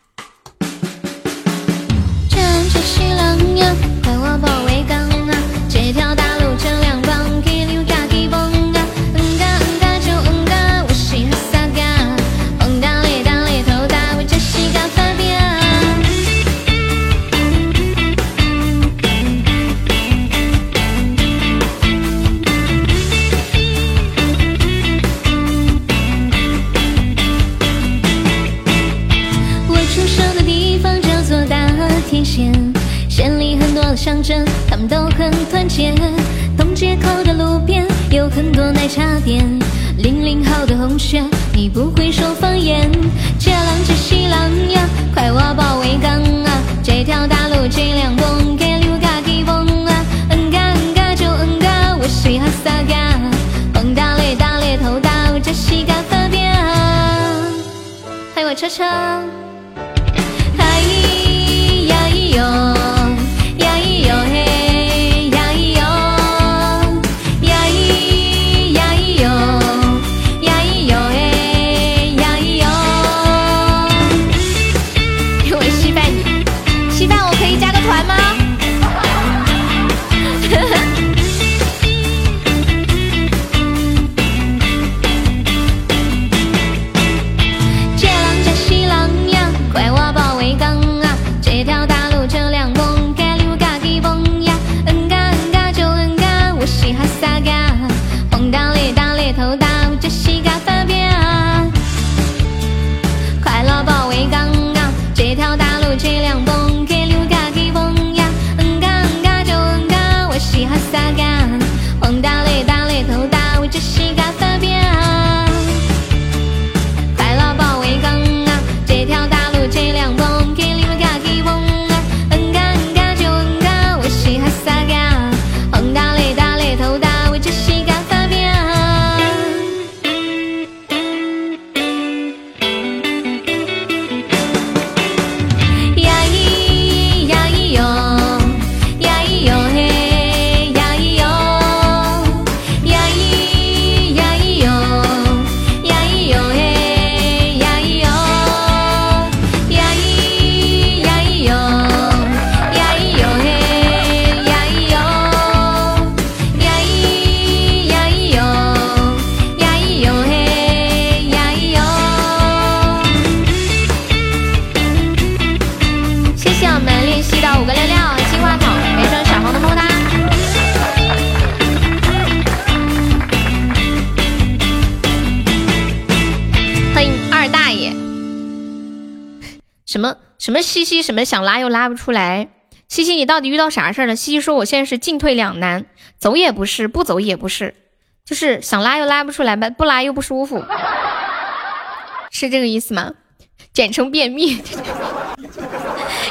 乡镇，他们都很团结。东街口的路边有很多奶茶店。零零后的同学，你不会说方言。这浪接西浪呀，快我保卫岗啊！这条大路这辆蹦，给六嘎给蹦啊！嗯嘎嗯嘎就嗯嘎，我是哈萨嘎。蹦大咧大咧头大，这西嘎发边。欢迎我车车。嗨呀咿哟。想拉又拉不出来。西西，你到底遇到啥事儿了？西西说我现在是进退两难，走也不是，不走也不是，就是想拉又拉不出来吧，不拉又不舒服，是这个意思吗？简称便秘。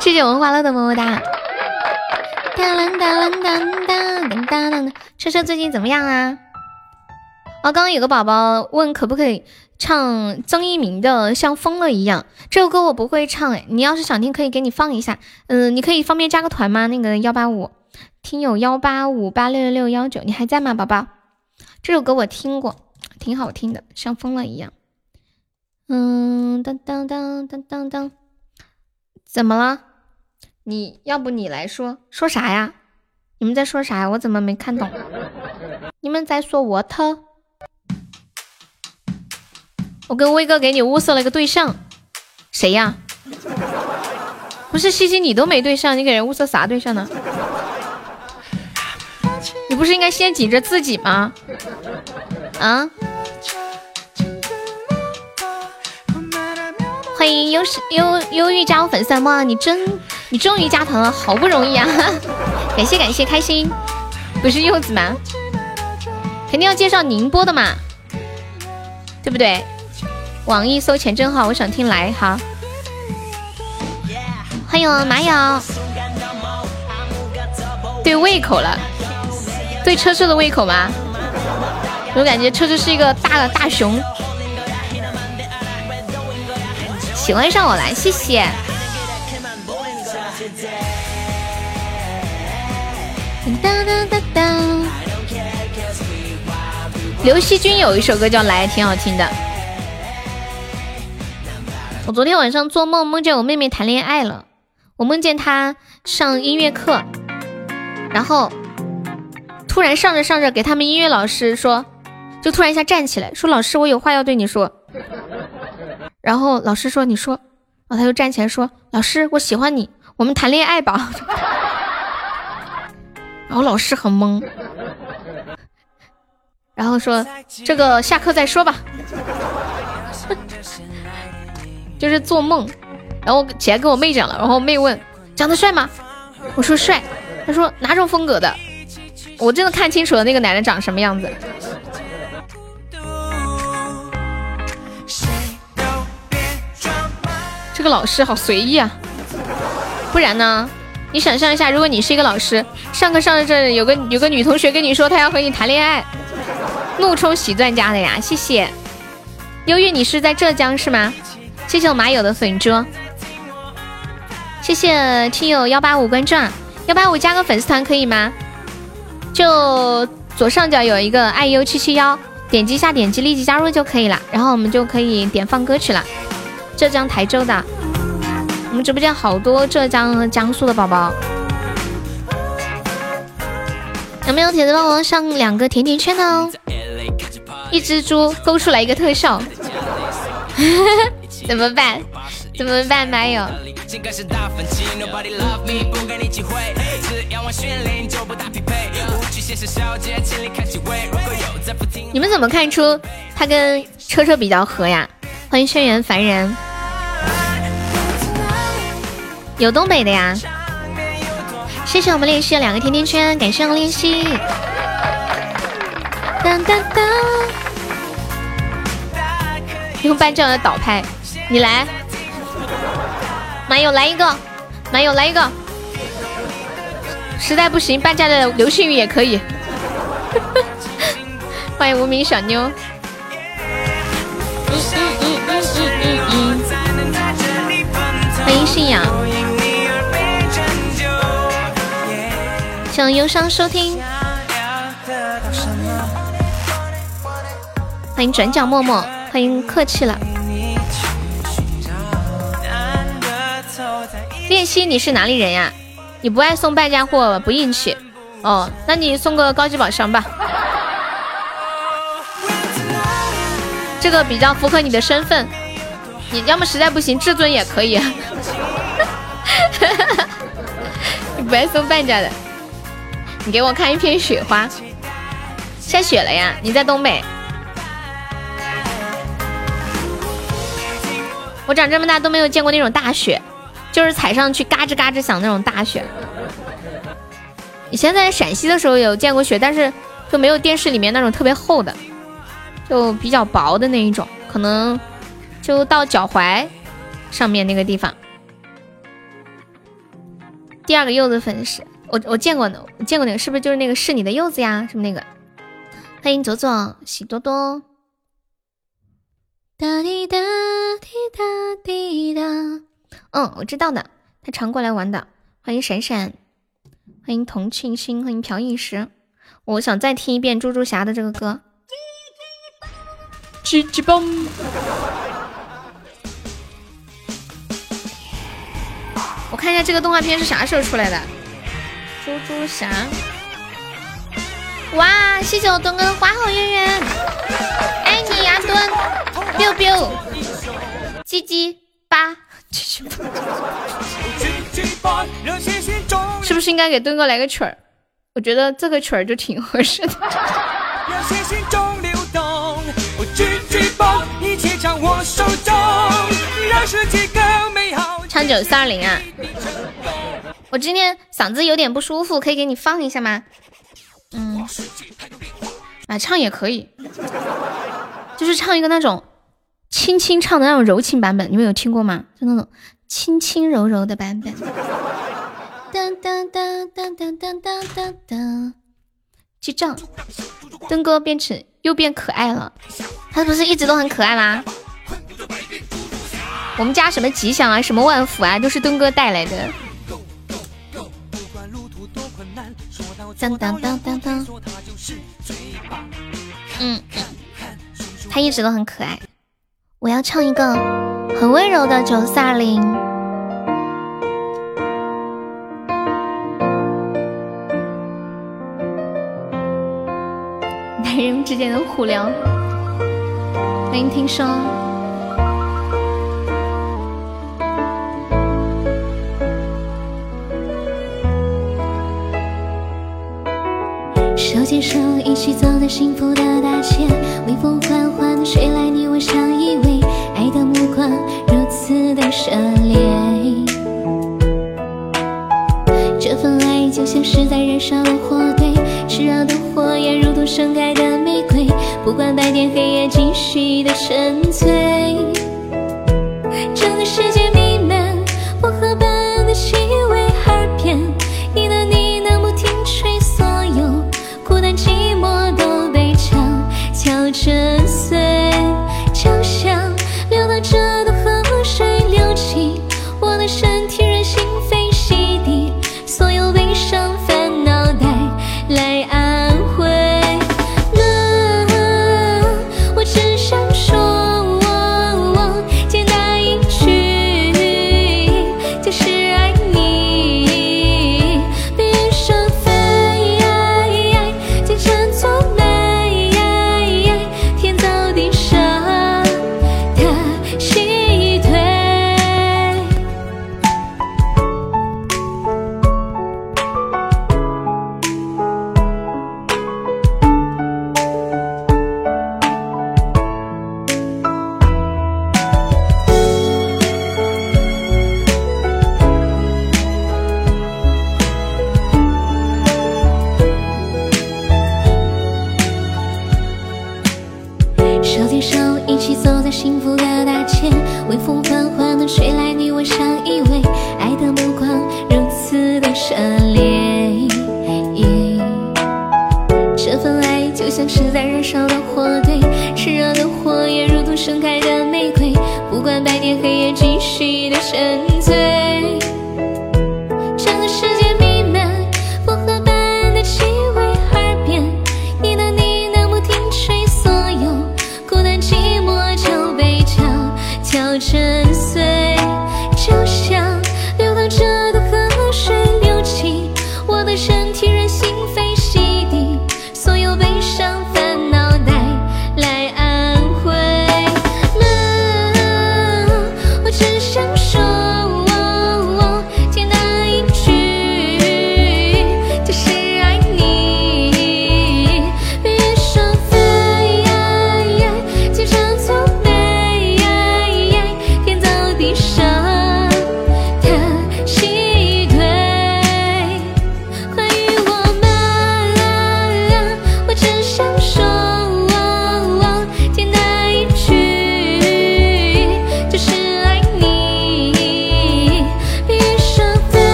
谢谢我们欢乐的么么哒。当当当当当当当，车车最近怎么样啊？哦，刚刚有个宝宝问可不可以唱曾一鸣的《像疯了一样》这首歌，我不会唱哎。你要是想听，可以给你放一下。嗯，你可以方便加个团吗？那个幺八五听友幺八五八六六六幺九，你还在吗，宝宝？这首歌我听过，挺好听的，像疯了一样。嗯，当当当当当当，怎么了？你要不你来说说啥呀？你们在说啥呀？我怎么没看懂？你们在说我特？我跟威哥给你物色了一个对象，谁呀？不是西西，你都没对象，你给人物色啥对象呢？你不是应该先紧着自己吗？啊？欢迎忧忧忧郁加我粉丝团哇！你真你终于加团了，好不容易啊！感谢感谢开心，不是柚子吗？肯定要介绍宁波的嘛，对不对？网易搜钱真好，我想听来哈。欢迎马友，对胃口了，对车车的胃口吗？我感觉车车是一个大大熊。喜欢上我来，谢谢。当当当当。刘惜君有一首歌叫《来》，挺好听的。我昨天晚上做梦，梦见我妹妹谈恋爱了。我梦见她上音乐课，然后突然上着上着，给他们音乐老师说，就突然一下站起来说：“老师，我有话要对你说。”然后老师说：“你说。”然后他就站起来说：“老师，我喜欢你，我们谈恋爱吧。”然后老师很懵，然后说：“这个下课再说吧。”就是做梦，然后起来跟我妹讲了。然后我妹问：“长得帅吗？”我说：“帅。”他说：“哪种风格的？”我真的看清楚了那个男人长什么样子。这个老师好随意啊，不然呢？你想象一下，如果你是一个老师，上课上着这有个有个女同学跟你说她要和你谈恋爱，怒冲喜钻家的呀！谢谢，忧郁，你是在浙江是吗？谢谢我马友的粉猪，谢谢听友幺八五关注，幺八五加个粉丝团可以吗？就左上角有一个爱优七七幺，点击一下，点击立即加入就可以了，然后我们就可以点放歌曲了。浙江台州的，我们直播间好多浙江和江苏的宝宝，有没有铁子帮我上两个甜甜圈的哦？一只猪勾出来一个特效，怎么办？怎么办？马友。你们怎么看出他跟车车比较合呀？欢迎轩辕凡人。有东北的呀，谢谢我们练习的两个甜甜圈，感谢我练习。当当当，用伴奏的倒拍，你来，马友来一个，马友来一个，实在不行半价的流星雨也可以。欢迎无名小妞。欢迎信仰。向忧伤收听，欢迎转角默默，欢迎客气了。练习，你是哪里人呀？你不爱送半价货，不硬气哦。那你送个高级宝箱吧，这个比较符合你的身份。你要么实在不行，至尊也可以。哈哈哈你不爱送半价的。你给我看一片雪花，下雪了呀！你在东北，我长这么大都没有见过那种大雪。就是踩上去嘎吱嘎吱响那种大雪。以前在陕西的时候有见过雪，但是就没有电视里面那种特别厚的，就比较薄的那一种，可能就到脚踝上面那个地方。第二个柚子粉是我我见过的，我见过那个是不是就是那个是你的柚子呀？是不那个？欢迎左左喜多多。哒滴哒滴哒滴哒。嗯，我知道的，他常过来玩的。欢迎闪闪，欢迎童庆星，欢迎朴一时。我想再听一遍猪猪侠的这个歌。叽叽嘣！我看一下这个动画片是啥时候出来的？猪猪侠。哇，谢谢我东哥的花好月圆，爱你呀墩，biu biu，鸡鸡八，是不是应该给墩哥来个曲儿？我觉得这个曲儿就挺合适的。唱九四二零啊！我今天嗓子有点不舒服，可以给你放一下吗？嗯，啊，唱也可以，就是唱一个那种轻轻唱的那种柔情版本，你们有听过吗？就那种轻轻柔柔的版本。当当当当当当当当，记账，登哥变成又变可爱了，他不是一直都很可爱吗？我们家什么吉祥啊，什么万福啊，都是登哥带来的。当当当当当，嗯，他一直都很可爱。我要唱一个很温柔的九四二零。男人之间的互聊，欢迎听说。手牵手，一起走在幸福的大街，微风缓缓的吹来，你我相依偎，爱的目光如此的热烈。这份爱就像是在燃烧的火堆，炽热的火焰如同盛开的玫瑰，不管白天黑夜，继续的沉醉。整个世界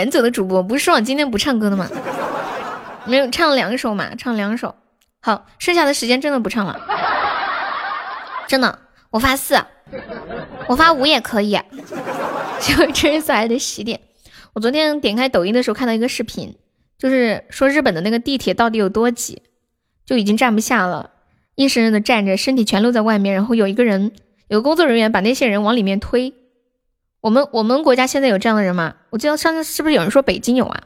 远走的主播，不是说我今天不唱歌的吗？没有唱两首嘛，唱两首。好，剩下的时间真的不唱了，真的。我发四，我发五也可以。就这是来的洗点。我昨天点开抖音的时候看到一个视频，就是说日本的那个地铁到底有多挤，就已经站不下了，硬生生的站着，身体全露在外面，然后有一个人，有个工作人员把那些人往里面推。我们我们国家现在有这样的人吗？我记得上次是不是有人说北京有啊？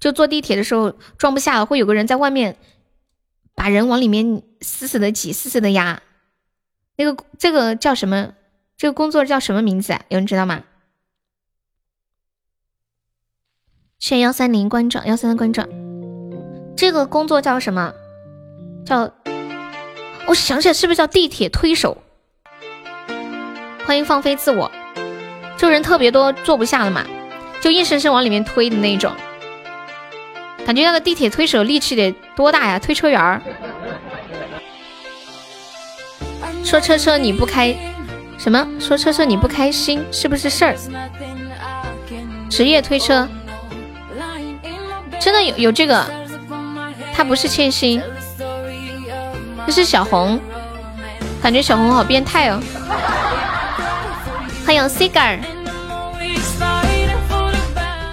就坐地铁的时候装不下了，会有个人在外面把人往里面死死的挤，死死的压。那个这个叫什么？这个工作叫什么名字？有人知道吗？谢幺三零关注，幺三零关注。这个工作叫什么？叫……我想起来，是不是叫地铁推手？欢迎放飞自我。就人特别多，坐不下了嘛，就硬生生往里面推的那种。感觉那个地铁推手力气得多大呀？推车员儿。说车车你不开什么？说车车你不开心是不是事儿？职业推车，真的有有这个？他不是欠薪，这是小红，感觉小红好变态哦。欢迎 Cigar，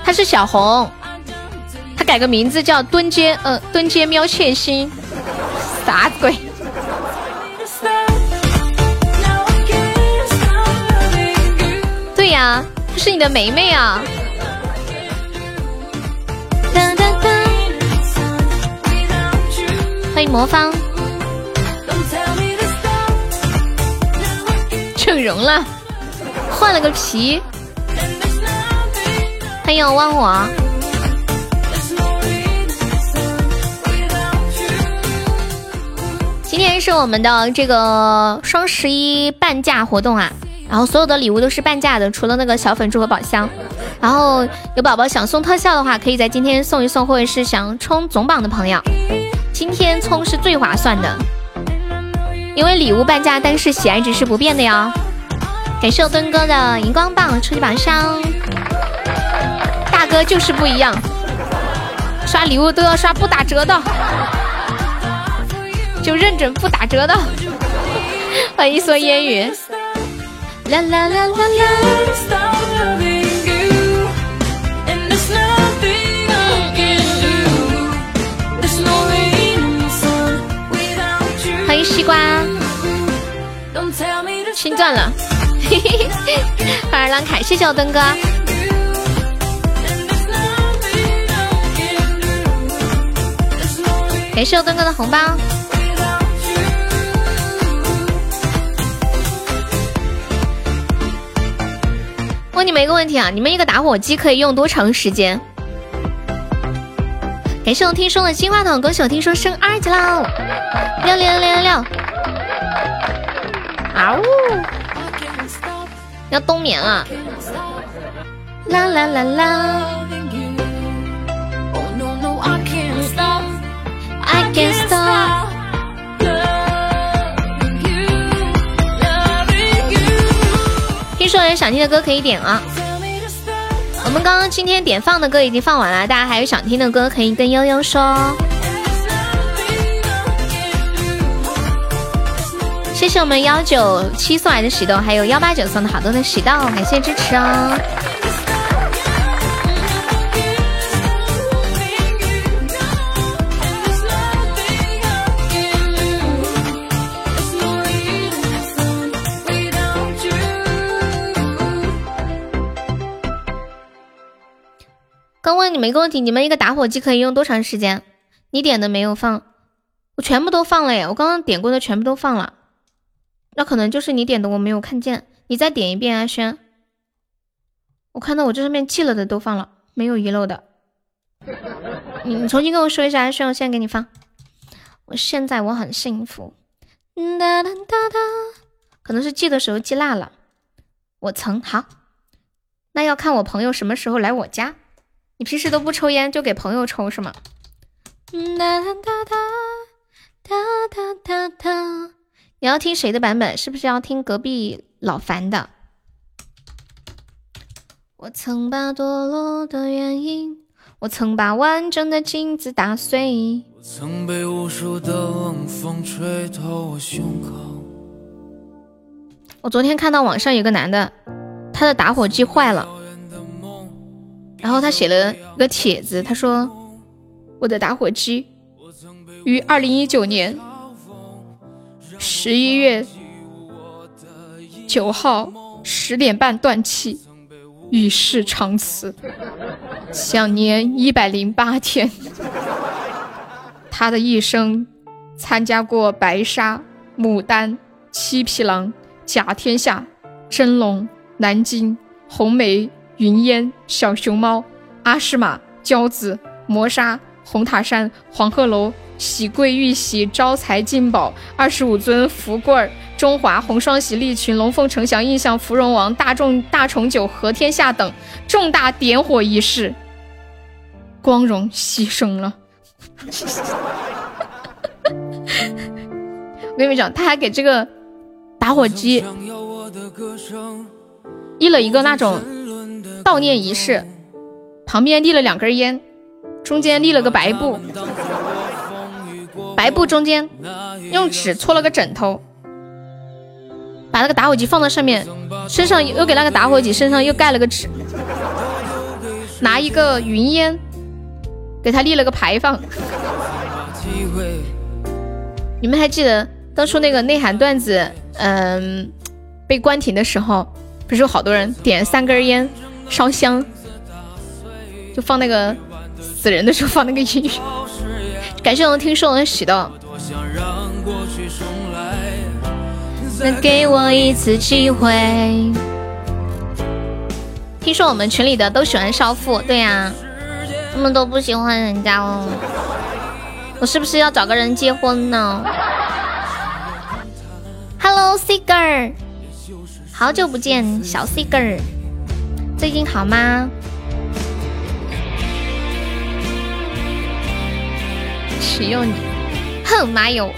他是小红，他改个名字叫蹲街，嗯，蹲街喵欠薪，啥鬼？对呀，这是你的梅梅啊！欢迎魔方，整容了。换了个皮，欢迎忘我。今天是我们的这个双十一半价活动啊，然后所有的礼物都是半价的，除了那个小粉猪和宝箱。然后有宝宝想送特效的话，可以在今天送一送，或者是想冲总榜的朋友，今天冲是最划算的，因为礼物半价，但是喜爱值是不变的哟。感谢我墩哥的荧光棒，初级宝箱，大哥就是不一样，刷礼物都要刷不打折的，就认准不打折的。欢迎一蓑烟雨，啦啦啦啦啦。欢迎西瓜，清钻了。欢迎浪凯，谢谢我登哥，感谢我登哥的红包。问你们一个问题啊，你们一个打火机可以用多长时间？感谢我听说的金话筒，恭喜我听说升二级喽！六六六六六！啊呜！要冬眠了，啦啦啦啦！I can't stop。听说有想听的歌可以点啊！我们刚刚今天点放的歌已经放完了，大家还有想听的歌可以跟悠悠说。谢谢我们幺九七送来的喜豆，还有幺八九送的好多的喜豆，感谢支持哦。刚问你们一个问题，你们一个打火机可以用多长时间？你点的没有放，我全部都放了耶，我刚刚点过的全部都放了。那可能就是你点的，我没有看见。你再点一遍，阿轩。我看到我这上面记了的都放了，没有遗漏的。你你重新跟我说一下，阿轩，我现在给你放。我现在我很幸福。哒哒哒哒，可能是记的时候记落了。我曾好，那要看我朋友什么时候来我家。你平时都不抽烟，就给朋友抽是吗？哒哒哒哒。你要听谁的版本？是不是要听隔壁老樊的？我曾把堕落的原因，我曾把完整的镜子打碎。曾被无数的冷风吹透我胸口。我昨天看到网上有个男的，他的打火机坏了，然后他写了一个帖子，他说：“我的打火机于二零一九年十一月九号十点半断气，与世长辞，享年一百零八天。”他的一生，参加过白纱、牡丹、七匹狼、甲天下、真龙、南京、红梅、云烟、小熊猫、阿诗玛、骄子、磨砂、红塔山、黄鹤楼、喜贵玉玺、招财进宝、二十五尊福贵儿、中华红双喜利群、龙凤呈祥、印象芙蓉王、大众大重九、和天下等重大点火仪式，光荣牺牲了。我跟你们讲，他还给这个打火机立了一个那种悼念仪式，旁边立了两根烟，中间立了个白布，白布中间用纸搓了个枕头，把那个打火机放到上面，身上又给那个打火机身上又盖了个纸，拿一个云烟。给他立了个牌坊。你们还记得当初那个内涵段子，嗯，被关停的时候，不是有好多人点三根烟烧香，就放那个死人的时候放那个音乐。感谢我听说我的喜的。再给我一次机会。听说我们群里的都喜欢少妇，对呀。他们都不喜欢人家哦，我是不是要找个人结婚呢？Hello C girl，好久不见，小 C girl，最近好吗？使用你，哼妈哟！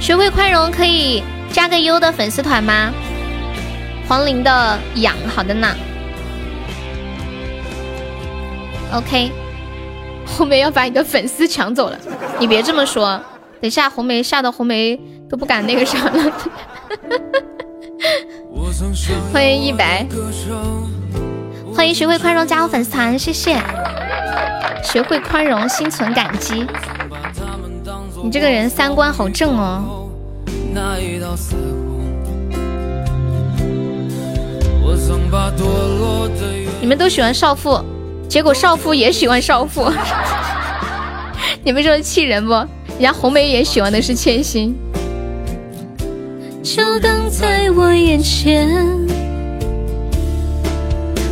学会宽容可以加个优的粉丝团吗？黄龄的养，好的呢。OK，红梅要把你的粉丝抢走了，你别这么说，等下红梅吓得红梅都不敢那个啥了。欢迎一白，欢迎学会宽容加入粉丝团，谢谢。学会宽容，心存感激。你这个人三观好正哦！你们都喜欢少妇，结果少妇也喜欢少妇，你们说气人不？人家红梅也喜欢的是千心。就挡在我眼前，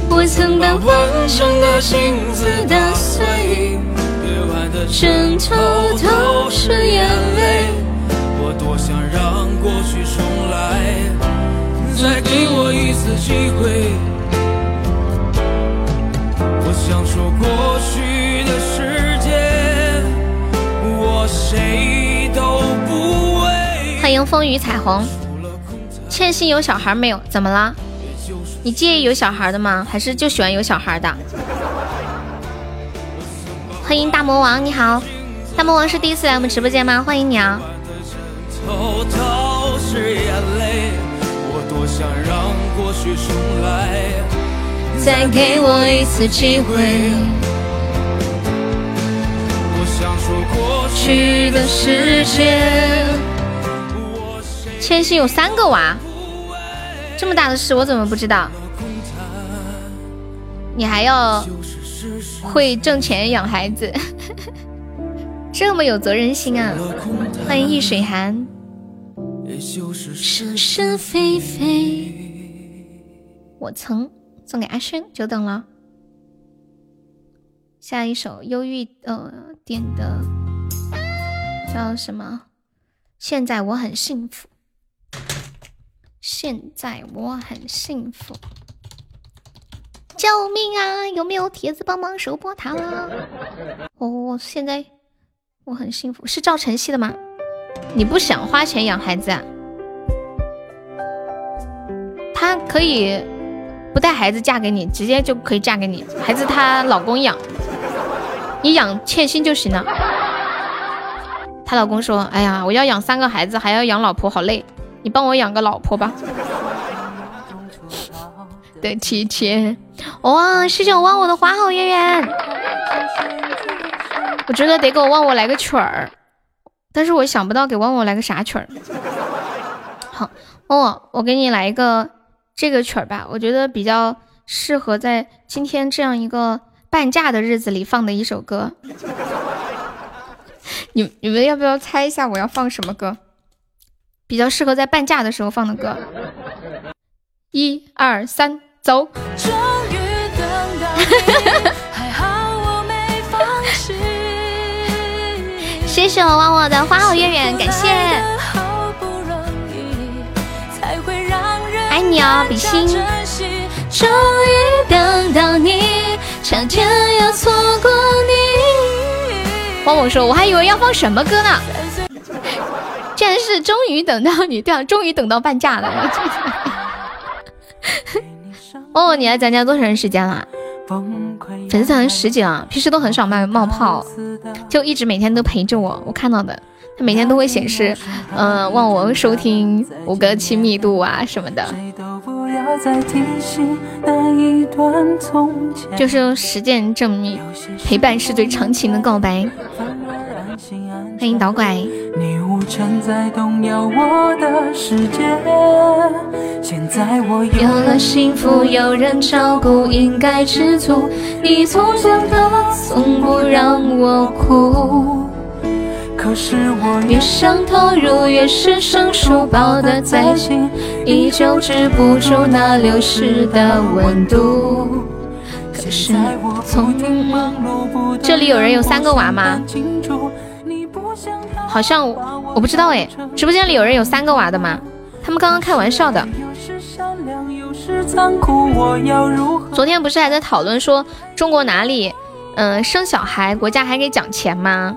我曾把完整的镜子打碎。枕头都是眼泪，我多想让过去重来，再给我一次机会。我想说过去的我谁都不为。欢迎风雨彩虹，欠薪有小孩没有？怎么了？你介意有小孩的吗？还是就喜欢有小孩的？欢迎大魔王，你好，大魔王是第一次来我们直播间吗？欢迎你啊！再给我一次机会。过去的时间。千玺有三个娃，这么大的事我怎么不知道？你还要？会挣钱养孩子，这么有责任心啊！欢迎易水寒。是是非非，我曾送给阿轩，久等了。下一首忧郁呃点的叫什么？现在我很幸福，现在我很幸福。救命啊！有没有铁子帮忙收波塔了？哦，现在我很幸福，是赵晨曦的吗？你不想花钱养孩子啊？他可以不带孩子嫁给你，直接就可以嫁给你，孩子她老公养，你养欠薪就行了。她老公说：“哎呀，我要养三个孩子，还要养老婆，好累，你帮我养个老婆吧。”的提前，哇！谢谢我忘我的花好月圆，我觉得得给我忘我来个曲儿，但是我想不到给忘我来个啥曲儿。好，忘哦，我给你来一个这个曲儿吧，我觉得比较适合在今天这样一个半价的日子里放的一首歌。你你们要不要猜一下我要放什么歌？比较适合在半价的时候放的歌。一二三。走。谢谢我忘我的花好月圆，感谢。你哦，比心。终于等到你，差点要错过你。汪某说，我还以为要放什么歌呢，竟然是终于等到你，对啊，终于等到半价了。哦，你来咱家多长时间了？粉丝团十几了，平时都很少冒冒泡，就一直每天都陪着我。我看到的，他每天都会显示，嗯，望我收听五个亲密度啊什么的。就是用实践证明，陪伴是最长情的告白。欢迎导拐。现在我有了幸福，有人照顾，应该知足。你从小都从不让我哭，可是我越想投入，越是生疏，抱得再紧，依旧止不住那流失的温度。可是这里有人有三个娃吗？好像我不知道哎，直播间里有人有三个娃的吗？他们刚刚开玩笑的。昨天不是还在讨论说中国哪里，嗯，生小孩国家还给奖钱吗？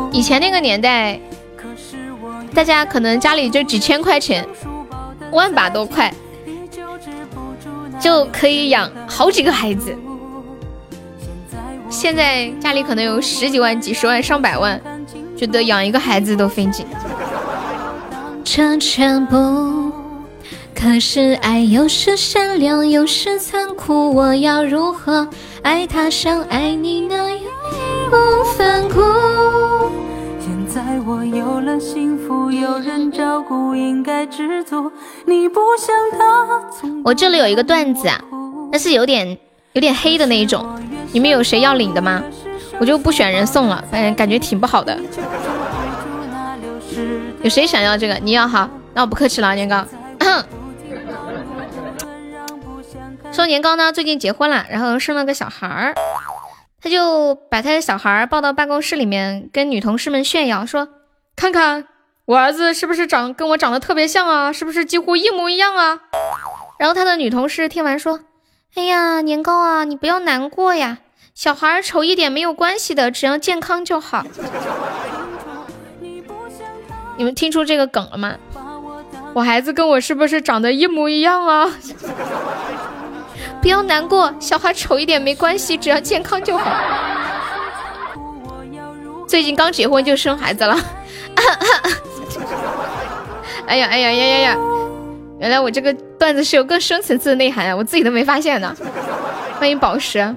以前那个年代，大家可能家里就几千块钱，万把多块，就可以养好几个孩子。现在家里可能有十几万、几十万、上百万。觉得养一个孩子都费劲，这全部。可是爱有时善良，有时残酷，我要如何爱他像爱你那样义无反顾？现在我有了幸福，有人照顾，应该知足。你不像他。我这里有一个段子啊，但是有点有点黑的那一种，你们有谁要领的吗？我就不选人送了，反正，感觉挺不好的。有谁想要这个？你要好，那我不客气了，年糕。说年糕呢，最近结婚了，然后生了个小孩儿，他就把他的小孩抱到办公室里面，跟女同事们炫耀说：“看看我儿子是不是长跟我长得特别像啊？是不是几乎一模一样啊？”然后他的女同事听完说：“哎呀，年糕啊，你不要难过呀。”小孩丑一点没有关系的，只要健康就好。你们听出这个梗了吗？我孩子跟我是不是长得一模一样啊？不要难过，小孩丑一点没关系，只要健康就好。最近刚结婚就生孩子了。哎呀哎呀呀呀呀！原来我这个段子是有更深层次的内涵啊，我自己都没发现呢。欢迎宝石。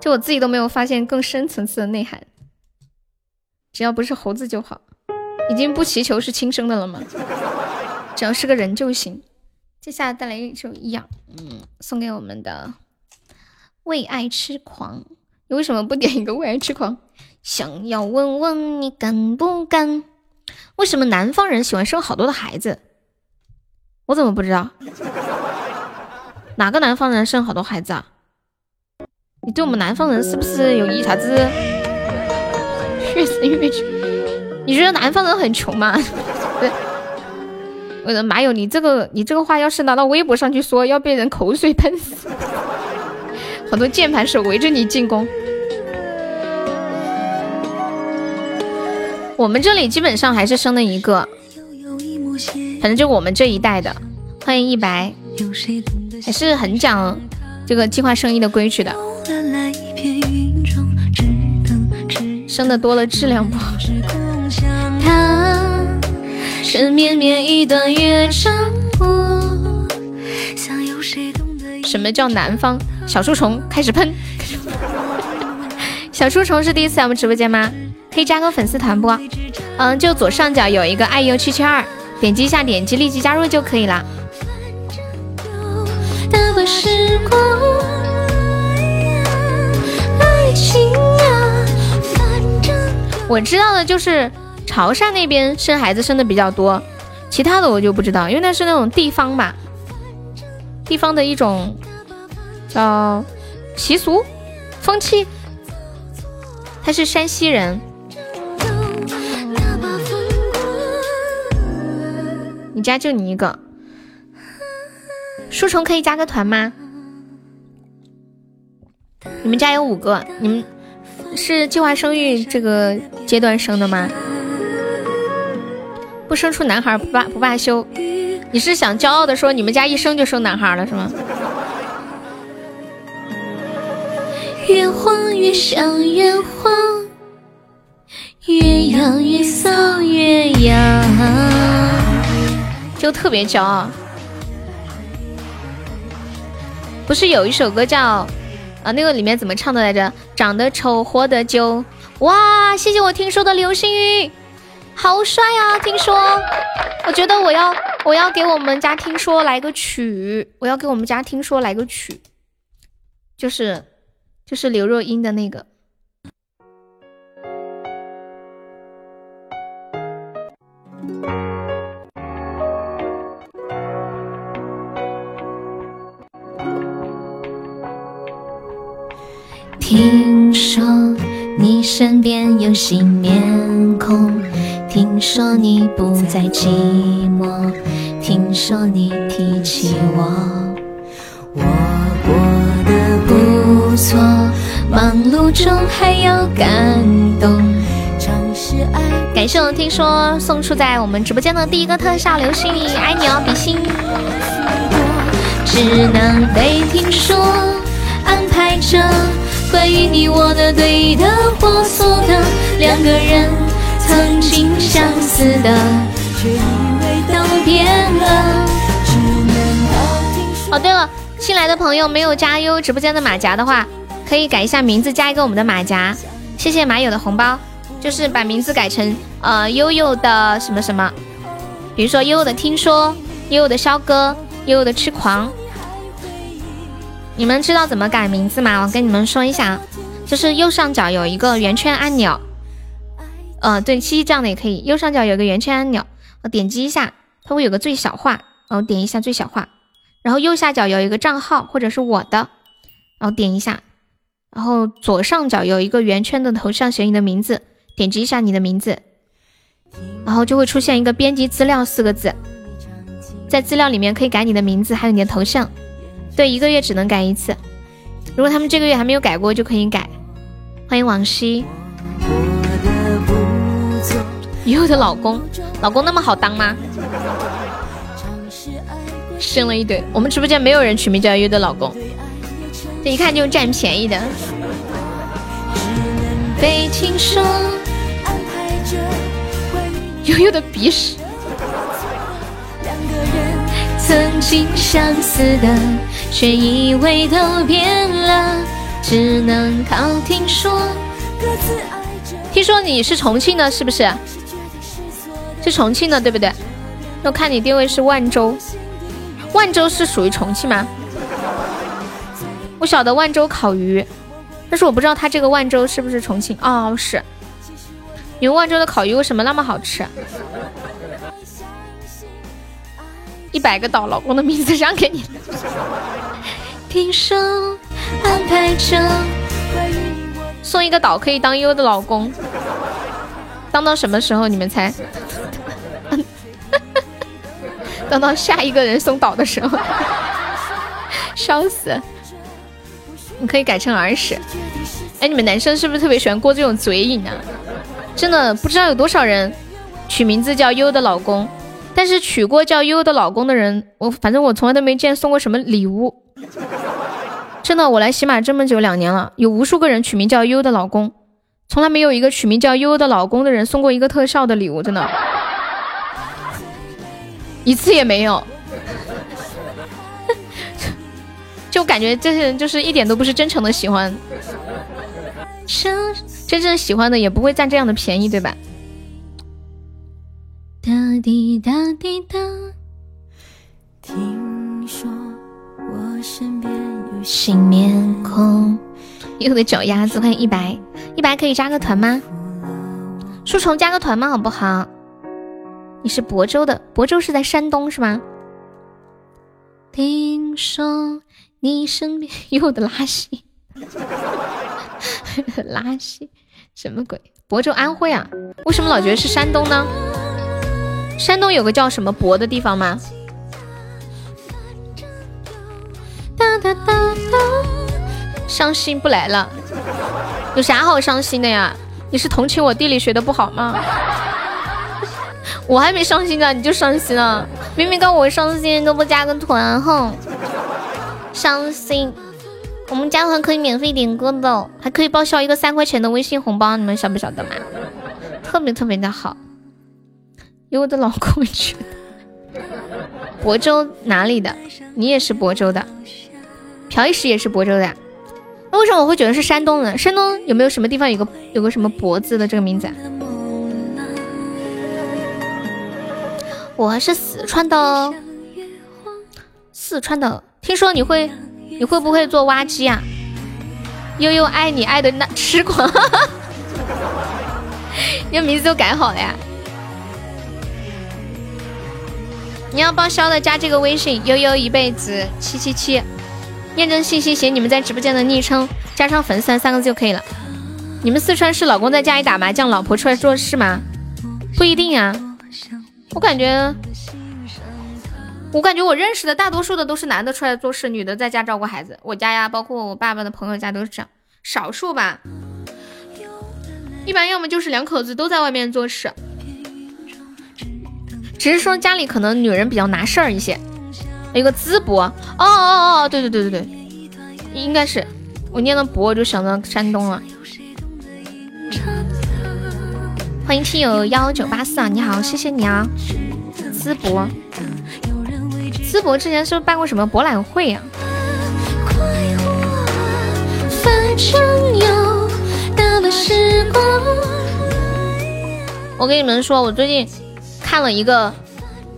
就我自己都没有发现更深层次的内涵，只要不是猴子就好。已经不祈求是亲生的了吗？只要是个人就行。接下来带来一首《痒》，嗯，送给我们的为爱痴狂。你为什么不点一个为爱痴狂？想要问问你敢不敢？为什么南方人喜欢生好多的孩子？我怎么不知道？哪个南方人生好多孩子啊？你对我们南方人是不是有意啥子？越生越穷？你觉得南方人很穷吗？对，我的妈哟！你这个你这个话要是拿到微博上去说，要被人口水喷死。好多键盘手围着你进攻。我们这里基本上还是生了一个，反正就我们这一代的。欢迎一白，还是很讲这个计划生育的规矩的。生的多了质量不好。什么叫南方？小书虫开始喷。小书虫是第一次来我们直播间吗？可以加个粉丝团不？嗯，就左上角有一个爱优七七二，点击一下，点击立即加入就可以了。我知道的就是潮汕那边生孩子生的比较多，其他的我就不知道，因为那是那种地方吧，地方的一种叫习俗风气。他是山西人，你家就你一个，书虫可以加个团吗？你们家有五个，你们是计划生育这个阶段生的吗？不生出男孩不罢不罢休，你是想骄傲的说你们家一生就生男孩了是吗？越慌越想越慌，越痒越搔越痒，就特别骄傲。不是有一首歌叫啊，那个里面怎么唱的来着？长得丑，活得久。哇，谢谢我听说的流星雨，好帅啊！听说，我觉得我要我要给我们家听说来个曲，我要给我们家听说来个曲，就是。就是刘若英的那个。听说你身边有新面孔，听说你不再寂寞，听说你提起我，我过得不错。忙碌中还有感动。感谢我听说送出在我们直播间的第一个特效流星雨，爱你哦，比心。只能被听说安排着关于你我的对的或错的，两个人曾经相似的，却以为都变了。哦，对了，新来的朋友没有加优直播间的马甲的话。可以改一下名字，加一个我们的马甲。谢谢马友的红包，就是把名字改成呃悠悠的什么什么，比如说悠悠的听说，悠悠的肖哥，悠悠的痴狂。你们知道怎么改名字吗？我跟你们说一下，就是右上角有一个圆圈按钮，呃，对，七七这样的也可以。右上角有个圆圈按钮，我点击一下，它会有个最小化，然后点一下最小化，然后右下角有一个账号或者是我的，然后点一下。然后左上角有一个圆圈的头像，写你的名字，点击一下你的名字，然后就会出现一个编辑资料四个字，在资料里面可以改你的名字，还有你的头像。对，一个月只能改一次。如果他们这个月还没有改过，就可以改。欢迎往昔。悠悠的老公，老公那么好当吗？生了一堆，我们直播间没有人取名叫悠悠的老公。这一看就占便宜的。悠悠的鼻屎。曾经相似的，却以为都变了，只能靠听说。听说你是重庆的，是不是？是重庆的对不对？我看你定位是万州，万州是属于重庆吗？我晓得万州烤鱼，但是我不知道它这个万州是不是重庆。哦，是。你们万州的烤鱼为什么那么好吃？一百个岛，老公的名字让给你。听说安排着送一个岛可以当优的老公，当到什么时候你们猜？当到下一个人送岛的时候，笑死！你可以改成儿时。哎，你们男生是不是特别喜欢过这种嘴瘾啊？真的不知道有多少人取名字叫优的老公，但是娶过叫优的老公的人，我反正我从来都没见送过什么礼物。真的，我来喜马这么久两年了，有无数个人取名叫优的老公，从来没有一个取名叫优的老公的人送过一个特效的礼物，真的。一次也没有，就感觉这些人就是一点都不是真诚的喜欢，真真正喜欢的也不会占这样的便宜，对吧？哒滴哒滴哒。听说我身边有新面孔，又的脚丫子，欢迎一白，一白可以加个团吗？树虫加个团吗？好不好？你是亳州的，亳州是在山东是吗？听说你身边 有的拉稀，拉稀什么鬼？亳州安徽啊？为什么老觉得是山东呢？山东有个叫什么亳的地方吗？哒哒哒哒，伤心不来了，有啥好伤心的呀？你是同情我地理学的不好吗？我还没伤心呢，你就伤心了。明明告我伤心都不加个团，哼，伤心。我们加团可以免费点歌的，还可以报销一个三块钱的微信红包，你们晓不晓得嘛？特别特别的好。有我的老公去。亳州哪里的？你也是亳州的？朴一石也是亳州的呀？那为什么我会觉得是山东人？山东有没有什么地方有个有个什么亳字的这个名字啊？我是四川的，四川的。听说你会，你会不会做挖机啊？悠悠爱你爱的那痴狂，你的名字都改好了呀？你要报销的加这个微信悠悠一辈子七七七，验证信息写你们在直播间的昵称，加上粉丝三个字就可以了。你们四川是老公在家里打麻将，老婆出来做事吗？不一定啊。我感觉，我感觉我认识的大多数的都是男的出来做事，女的在家照顾孩子。我家呀，包括我爸爸的朋友家都是这样，少数吧。一般要么就是两口子都在外面做事，只是说家里可能女人比较拿事儿一些。一个淄博，哦哦哦，对对对对对，应该是我念到博就想到山东了。欢迎听友幺九八四啊，你好，谢谢你啊，淄博，淄博之前是不是办过什么博览会呀？我跟你们说，我最近看了一个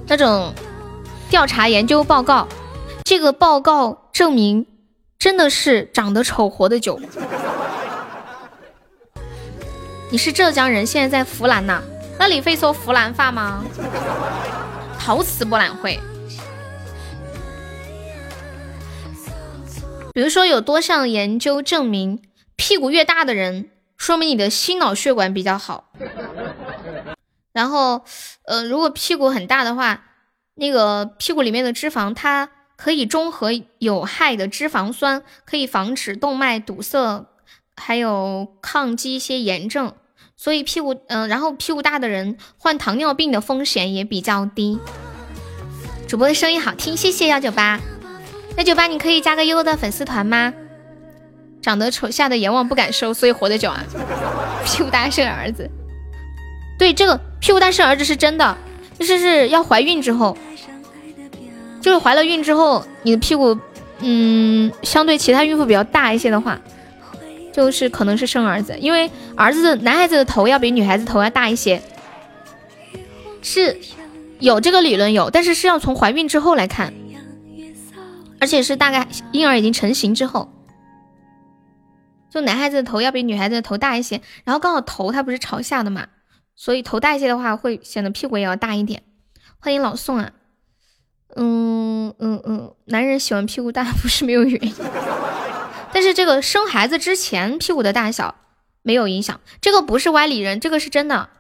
那种调查研究报告，这个报告证明真的是长得丑活得久。你是浙江人，现在在湖南呐？那你会说湖南话吗？陶瓷博览会，比如说有多项研究证明，屁股越大的人，说明你的心脑血管比较好。然后，呃，如果屁股很大的话，那个屁股里面的脂肪，它可以中和有害的脂肪酸，可以防止动脉堵塞，还有抗击一些炎症。所以屁股，嗯，然后屁股大的人患糖尿病的风险也比较低。主播的声音好听，谢谢幺九八。幺九八，你可以加个悠悠的粉丝团吗？长得丑，吓得阎王不敢收，所以活得久啊。屁股大生儿子，对，这个屁股大生儿子是真的，就是是要怀孕之后，就是怀了孕之后，你的屁股，嗯，相对其他孕妇比较大一些的话。就是可能是生儿子，因为儿子男孩子的头要比女孩子头要大一些。是有这个理论有，但是是要从怀孕之后来看，而且是大概婴儿已经成型之后。就男孩子的头要比女孩子的头大一些，然后刚好头它不是朝下的嘛，所以头大一些的话会显得屁股也要大一点。欢迎老宋啊，嗯嗯嗯，男人喜欢屁股大不是没有原因，但是这个生孩子之前屁股的大小没有影响，这个不是歪理人，这个是真的，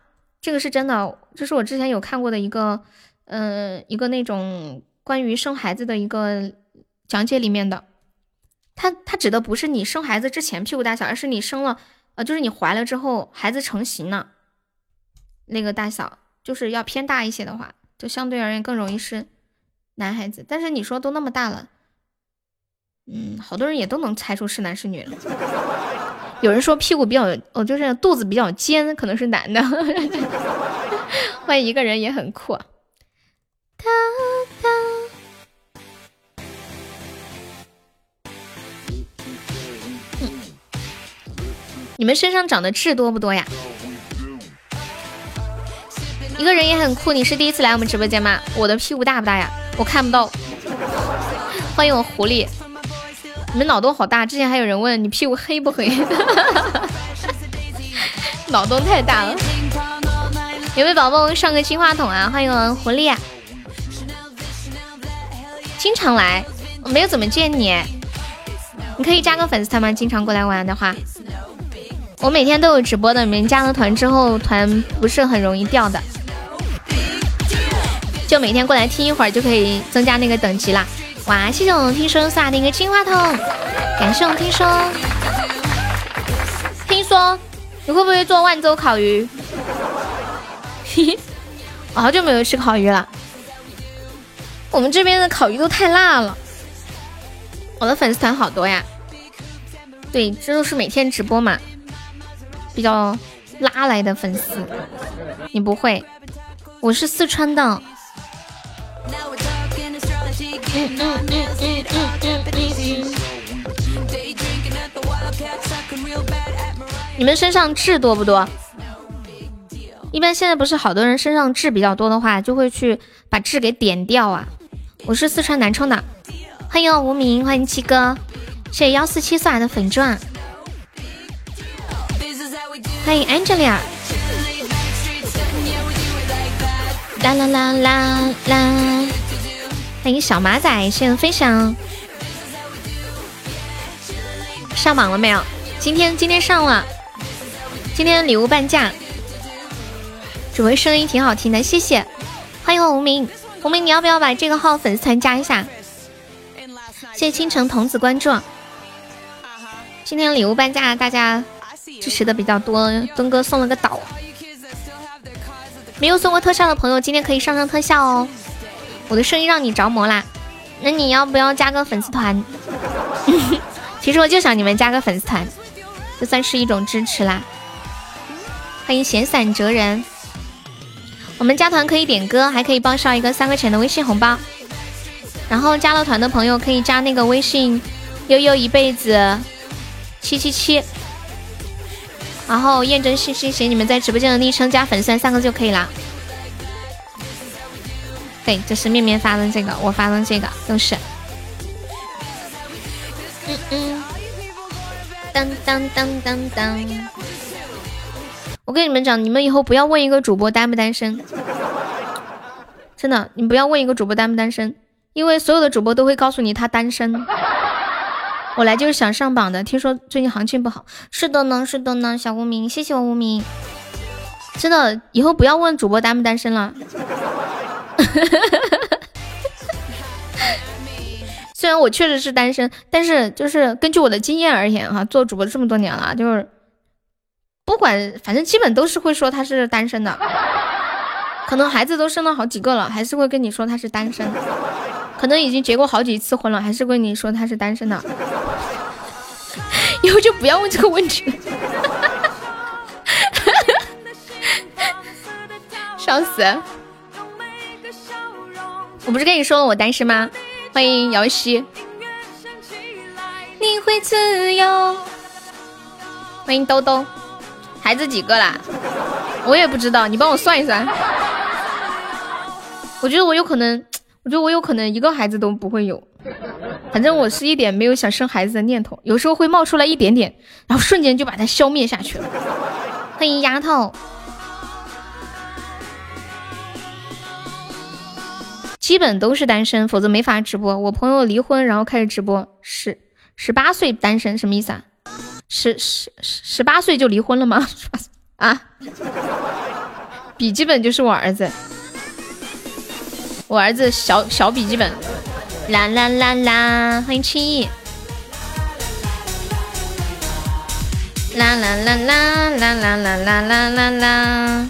这个是真的，这是我之前有看过的一个，嗯，一个那种关于生孩子的一个讲解里面的。他他指的不是你生孩子之前屁股大小，而是你生了，呃，就是你怀了之后孩子成型了，那个大小就是要偏大一些的话，就相对而言更容易是男孩子。但是你说都那么大了，嗯，好多人也都能猜出是男是女了。有人说屁股比较，哦，就是肚子比较尖，可能是男的。欢迎一个人也很酷。你们身上长的痣多不多呀？一个人也很酷，你是第一次来我们直播间吗？我的屁股大不大呀？我看不到。欢迎我狐狸，你们脑洞好大。之前还有人问你屁股黑不黑，脑洞太大了。有没有宝宝上个金话筒啊？欢迎我狐狸，经常来，我没有怎么见你，你可以加个粉丝团吗？经常过来玩的话。我每天都有直播的，你们加了团之后，团不是很容易掉的，就每天过来听一会儿就可以增加那个等级啦。哇，谢谢我们听说送来的一个金话筒，感谢我们听说。听说你会不会做万州烤鱼？嘿 嘿，我好久没有吃烤鱼了。我们这边的烤鱼都太辣了。我的粉丝团好多呀，对，这都是每天直播嘛。比较拉来的粉丝，你不会？我是四川的。你们身上痣多不多？一般现在不是好多人身上痣比较多的话，就会去把痣给点掉啊。我是四川南充的，欢迎无名，欢迎七哥，谢谢幺四七送来的粉钻。欢迎 Angela，啦啦啦啦啦！欢迎小马仔，谢谢分享。上榜了没有？今天今天上了，今天礼物半价。主播声音挺好听的，谢谢。欢迎我无名，无名你要不要把这个号粉丝团加一下？谢谢倾城童子关注。今天礼物半价，大家。支持的比较多，东哥送了个岛。没有送过特效的朋友，今天可以上上特效哦。我的声音让你着魔啦，那你要不要加个粉丝团？其实我就想你们加个粉丝团，就算是一种支持啦。欢迎闲散哲人，我们加团可以点歌，还可以报销一个三块钱的微信红包。然后加了团的朋友可以加那个微信悠悠一辈子七七七。然后验证信息写你们在直播间的昵称加粉丝三个就可以了。对，这是面面发的这个，我发的这个都是。嗯嗯。当当当当当。我跟你们讲，你们以后不要问一个主播单不单身，真的，你不要问一个主播单不单身，因为所有的主播都会告诉你他单身。我来就是想上榜的，听说最近行情不好。是的呢，是的呢，小无名，谢谢我无名。真的，以后不要问主播单不单身了。虽然我确实是单身，但是就是根据我的经验而言哈，做主播这么多年了，就是不管反正基本都是会说他是单身的。可能孩子都生了好几个了，还是会跟你说他是单身。可能已经结过好几次婚了，还是跟你说他是单身的。以后就不要问这个问题了，笑死！我不是跟你说了我单身吗？欢迎姚西，你会自由。欢迎兜兜，孩子几个啦？我也不知道，你帮我算一算。我觉得我有可能，我觉得我有可能一个孩子都不会有。反正我是一点没有想生孩子的念头，有时候会冒出来一点点，然后瞬间就把它消灭下去了。欢迎丫头，基本都是单身，否则没法直播。我朋友离婚，然后开始直播，十十八岁单身，什么意思啊？十十十八岁就离婚了吗？啊？笔记本就是我儿子，我儿子小小笔记本。啦啦啦啦，欢迎七亿。啦啦啦啦啦啦啦啦啦啦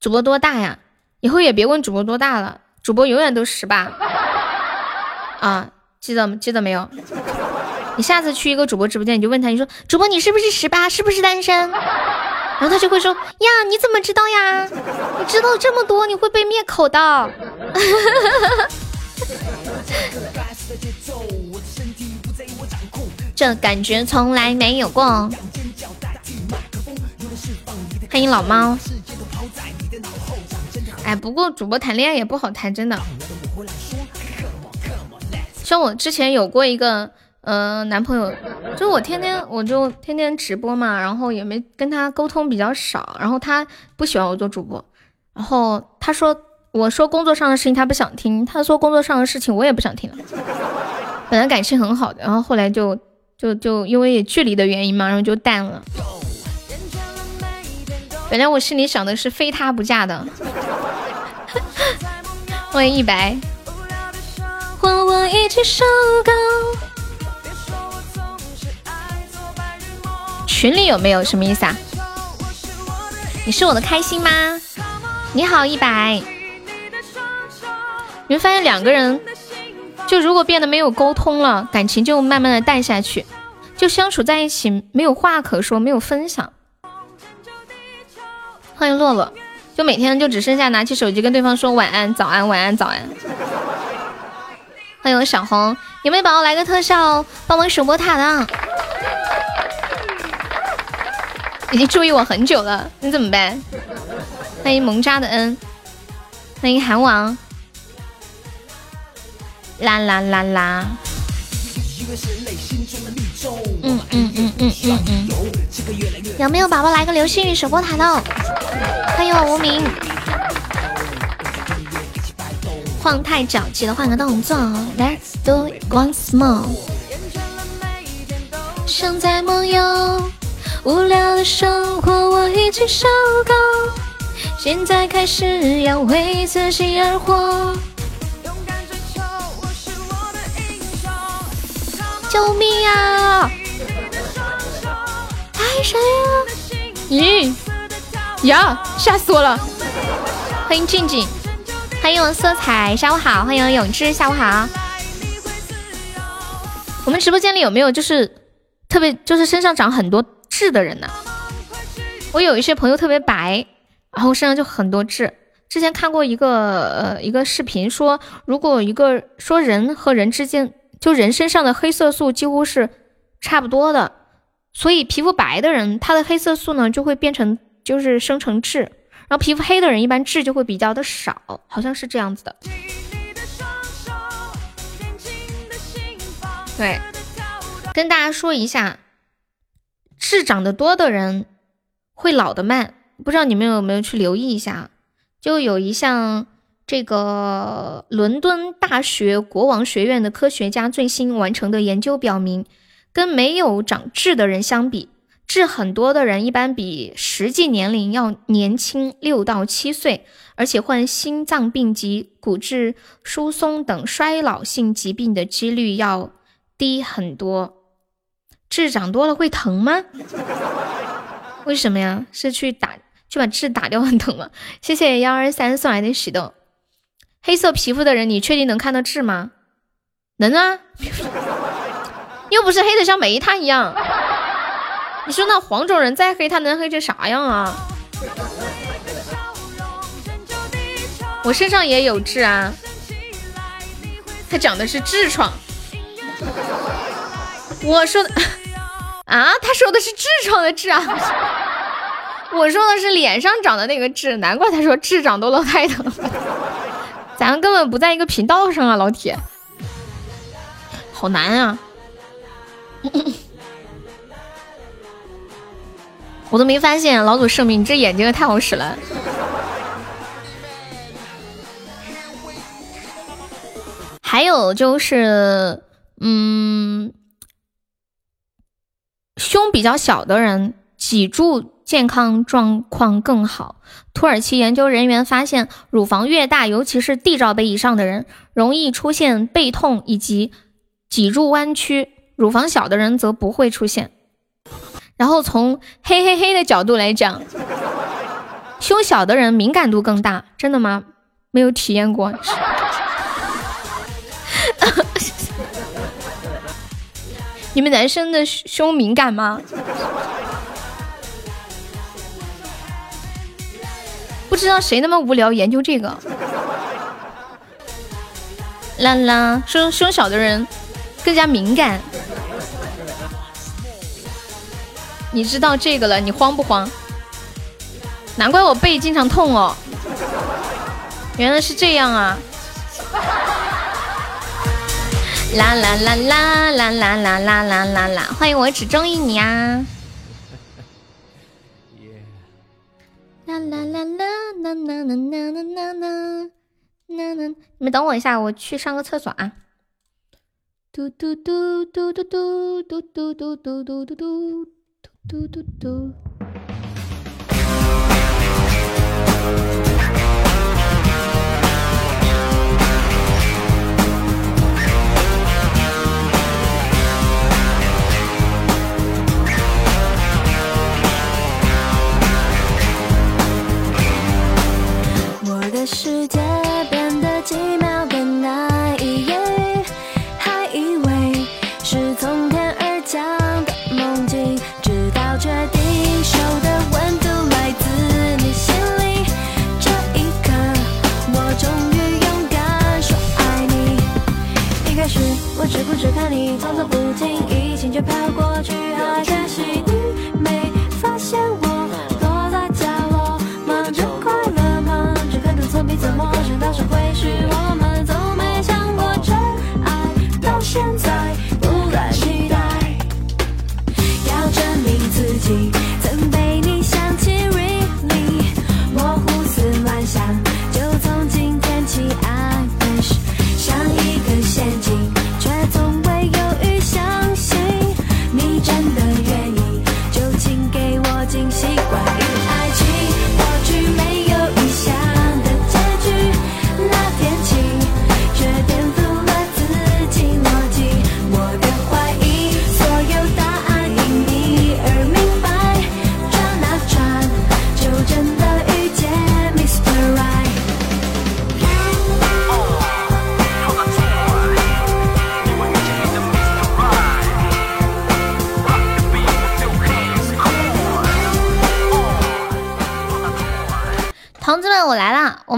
主播多大呀？以后也别问主播多大了，主播永远都十八。啊，记得记得没有？你下次去一个主播直播间，你就问他，你说主播你是不是十八？是不是单身？然后他就会说呀，你怎么知道呀？你知道这么多，你会被灭口的。这感觉从来没有过。欢迎老猫。哎，不过主播谈恋爱也不好谈，真的。像我之前有过一个。呃，男朋友，就我天天我就天天直播嘛，然后也没跟他沟通比较少，然后他不喜欢我做主播，然后他说我说工作上的事情他不想听，他说工作上的事情我也不想听了。本来感情很好的，然后后来就就就因为距离的原因嘛，然后就淡了。本来我心里想的是非他不嫁的。欢迎一白。和我一起收购。群里有没有什么意思啊？你是我的开心吗？你好一百。你会发现两个人，就如果变得没有沟通了，感情就慢慢的淡下去，就相处在一起没有话可说，没有分享。欢迎洛洛，就每天就只剩下拿起手机跟对方说晚安、早安、晚安、早安。欢迎小红，有没有宝宝来个特效帮忙守波塔的？已经注意我很久了，你怎么办？欢迎萌渣的恩，欢迎韩王，啦啦啦啦。嗯嗯嗯。有没有宝宝来个流星雨守波塔的？欢迎我无名。晃太脚，记得换个动作。Let's do it once more。想在梦游。无聊的生活我已经受够，现在开始要为自己而活。救命啊！太神呀！咦呀！吓死我了！欢迎静静，欢迎我色彩，下午好！欢迎永志，下午好！我们直播间里有没有就是特别就是身上长很多？痣的人呢？我有一些朋友特别白，然后身上就很多痣。之前看过一个呃一个视频，说如果一个说人和人之间，就人身上的黑色素几乎是差不多的，所以皮肤白的人，他的黑色素呢就会变成就是生成痣，然后皮肤黑的人一般痣就会比较的少，好像是这样子的。对，跟大家说一下。痣长得多的人会老得慢，不知道你们有没有去留意一下？就有一项这个伦敦大学国王学院的科学家最新完成的研究表明，跟没有长痣的人相比，痣很多的人一般比实际年龄要年轻六到七岁，而且患心脏病及骨质疏松等衰老性疾病的几率要低很多。痣长多了会疼吗？为什么呀？是去打去把痣打掉很疼吗？谢谢幺二三送来的喜豆。黑色皮肤的人，你确定能看到痣吗？能啊，又不是黑的像煤炭一样。你说那黄种人再黑，他能黑成啥样啊？我身上也有痣啊，他长的是痔疮。我说的。啊，他说的是痔疮的痔啊！我说的是脸上长的那个痣，难怪他说痣长多了太疼。咱根本不在一个频道上啊，老铁，好难啊！我都没发现，老祖圣明，你这眼睛也太好使了。还有就是，嗯，胸比较小的人，脊柱健康状况更好。土耳其研究人员发现，乳房越大，尤其是 D 罩杯以上的人，容易出现背痛以及脊柱弯曲；乳房小的人则不会出现。然后从嘿嘿嘿的角度来讲，胸小的人敏感度更大，真的吗？没有体验过。你们男生的胸敏感吗？不知道谁那么无聊研究这个。啦啦，胸胸小的人更加敏感。你知道这个了，你慌不慌？难怪我背经常痛哦。原来是这样啊。啦啦啦啦啦啦啦啦啦啦啦！欢迎我只中意你啊！啦啦啦啦啦啦啦啦啦啦啦啦！你们等我一下，我去上个厕所啊！嘟嘟嘟嘟嘟嘟嘟嘟嘟嘟嘟嘟嘟嘟嘟嘟嘟。我。的世界变得奇妙更难想的梦境，直到确定手的温度来自你心里，这一刻我终于勇敢说爱你。一开始我只顾着看你，匆匆不经意，心却飘过去，好可惜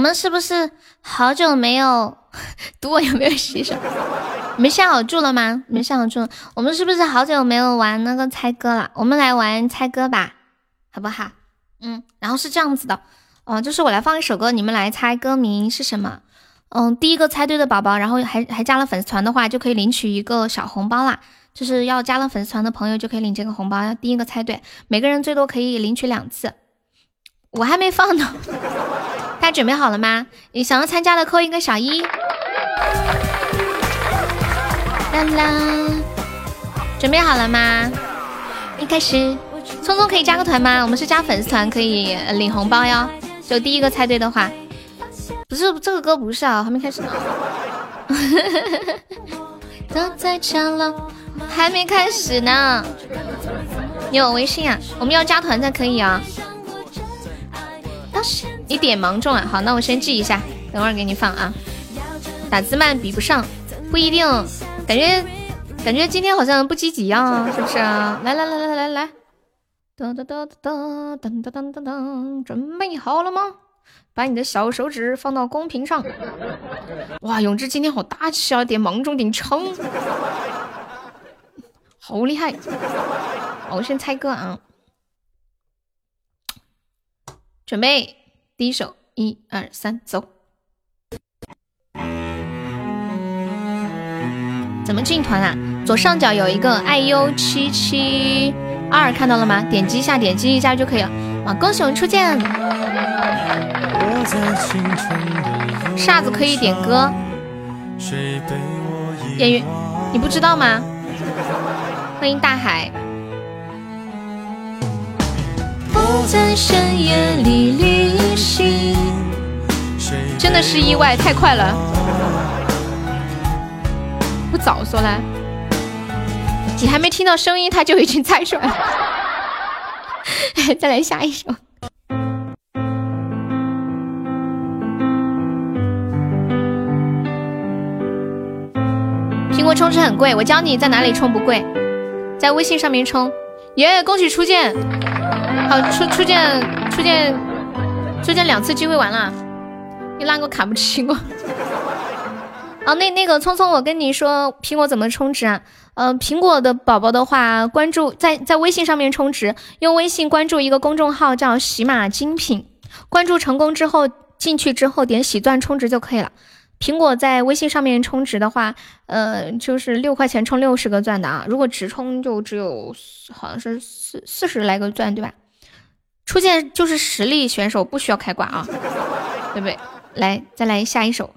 我们是不是好久没有 赌我有没有洗手？你们下好注了吗？你们下好注？我们是不是好久没有玩那个猜歌了？我们来玩猜歌吧，好不好？嗯，然后是这样子的，嗯，就是我来放一首歌，你们来猜歌名是什么？嗯，第一个猜对的宝宝，然后还还加了粉丝团的话，就可以领取一个小红包啦。就是要加了粉丝团的朋友就可以领这个红包，要第一个猜对，每个人最多可以领取两次。我还没放呢，大家准备好了吗？你想要参加的扣一个小一。啦啦，准备好了吗？一开始，聪聪可以加个团吗？我们是加粉丝团可以领红包哟。就第一个猜对的话，不是这个歌不是啊，还没开始呢。都在唱了，还没开始呢。你有微信啊？我们要加团才可以啊。你点芒种啊？好，那我先记一下，等会儿给你放啊。打字慢比不上，不一定，感觉感觉今天好像不积极啊，是不是啊？来来来来来来，噔噔噔噔噔噔噔噔噔，准备好了吗？把你的小手指放到公屏上。哇，永志今天好大气啊，点芒种点枪，好厉害。我先猜歌啊。准备第一首，一二三，走。怎么进团啊？左上角有一个 iu 七七二，看到了吗？点击一下，点击一下就可以了。啊，恭喜我们初见！傻子可以点歌。演员，你不知道吗？欢迎大海。在深夜里旅行，真的是意外，太快了。不早说呢，你还没听到声音，他就已经猜出来了。再来下一首。苹果充值很贵，我教你在哪里充不贵，在微信上面充。耶，恭喜初见！好，初初见，初见，初见两次机会完了，你哪个看不起我？啊，那那个聪聪，我跟你说，苹果怎么充值啊？呃，苹果的宝宝的话，关注在在微信上面充值，用微信关注一个公众号叫喜马精品，关注成功之后进去之后点喜钻充值就可以了。苹果在微信上面充值的话，呃，就是六块钱充六十个钻的啊，如果直充就只有好像是四四十来个钻，对吧？出现就是实力选手，不需要开挂啊，对不对？来，再来下一首。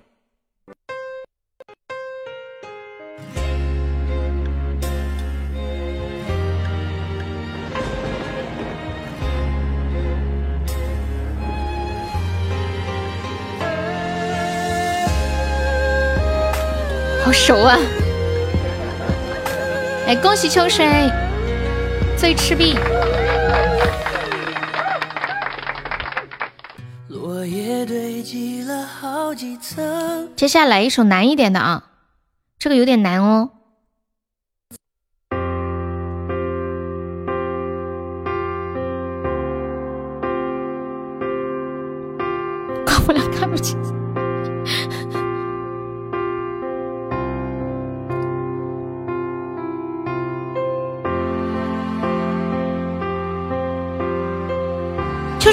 好熟啊！哎，恭喜秋水，最赤壁。落叶堆积了好几层接下来一首难一点的啊，这个有点难哦。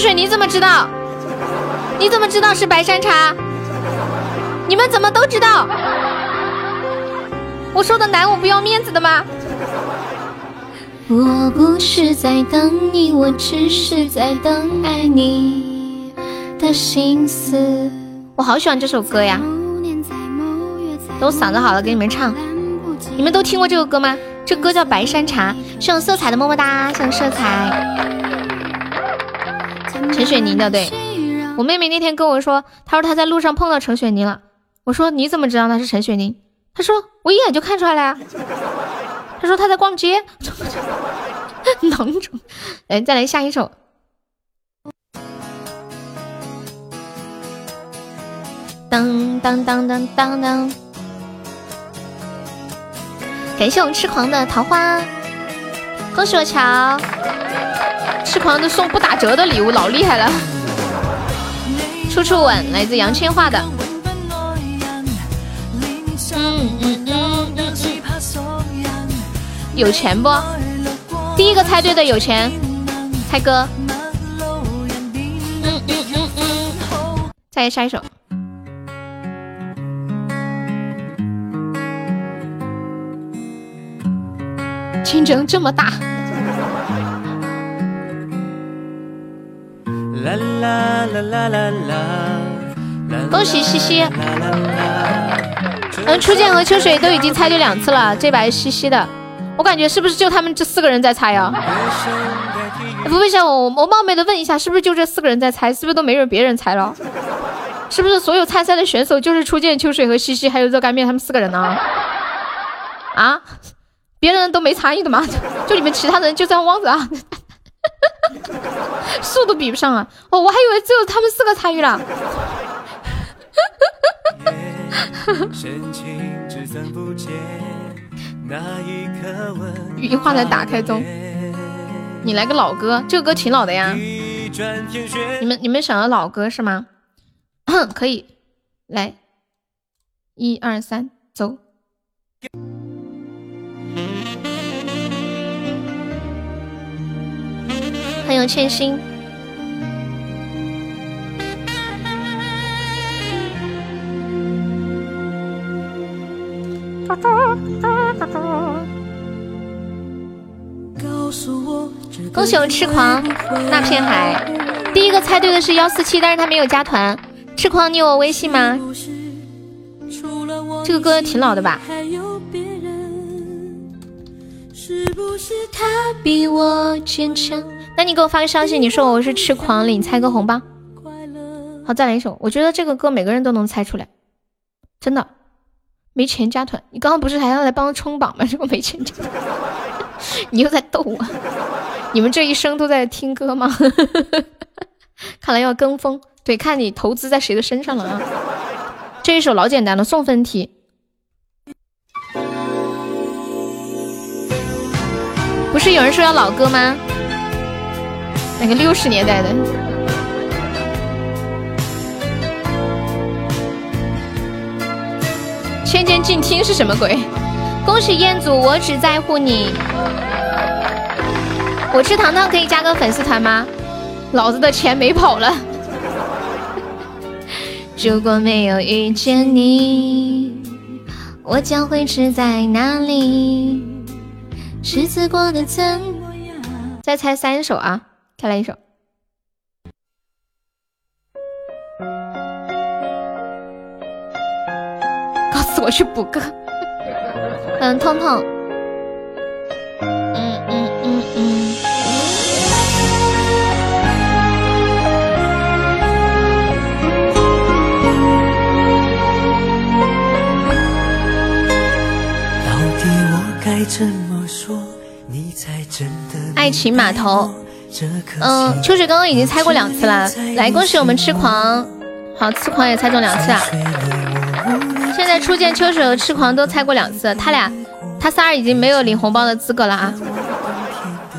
水，你怎么知道？你怎么知道是白山茶？你们怎么都知道？我说的难，我不要面子的吗？我不是在等你，我只是在等爱你的心思。我好喜欢这首歌呀！等我嗓子好了给你们唱。你们都听过这个歌吗？这歌叫《白山茶》，是用色彩的么么哒，像色彩。陈雪凝的，对我妹妹那天跟我说，她说她在路上碰到陈雪凝了。我说你怎么知道那是陈雪凝？她说我一眼就看出来了呀。她说她在逛街，囊中。来，再来下一首。当当当当当当。感谢我们痴狂的桃花，恭喜我乔。狂的送不打折的礼物，老厉害了！处处吻，来自杨千嬅的。有钱不？第一个猜对的有钱，猜歌。嗯嗯嗯嗯，再下一首。竞争这么大。啦啦啦啦啦啦！恭喜西西，嗯，初见和秋水都已经猜对两次了，这把是西西的。我感觉是不是就他们这四个人在猜呀？不问一下我，我冒昧的问一下，是不是就这四个人在猜？是不是都没人别人猜了？是不是所有参赛的选手就是初见、秋水和西西，还有热干面他们四个人呢？啊？别人都没参与的吗？就你们其他人就这样望着啊？速度比不上啊！哦，我还以为只有他们四个参与了。语音话在打开中。你来个老歌，这个歌挺老的呀。你们你们想要老歌是吗？可以，来，一二三，走。欢迎劝心。恭喜我痴狂那片海，第一个猜对的是幺四七，但是他没有加团。痴狂，你有我微信吗？这个歌挺老的吧？是不是他比我坚强？那你给我发个消息，你说我是痴狂，领猜个红包。好，再来一首。我觉得这个歌每个人都能猜出来，真的。没钱加团，你刚刚不是还要来帮我冲榜吗？结果没钱加，你又在逗我。你们这一生都在听歌吗？看来要跟风，对，看你投资在谁的身上了啊！这一首老简单了，送分题。不是有人说要老歌吗？那个六十年代的。千千静听是什么鬼？恭喜彦祖，我只在乎你。我吃糖糖可以加个粉丝团吗？老子的钱没跑了。如果没有遇见你，我将会吃在哪里？日子过得怎么样？再猜三首啊，再来一首。告诉我去补课。嗯，痛痛。嗯嗯嗯嗯。到底我该怎么说？你才真的爱情码头。嗯，秋水刚刚已经猜过两次了，来恭喜我们痴狂，好，痴狂也猜中两次啊。现在初见秋水和痴狂都猜过两次，他俩他仨已经没有领红包的资格了啊。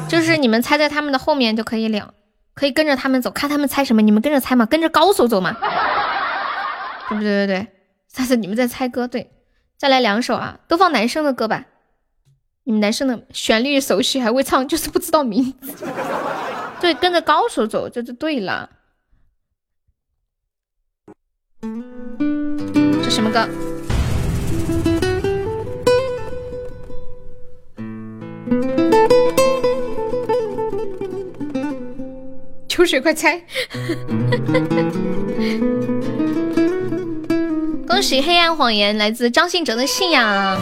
就是你们猜在他们的后面就可以领，可以跟着他们走，看他们猜什么，你们跟着猜嘛，跟着高手走嘛。对不对？对对，下次你们再猜歌，对，再来两首啊，都放男生的歌吧。你们男生的旋律熟悉还会唱，就是不知道名字。对，跟着高手走，这就对了。这什么歌？秋水，快猜！恭喜《黑暗谎言》来自张信哲的信仰。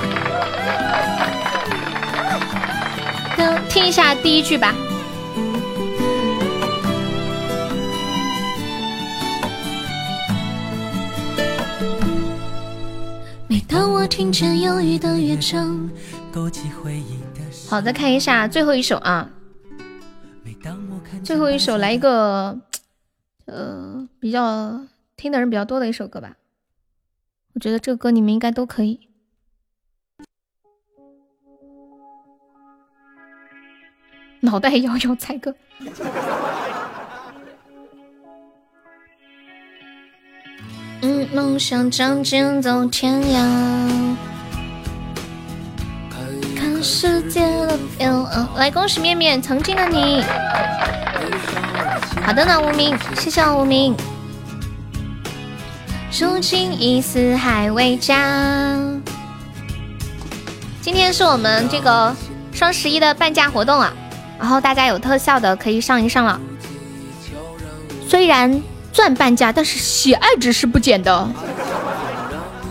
听听一下第一句吧。每当我听见忧郁的乐章，勾起回忆的好，再看一下最后一首啊，最后一首来一个，呃，比较听的人比较多的一首歌吧。我觉得这个歌你们应该都可以。脑袋摇摇猜歌。嗯，梦想仗剑走天涯，看世界的变化。来，恭喜面面曾经的你。好的呢，无名，谢谢我无名。如今已四海为家。今天是我们这个双十一的半价活动啊，然后大家有特效的可以上一上了。虽然赚半价，但是喜爱值是不减的。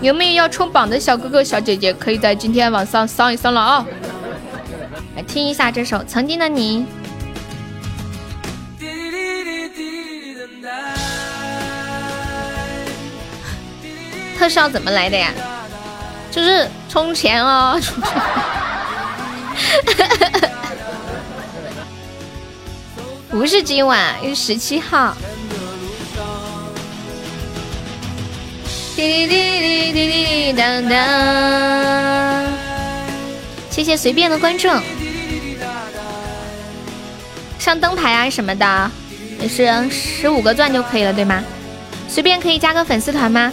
有没有要冲榜的小哥哥小姐姐，可以在今天晚上上一上了啊！来听一下这首《曾经的你》。特效怎么来的呀？就是充钱哦。不是今晚，是十七号。滴滴滴滴滴滴当当。谢谢随便的关注。上灯牌啊什么的，也是十五个钻就可以了，对吗？随便可以加个粉丝团吗？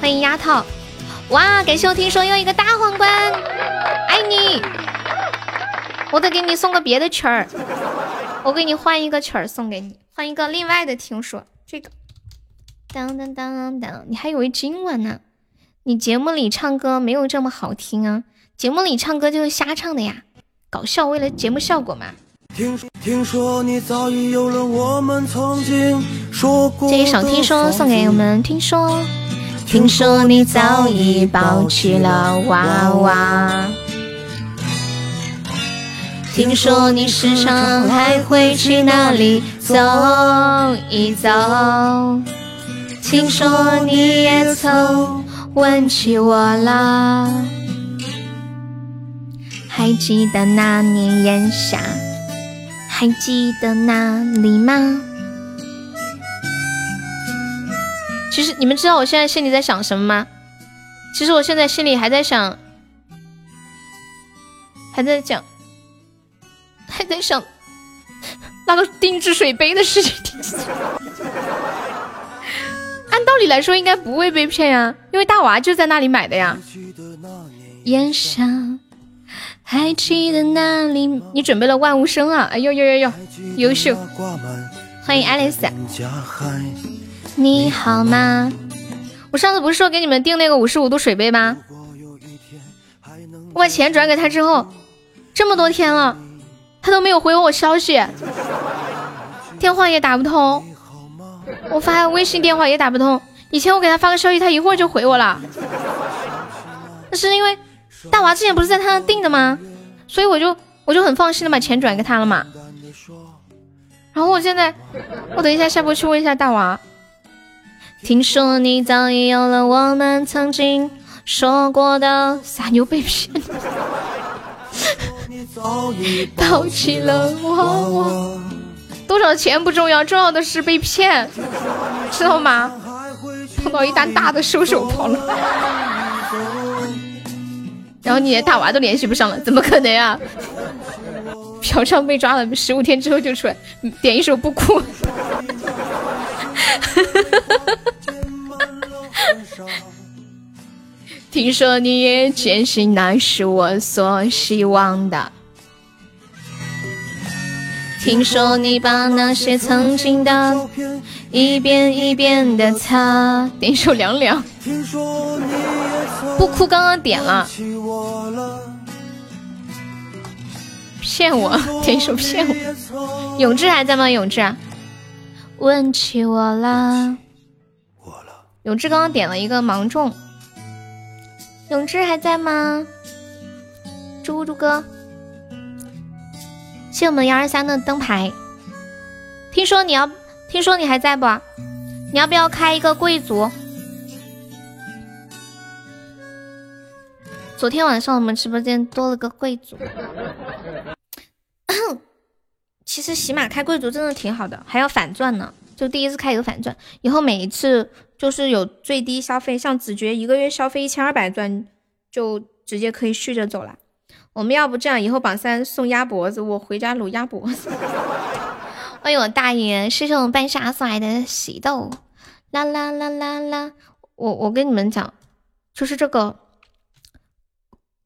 欢迎丫头，哇！感谢我听说又一个大皇冠，爱你！我得给你送个别的曲儿，我给你换一个曲儿送给你，换一个另外的听说这个。当当当当，你还以为今晚呢？你节目里唱歌没有这么好听啊，节目里唱歌就是瞎唱的呀，搞笑为了节目效果嘛。听听说你早已有了我们曾经说过这一首听说送给我们听说，听说你早已抱起了娃娃，听说你时常还会去那里走一走，听说你也曾问起我啦，还记得那年炎夏，还记得那里吗？其实你们知道我现在心里在想什么吗？其实我现在心里还在想，还在讲，还在想那个定制水杯的事情。按道理来说应该不会被骗呀，因为大娃就在那里买的呀。烟霞，还记得那里？你准备了万物生啊？哎呦呦呦呦，优秀！欢迎爱丽丝。你好吗？我上次不是说给你们订那个五十五度水杯吗？我把钱转给他之后，这么多天了，他都没有回我消息，电话也打不通，我发微信电话也打不通。以前我给他发个消息，他一会儿就回我了。那是因为大娃之前不是在他那订的吗？所以我就我就很放心的把钱转给他了嘛。然后我现在，我等一下下播去问一下大娃。听说你早已有了我们曾经说过的傻妞被骗，抛弃了我。多少钱不重要，重要的是被骗，知道吗？碰到一单大的收手跑了，然后你连大娃都联系不上了，怎么可能啊？嫖娼被抓了，十五天之后就出来，点一首不哭。听说你也坚信那是我所希望的。听说你把那些曾经的一遍一遍的擦。点一首凉凉。不哭，刚刚点了。骗我，点一首骗我。永志还在吗？永志。问起我了。永志刚刚点了一个芒种。永志还在吗？猪猪哥，谢我们幺二三的灯牌。听说你要，听说你还在不？你要不要开一个贵族？昨天晚上我们直播间多了个贵族。其实喜马开贵族真的挺好的，还要反钻呢。就第一次开一个反钻，以后每一次就是有最低消费，像子爵一个月消费一千二百钻，就直接可以续着走了。我们要不这样，以后榜三送鸭脖子，我回家卤鸭脖子。欢迎我大爷，谢谢我们半夏送来的喜豆，啦啦啦啦啦。我我跟你们讲，就是这个。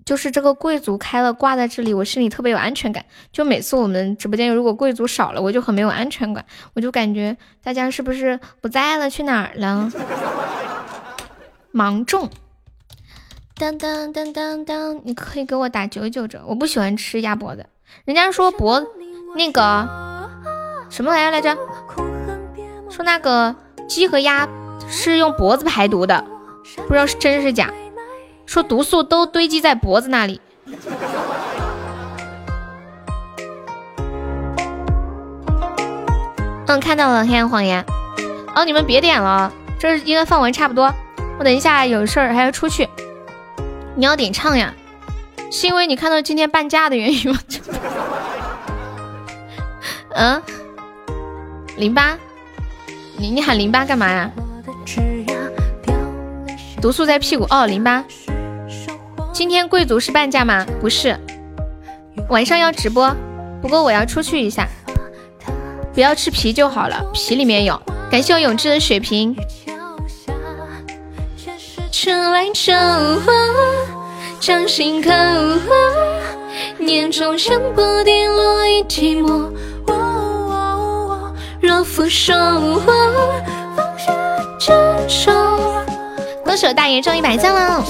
就是这个贵族开了挂在这里，我心里特别有安全感。就每次我们直播间如果贵族少了，我就很没有安全感，我就感觉大家是不是不在了，去哪儿了？芒种，当当当当当，你可以给我打九九折。我不喜欢吃鸭脖子，人家说脖那个什么玩意来着？说那个鸡和鸭是用脖子排毒的，不知道是真是假。说毒素都堆积在脖子那里。嗯，看到了，黑暗谎言。哦，你们别点了，这应该放完差不多。我等一下有事儿还要出去。你要点唱呀？是因为你看到今天半价的原因吗？嗯，零八，你你喊零八干嘛呀？毒素在屁股哦，零八。今天贵族是半价吗？不是，晚上要直播，不过我要出去一下，不要吃皮就好了，皮里面有。感谢我永志的血瓶。春来秋花，掌心刻画，年终香不跌落一寂寞。若负韶华，放下执着。恭喜手大爷中一百赞了，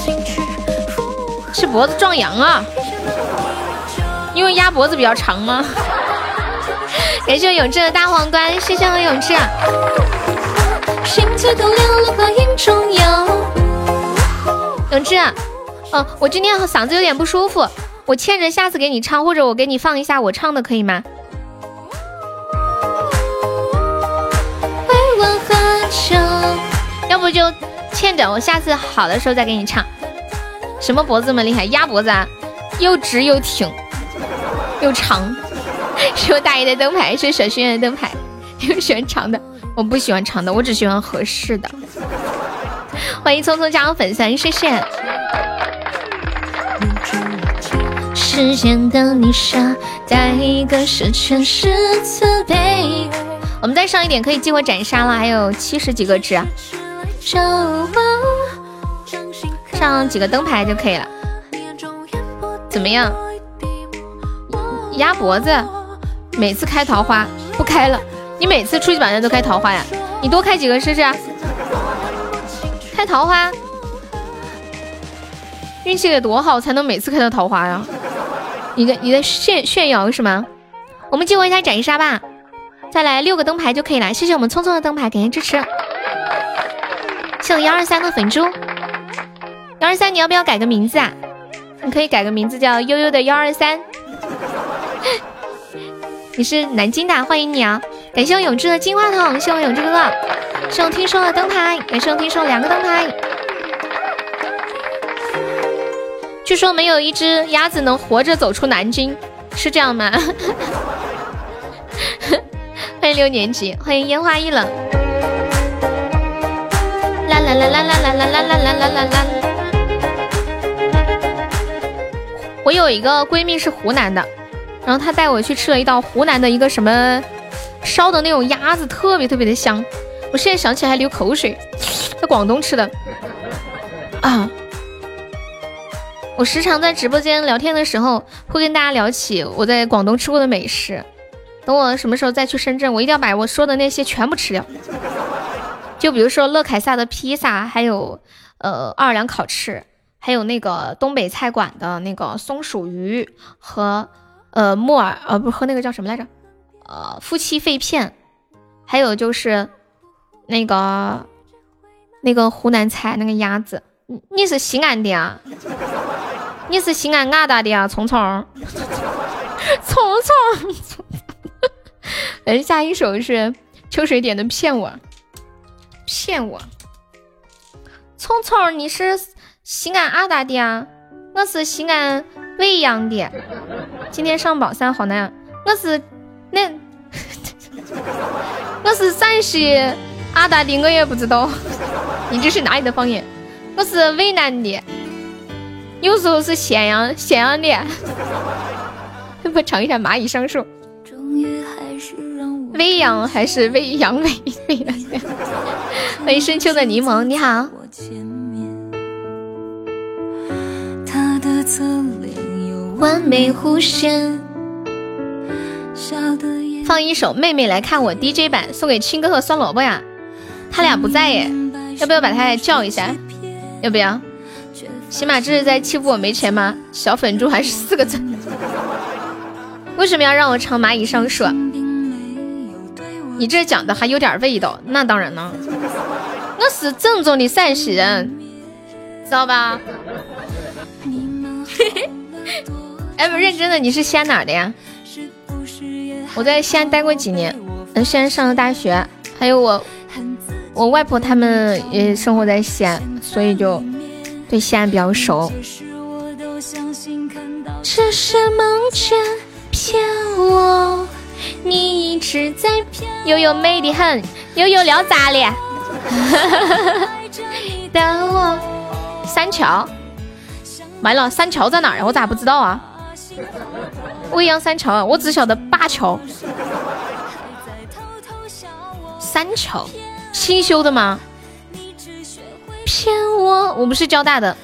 是脖子壮阳啊？因为鸭脖子比较长吗？感谢永志的大皇冠，谢谢我永志。永志，哦，我今天嗓子有点不舒服，我欠着下次给你唱，或者我给你放一下我唱的，可以吗？要不就欠着，我下次好的时候再给你唱。什么脖子这么厉害？鸭脖子啊，又直又挺又长。是我大爷的灯牌，是小轩的灯牌。你们喜欢长的？我不喜欢长的，我只喜欢合适的。欢迎匆匆加入粉丝，谢谢。时间的泥沙，带一个是全是慈悲。我们再上一点可以激活斩杀了，还有七十几个值。上几个灯牌就可以了。怎么样？鸭脖子。每次开桃花不开了，你每次出去晚上都开桃花呀？你多开几个试试。开桃花，运气得多好才能每次开到桃花呀？你在你在炫炫耀是吗？我们激活一下斩杀吧，再来六个灯牌就可以了。谢谢我们聪聪的灯牌，感谢支持。谢我幺二三的粉猪，幺二三你要不要改个名字啊？你可以改个名字叫悠悠的幺二三。你是南京的，欢迎你啊！感谢我永志的金话筒，谢我永志哥哥，谢我听说的灯牌，感谢我听说两个灯牌。据说没有一只鸭子能活着走出南京，是这样吗？欢迎六年级，欢迎烟花易冷。啦啦啦啦啦啦啦啦啦啦啦啦我有一个闺蜜是湖南的。然后她带我去吃了一道湖南的一个什么烧的那种鸭子，特别特别的香。我现在想起来还流口水，在广东吃的啊。我时常在直播间聊天的时候，会跟大家聊起我在广东吃过的美食。等我什么时候再去深圳，我一定要把我说的那些全部吃掉。就比如说乐凯撒的披萨，还有呃奥尔良烤翅，还有那个东北菜馆的那个松鼠鱼和。呃，木耳，呃，不是喝那个叫什么来着？呃，夫妻肺片，还有就是那个那个湖南菜那个鸭子。你你是西安的啊？你是西安阿达的啊？聪聪，聪聪，哎，下一首是秋水点的骗我，骗我。聪聪，你是西安阿达的啊？我是西安。未央的，今天上宝山好难。我是那，我是陕西阿达的，我也不知道。你这是哪里的方言？我是渭南的，有时候是咸阳咸阳的。我唱一下蚂蚁上树。未央还是未央未未央？欢迎深秋的柠檬，你好。完美弧线。放一首《妹妹来看我》DJ 版，送给青哥和酸萝卜呀。他俩不在耶，要不要把他叫一下？要不要？起码这是在欺负我没钱吗？小粉猪还是四个字。为什么要让我唱蚂蚁上树？你这讲的还有点味道。那当然了，我是正宗的陕西人，知道吧？嘿嘿。哎，不认真的，你是西安哪的呀？我在西安待过几年，嗯，西安上了大学，还有我，我外婆他们也生活在西安，所以就对西安比较熟。这是梦境骗我，你一直在骗。悠悠美的很，悠悠聊咋了？等我。三桥，完了，三桥在哪儿呀？我咋不知道啊？未央三桥啊，我只晓得八桥。三桥，新修的吗？骗我！我不是交大的，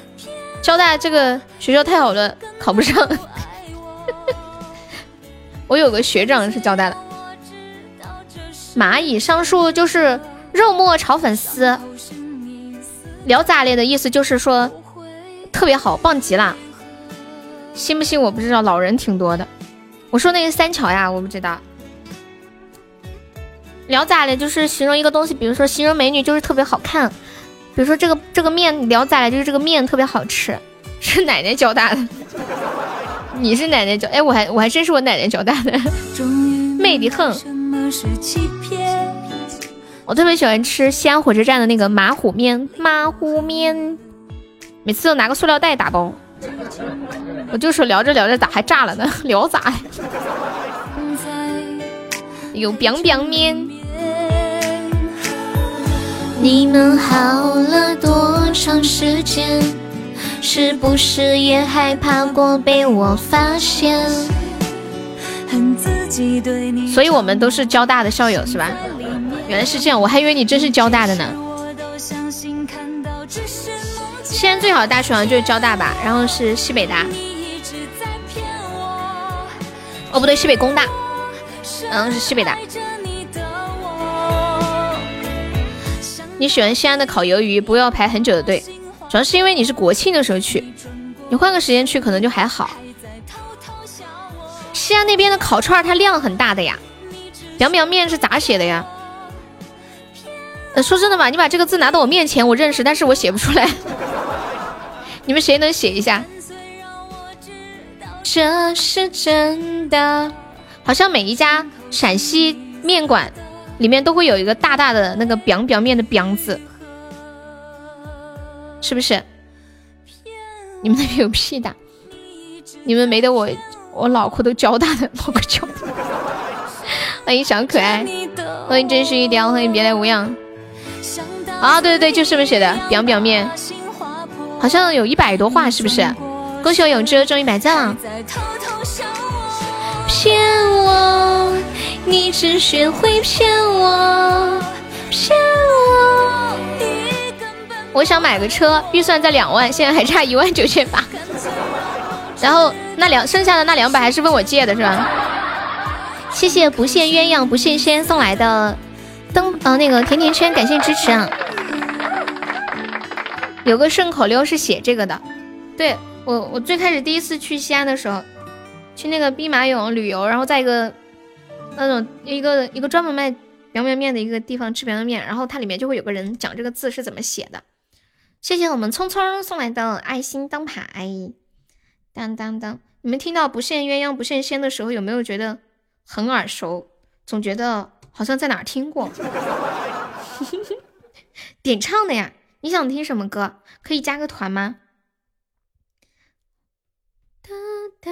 交大这个学校太好了，考不上。我有个学长是交大的。蚂蚁上树就是肉末炒粉丝。聊咋咧的意思就是说特别好，棒极了。信不信我不知道，老人挺多的。我说那个三桥呀，我不知道。聊咋了就是形容一个东西，比如说形容美女就是特别好看，比如说这个这个面聊咋了就是这个面特别好吃，是奶奶教大的。你是奶奶教，哎，我还我还真是我奶奶教大的，美的很。我特别喜欢吃西安火车站的那个马虎面，马虎面，每次都拿个塑料袋打包。我就说聊着聊着咋还炸了呢？聊咋？有 biang biang 面。你们好了多长时间？是不是也害怕过被我发现？所以我们都是交大的校友是吧？原来是这样，我还以为你真是交大的呢。西安最好的大学好像就是交大吧，然后是西北大。哦不对，西北工大，嗯是西北大。你喜欢西安的烤鱿鱼，不要排很久的队。主要是因为你是国庆的时候去，你换个时间去可能就还好。西安那边的烤串它量很大的呀，凉凉面是咋写的呀？呃，说真的吧，你把这个字拿到我面前，我认识，但是我写不出来。你们谁能写一下？这是真的，好像每一家陕西面馆里面都会有一个大大的那个表表面的表字。是不是？你们那边有屁大？你们没得我，我脑壳都焦大的，脑壳交大。欢迎小可爱，欢迎真实一雕，欢迎别来无恙。啊，对对对，就是这么写的，表表面，好像有一百多话，是不是？恭喜我永志中一百赞了。骗我，你只学会骗我，骗我。我想买个车，预算在两万，现在还差一万九千八。然后那两剩下的那两百还是问我借的，是吧？谢谢不羡鸳鸯不羡仙送来的灯呃那个甜甜圈，感谢支持啊！有个顺口溜是写这个的，对我我最开始第一次去西安的时候，去那个兵马俑旅游，然后在一个那种一个一个专门卖凉面面的一个地方吃凉面，然后它里面就会有个人讲这个字是怎么写的。谢谢我们聪聪送来的爱心灯牌，当当当！你们听到不羡鸳鸯不羡仙的时候，有没有觉得很耳熟？总觉得好像在哪儿听过。点唱的呀？你想听什么歌？可以加个团吗？哒哒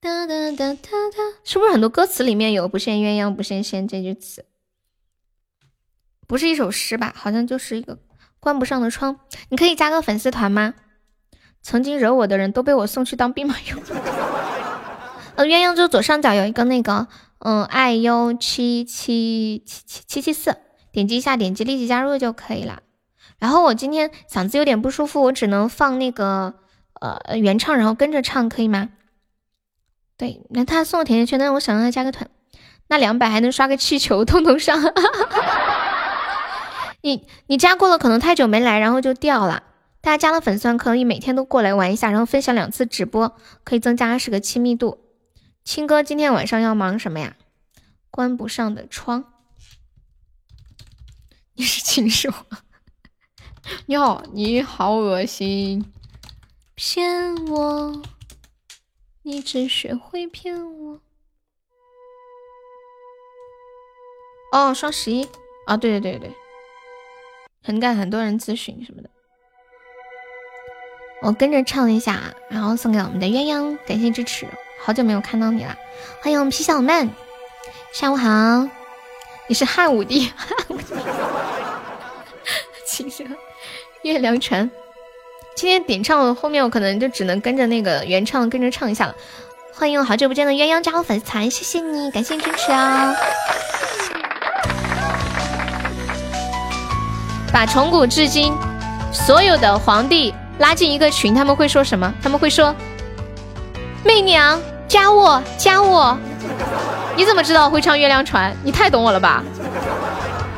哒哒哒哒哒，是不是很多歌词里面有不羡鸳鸯不羡仙这句词？不是一首诗吧？好像就是一个。关不上的窗，你可以加个粉丝团吗？曾经惹我的人都被我送去当兵马俑。呃，鸳鸯就左上角有一个那个，嗯，爱优七七七七七七四，点击一下，点击立即加入就可以了。然后我今天嗓子有点不舒服，我只能放那个呃原唱，然后跟着唱，可以吗？对，那他送我甜甜圈，但是我想让他加个团，那两百还能刷个气球，通通上。你你加过了，可能太久没来，然后就掉了。大家加了粉丝团，可以每天都过来玩一下，然后分享两次直播，可以增加十个亲密度。青哥今天晚上要忙什么呀？关不上的窗。你是禽兽？你好，你好恶心！骗我，你只学会骗我。哦，双十一。啊，对对对。对。很感很多人咨询什么的，我跟着唱一下，然后送给我们的鸳鸯，感谢支持，好久没有看到你了，欢迎我们皮小曼，下午好，你是汉武帝，其实月亮船，今天点唱后面我可能就只能跟着那个原唱跟着唱一下了，欢迎我好久不见的鸳鸯加入粉丝团，谢谢你，感谢支持啊。把从古至今所有的皇帝拉进一个群，他们会说什么？他们会说：“媚娘加我，加我。”你怎么知道会唱《月亮船》？你太懂我了吧？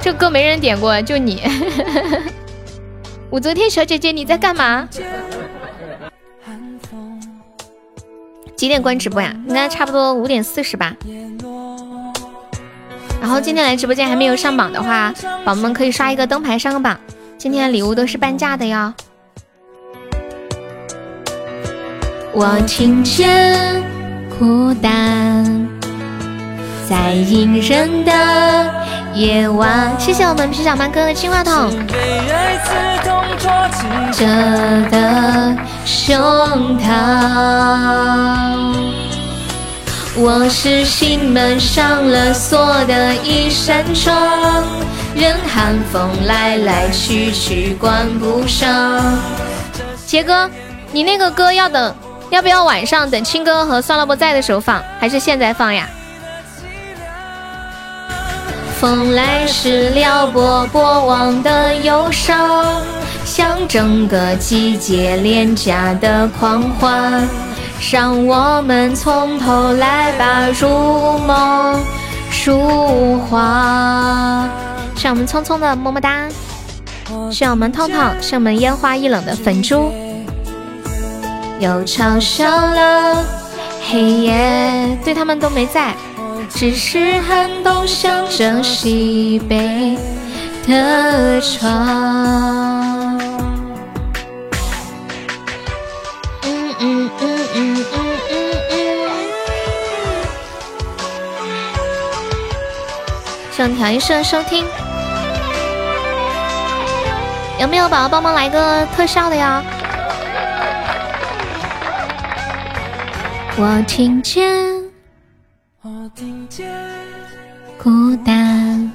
这歌没人点过，就你。武则天小姐姐你在干嘛？几点关直播呀？应该差不多五点四十吧。然后今天来直播间还没有上榜的话，宝宝们可以刷一个灯牌上个榜。今天的礼物都是半价的哟。我听见孤单在隐忍的夜晚。谢谢我们皮小曼哥的金话筒。着的胸膛，我是心门上了锁的一扇窗，任寒风来来去去关不上。杰哥，你那个歌要等，要不要晚上等青哥和酸萝卜在的时候放，还是现在放呀？风来时撩拨过往的忧伤。像整个季节廉价的狂欢，让我们从头来把如梦如画。是我们匆匆的么么哒，是我们痛痛，是我们烟花易冷的粉猪，又嘲笑了黑夜，对他们都没在，只是寒冬向着西北的窗。嗯嗯嗯嗯嗯嗯。上调一声收听，有没有宝宝帮忙来个特效的呀？我听见，孤单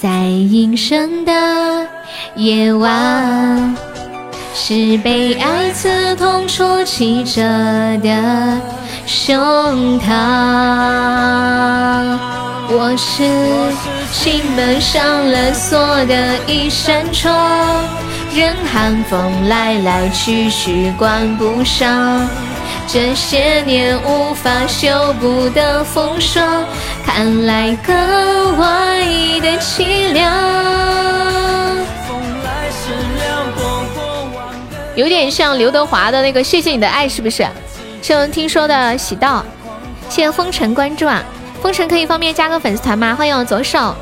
在阴深的夜晚。是被爱刺痛出气着的胸膛，我是心门上了锁的一扇窗，任寒风来来去去关不上，这些年无法修补的风霜，看来格外的凄凉。有点像刘德华的那个《谢谢你的爱》，是不是？是我们听说的喜到，谢谢风尘关注啊！风尘可以方便加个粉丝团吗？欢迎我左手，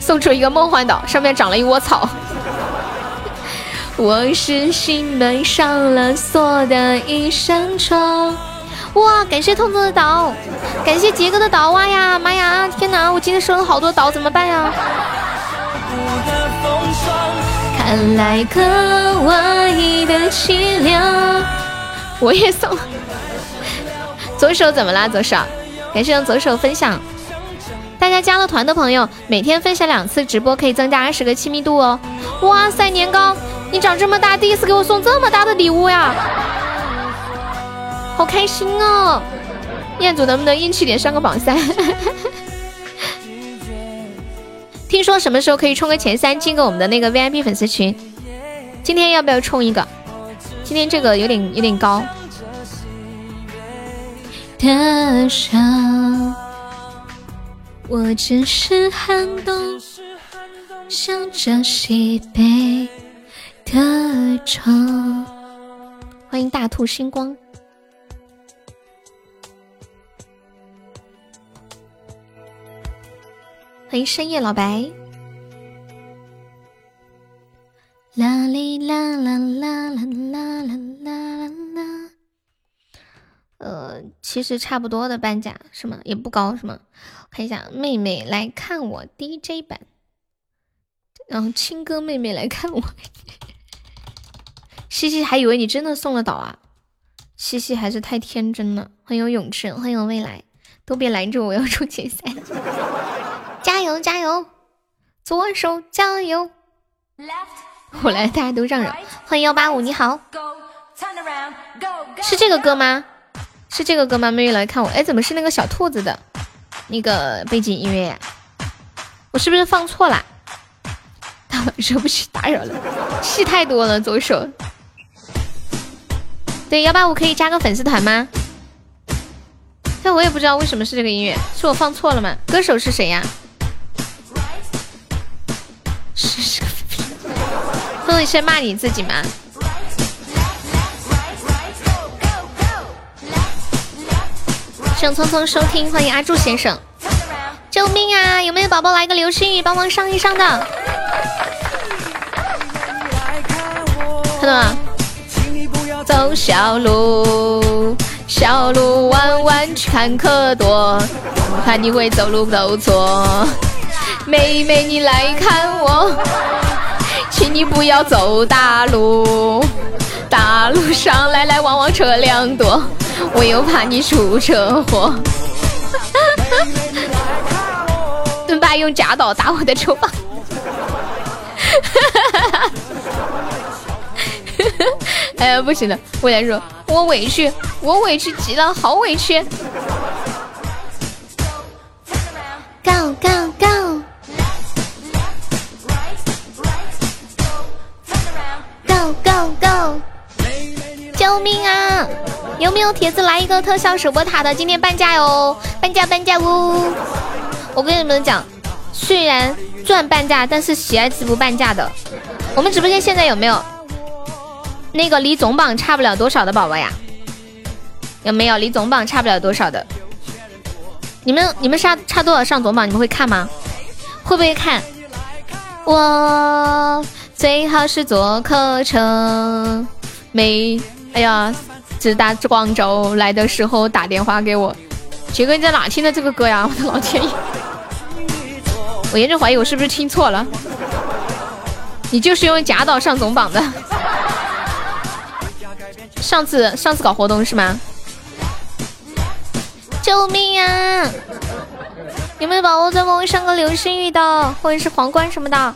送出一个梦幻岛，上面长了一窝草。我是心门上了锁的一扇窗。哇！感谢痛痛的岛，感谢杰哥的岛哇呀！妈呀！天哪！我今天收了好多岛，怎么办呀？看来格外的凄凉。我也送。左手怎么啦？左手，感谢用左手分享。大家加了团的朋友，每天分享两次直播可以增加二十个亲密度哦。哇塞，年糕，你长这么大第一次给我送这么大的礼物呀，好开心哦！彦祖能不能硬气点上个榜三？听说什么时候可以冲个前三，进个我们的那个 VIP 粉丝群？今天要不要冲一个？今天这个有点有点高。的伤，我只是寒冬，向着西北的窗。欢迎大兔星光。欢迎深夜老白。啦哩啦啦啦啦啦啦啦啦。呃，其实差不多的半价是吗？也不高是吗？看一下，妹妹来看我 DJ 版，然后亲哥妹妹来看我。西西还以为你真的送了岛啊！西西还是太天真了。欢迎永志，欢迎未来，都别拦着我要出决赛。加油加油，左手加油！我来大家都让让。欢迎幺八五，你好，是这个歌吗？是这个歌吗？妹妹来看我，哎，怎么是那个小兔子的那个背景音乐？我是不是放错了？大晚上不许打扰了，戏太多了，左手。对，幺八五可以加个粉丝团吗？但我也不知道为什么是这个音乐，是我放错了吗？歌手是谁呀？是是 不能先骂你自己吗？盛匆匆收听，欢迎阿柱先生。救命啊！有没有宝宝来个流星雨帮忙上一上的？看到吗？走小路，小路弯弯坎坷多，怕你会走路走错。妹妹你来看我，请你不要走大路，大路上来来往往车辆多，我又怕你出车祸。盾爸用假刀打我的头发。哎 呀，不行了！我来说，我委屈，我委屈极了，好委屈。有铁子来一个特效守波塔的？今天半价哟，半价半价呜！我跟你们讲，虽然赚半价，但是喜爱值不半价的。我们直播间现在有没有那个离总榜差不了多少的宝宝呀？有没有离总榜差不了多少的？你们你们差差多少上总榜？你们会看吗？会不会看？我最好是坐客车，没哎呀，直达广州来的时候打电话给我。杰哥你在哪听的这个歌呀？我的老天爷！我严重怀疑我是不是听错了。你就是用假岛上总榜的，上次上次搞活动是吗？救命啊！有没有宝宝在帮我上个流星雨的，或者是皇冠什么的？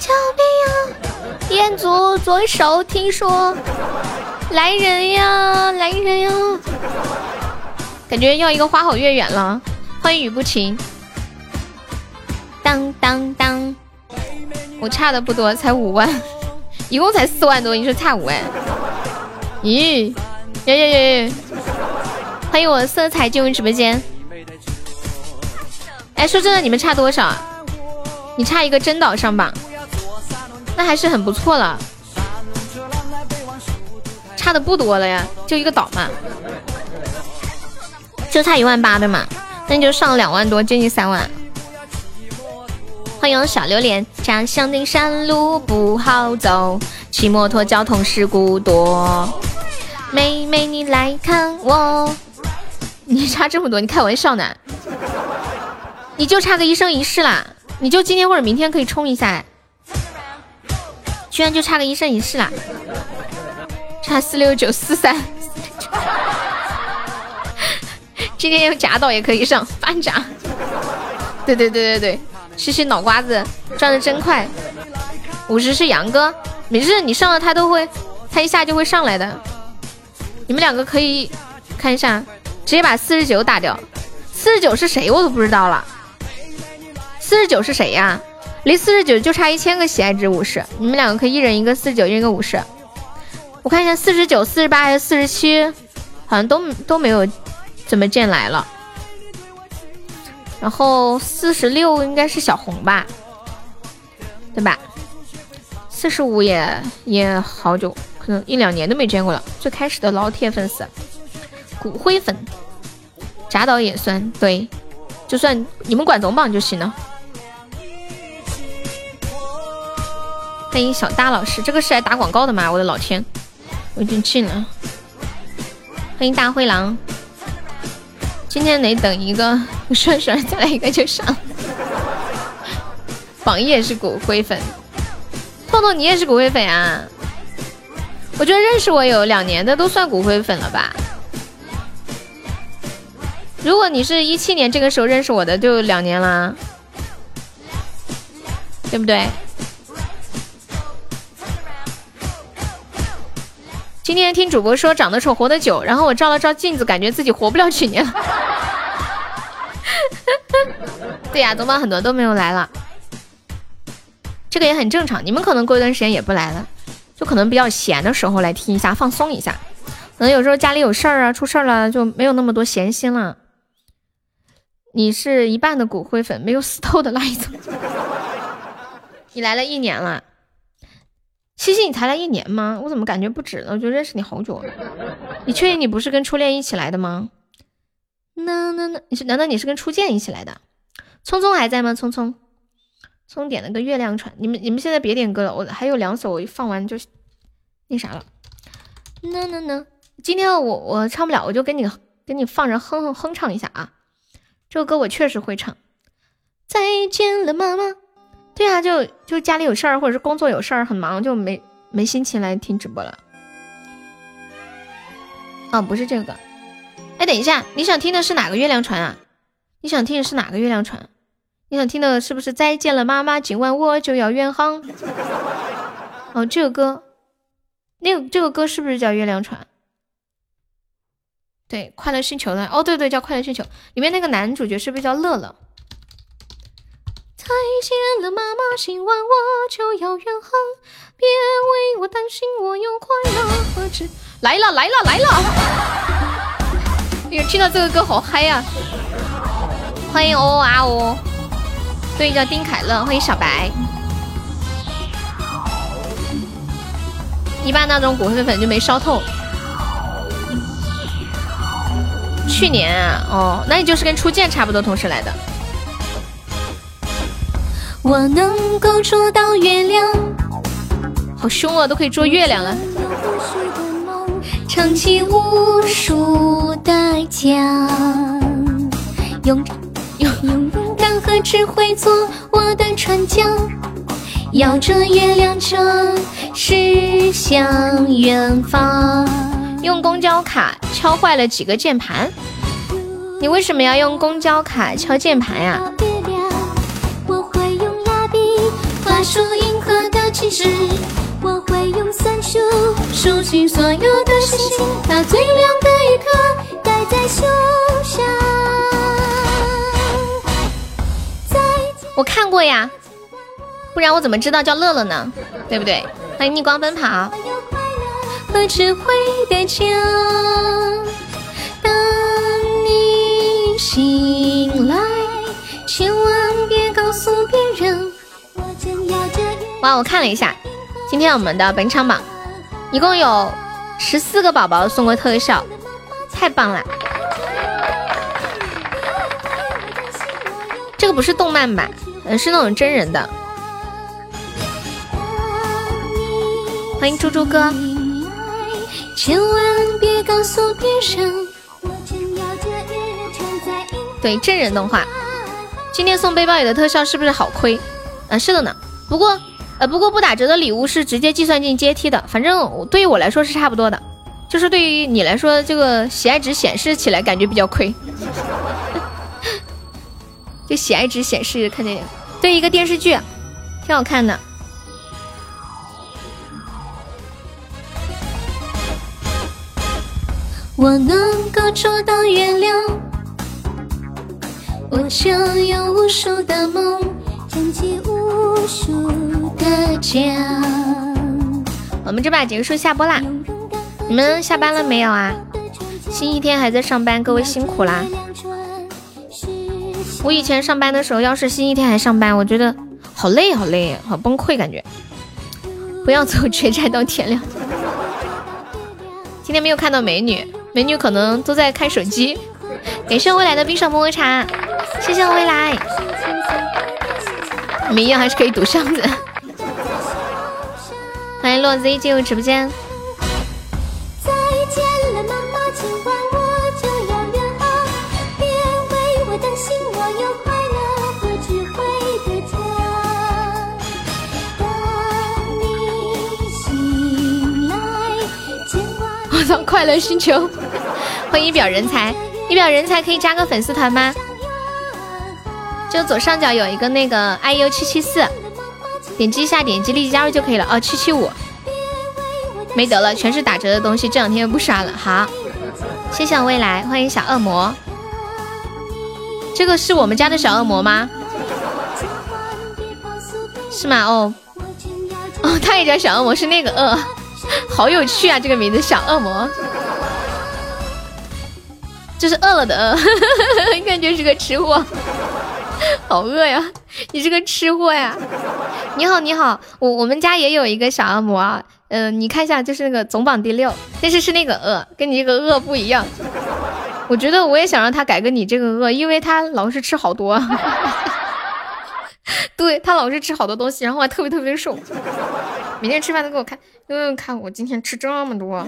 救命啊！彦祖左手，听说来人呀，来人呀！感觉要一个花好月圆了。欢迎雨不晴。当当当！我差的不多，才五万，一共才四万多，你说差五万？咦，耶耶耶！欢迎我色彩进入直播间。哎，说真的，你们差多少？你差一个真岛上榜，那还是很不错了。差的不多了呀，就一个岛嘛，就差一万八的嘛，那你就上两万多，接近三万。欢迎小榴莲，家乡的山路不好走，骑摩托交通事故多。妹妹你来看我，你差这么多，你开玩笑呢？你就差个一生一世啦，你就今天或者明天可以冲一下，居然就差个一生一世啦，差四六九四三，今天用假岛也可以上半价。对对对对对。谢谢脑瓜子转的真快，五十是杨哥，没事，你上了他都会，他一下就会上来的。你们两个可以看一下，直接把四十九打掉。四十九是谁我都不知道了。四十九是谁呀？离四十九就差一千个喜爱值五十，你们两个可以一人一个四十九，一人一个五十。我看一下四十九、四十八还是四十七，好像都都没有怎么见来了。然后四十六应该是小红吧，对吧？四十五也也好久，可能一两年都没见过了。最开始的老铁粉丝，骨灰粉，贾导也算对，就算你们管总榜就行了。欢迎小大老师，这个是来打广告的吗？我的老天，我已经进了。欢迎大灰狼。今天得等一个顺顺再来一个就上。榜一也是骨灰粉，透透你也是骨灰粉啊？我觉得认识我有两年的都算骨灰粉了吧？如果你是一七年这个时候认识我的，就两年啦，对不对？今天听主播说长得丑活得久，然后我照了照镜子，感觉自己活不了几年了。对呀，总榜很多都没有来了，这个也很正常。你们可能过一段时间也不来了，就可能比较闲的时候来听一下，放松一下。可能有时候家里有事儿啊，出事儿了就没有那么多闲心了。你是一半的骨灰粉，没有死透的那一种。你来了一年了，西西，你才来一年吗？我怎么感觉不止呢？我就认识你好久了。你确定你不是跟初恋一起来的吗？那那那，你是难道你是跟初见一起来的？聪聪还在吗？聪聪，聪点了个月亮船。你们你们现在别点歌了，我还有两首，我一放完就那啥了。那那那，今天我我唱不了，我就给你给你放着哼哼哼唱一下啊。这个歌我确实会唱。再见了，妈妈。对啊，就就家里有事儿，或者是工作有事儿，很忙，就没没心情来听直播了。哦，不是这个。哎，等一下，你想听的是哪个月亮船啊？你想听的是哪个月亮船？你想听的是不是再见了妈妈，今晚我就要远航？哦，这个歌，那个这个歌是不是叫月亮船？对，快乐星球的。哦，对对，叫快乐星球。里面那个男主角是不是叫乐乐？再见了妈妈，今晚我就要远航，别为我担心，我有快乐何止。来了来了来了！哎呀，听到这个歌好嗨呀！欢迎哦啊哦。对，叫丁凯乐，欢迎小白。一般那种骨灰粉就没烧透。去年啊，哦，那你就是跟初见差不多同时来的。我能够捉到月亮，好凶啊，都可以捉月亮了。撑起无数的桨，用用用胆和智慧做我的船桨，摇着月亮船驶向远方。用公交卡敲坏了几个键盘，你为什么要用公交卡敲键盘呀？我会用蜡笔画出银河的旗帜，我会用算术数清所有的星星，把最亮的一颗戴在胸上。再见我看过呀，不然我怎么知道叫乐乐呢？对不对？欢迎逆光奔跑。和智慧的桨。当你醒来，千万别告，哇，我看了一下，今天我们的本场榜一共有十四个宝宝送过特效，太棒了！这个不是动漫版，嗯，是那种真人的。欢迎猪猪哥，千万别告诉别人，对真人动画。今天送背包里的特效是不是好亏？啊，是的呢。不过，呃，不过不打折的礼物是直接计算进阶梯的，反正对于我来说是差不多的。就是对于你来说，这个喜爱值显示起来感觉比较亏。这喜爱值显示看见对一个电视剧，挺好看的。我能够捉到月亮，我就有无数的梦，撑起无数我们这把结束下播啦，你们下班了没有啊？星期天还在上班，各位辛苦啦。我以前上班的时候，要是星期天还上班，我觉得好累好累，好崩溃感觉。不要走绝债到天亮。今天没有看到美女，美女可能都在看手机。感谢未来的冰爽么么茶，谢谢我未来。你们一样还是可以堵箱子。欢迎洛 Z 进入直播间。再见了，妈妈，今晚我就要远航，别为我担心，我有快乐和智慧的家。当你醒来，我操，快乐星球，欢迎一表人才，一表人才可以加个粉丝团吗？就左上角有一个那个 iu 七七四，点击一下，点击立即加入就可以了。哦，七七五，没得了，全是打折的东西，这两天不刷了。好，谢谢我未来，欢迎小恶魔。这个是我们家的小恶魔吗？是吗？哦，哦，他也叫小恶魔，是那个恶，好有趣啊，这个名字小恶魔。这是饿了的饿，感觉是个吃货。好饿呀！你是个吃货呀！你好，你好，我我们家也有一个小恶魔啊，嗯、你看一下，就是那个总榜第六，但是是那个饿，跟你这个饿不一样。我觉得我也想让他改个你这个饿，因为他老是吃好多，对他老是吃好多东西，然后还特别特别瘦，每天吃饭都给我看，嗯，看我今天吃这么多，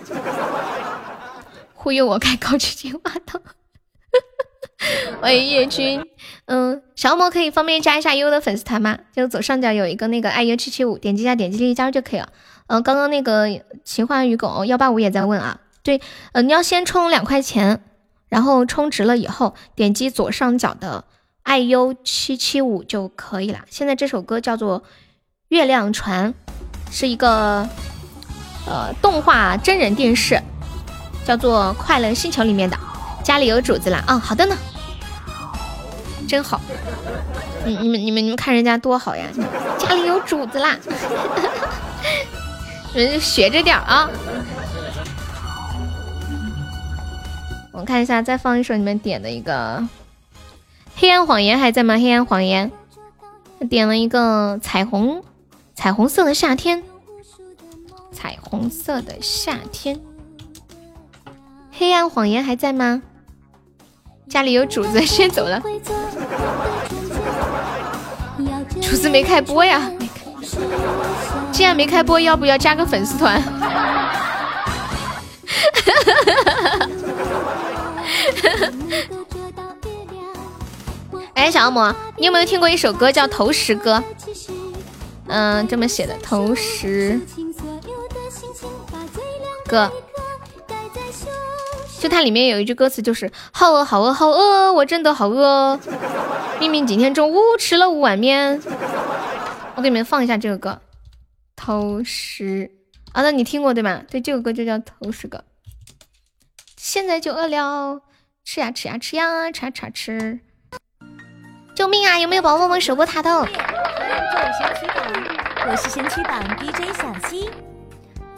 忽悠我开高级金话筒。欢迎叶军，嗯，小恶魔可以方便加一下悠悠的粉丝团吗？就左上角有一个那个爱优七七五，点击一下，点击立即加入就可以了。嗯、刚刚那个奇幻与狗幺八五也在问啊，对，呃，你要先充两块钱，然后充值了以后，点击左上角的爱优七七五就可以了。现在这首歌叫做《月亮船》，是一个呃动画真人电视，叫做《快乐星球》里面的。家里有主子啦，啊、好的呢，真好。你你们你们你们看人家多好呀，家里有主子啦，你们就学着点啊。我看一下，再放一首你们点的一个《黑暗谎言》还在吗？黑暗谎言，点了一个彩虹，彩虹色的夏天，彩虹色的夏天。黑暗谎言还在吗？家里有主子，先走了。主子没开播呀，既然没开播，要不要加个粉丝团？哎，小恶魔，你有没有听过一首歌叫《投石歌》？嗯，这么写的，投石歌。就它里面有一句歌词，就是好饿，好饿，好饿，我真的好饿。明明今天中午吃了五碗面。我给你们放一下这个歌，投食啊，那你听过对吧？对，这个歌就叫投食歌。现在就饿了，吃呀吃呀吃呀，吃呀吃。救命啊！有没有宝宝们守波塔的？我是先驱党 DJ 小溪。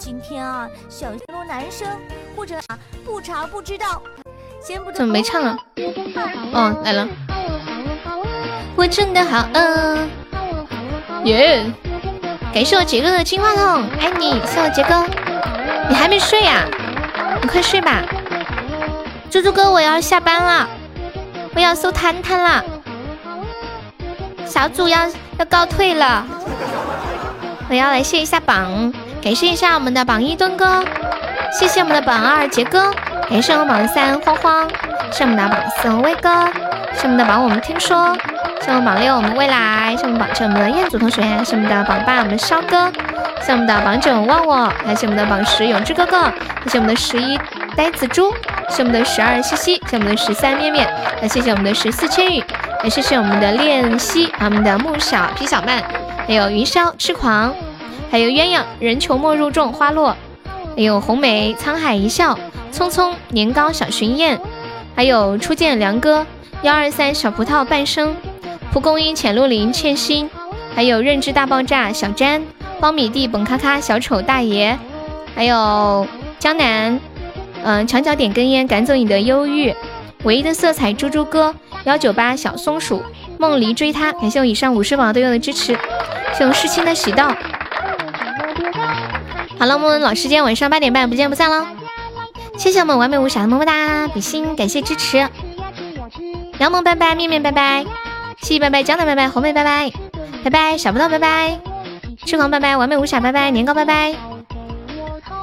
今天啊，小心罗男生或者啊不查不知道，先不怎么没唱啊？哦，来了。我真的好饿。耶！感谢我杰哥的金话筒，爱你，谢我杰哥。你还没睡呀、你快睡吧。猪猪哥，我要下班了，我要搜摊摊了。小组要要告退了，我要来卸一下榜，感谢一下我们的榜一墩哥，谢谢我们的榜二杰哥，感谢我们榜三慌慌，谢我们的榜四威哥，谢我们的榜五我们听说，谢我们榜六我们未来，谢我们榜七我们的彦祖同学，谢我们的榜八我们烧哥，谢我们的榜九忘我，还谢我们的榜十永志哥哥，还是我们的十一呆子猪，谢我们的十二西西，谢我们的十三面面，那谢谢我们的十四千羽。也谢谢我们的练习，我们的木小皮小曼，还有云霄痴狂，还有鸳鸯人穷莫入众花落，还有红梅沧海一笑，匆匆年糕小巡宴，还有初见梁哥幺二三小葡萄半生，蒲公英浅露林欠薪，还有认知大爆炸小詹苞米地本咔咔小丑大爷，还有江南，嗯、墙角点根烟赶走你的忧郁，唯一的色彩猪猪哥。幺九八小松鼠。梦离追他，感谢我以上五十宝队友的支持，谢谢我世亲的喜到。好了，我们老时间晚上八点半不见不散喽！谢谢我们完美无瑕的么么哒，比心感谢支持。杨萌拜拜，面面拜拜，西西拜拜，江南拜拜，红梅拜拜，拜拜小不到拜拜，痴狂拜拜，完美无瑕拜拜，年糕拜拜，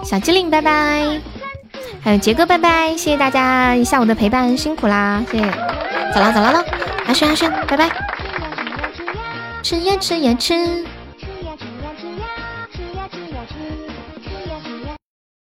小机灵拜拜，还有杰哥拜拜，谢谢大家一下午的陪伴，辛苦啦，谢谢。走了走了了，阿轩阿轩，拜拜。吃呀吃呀吃。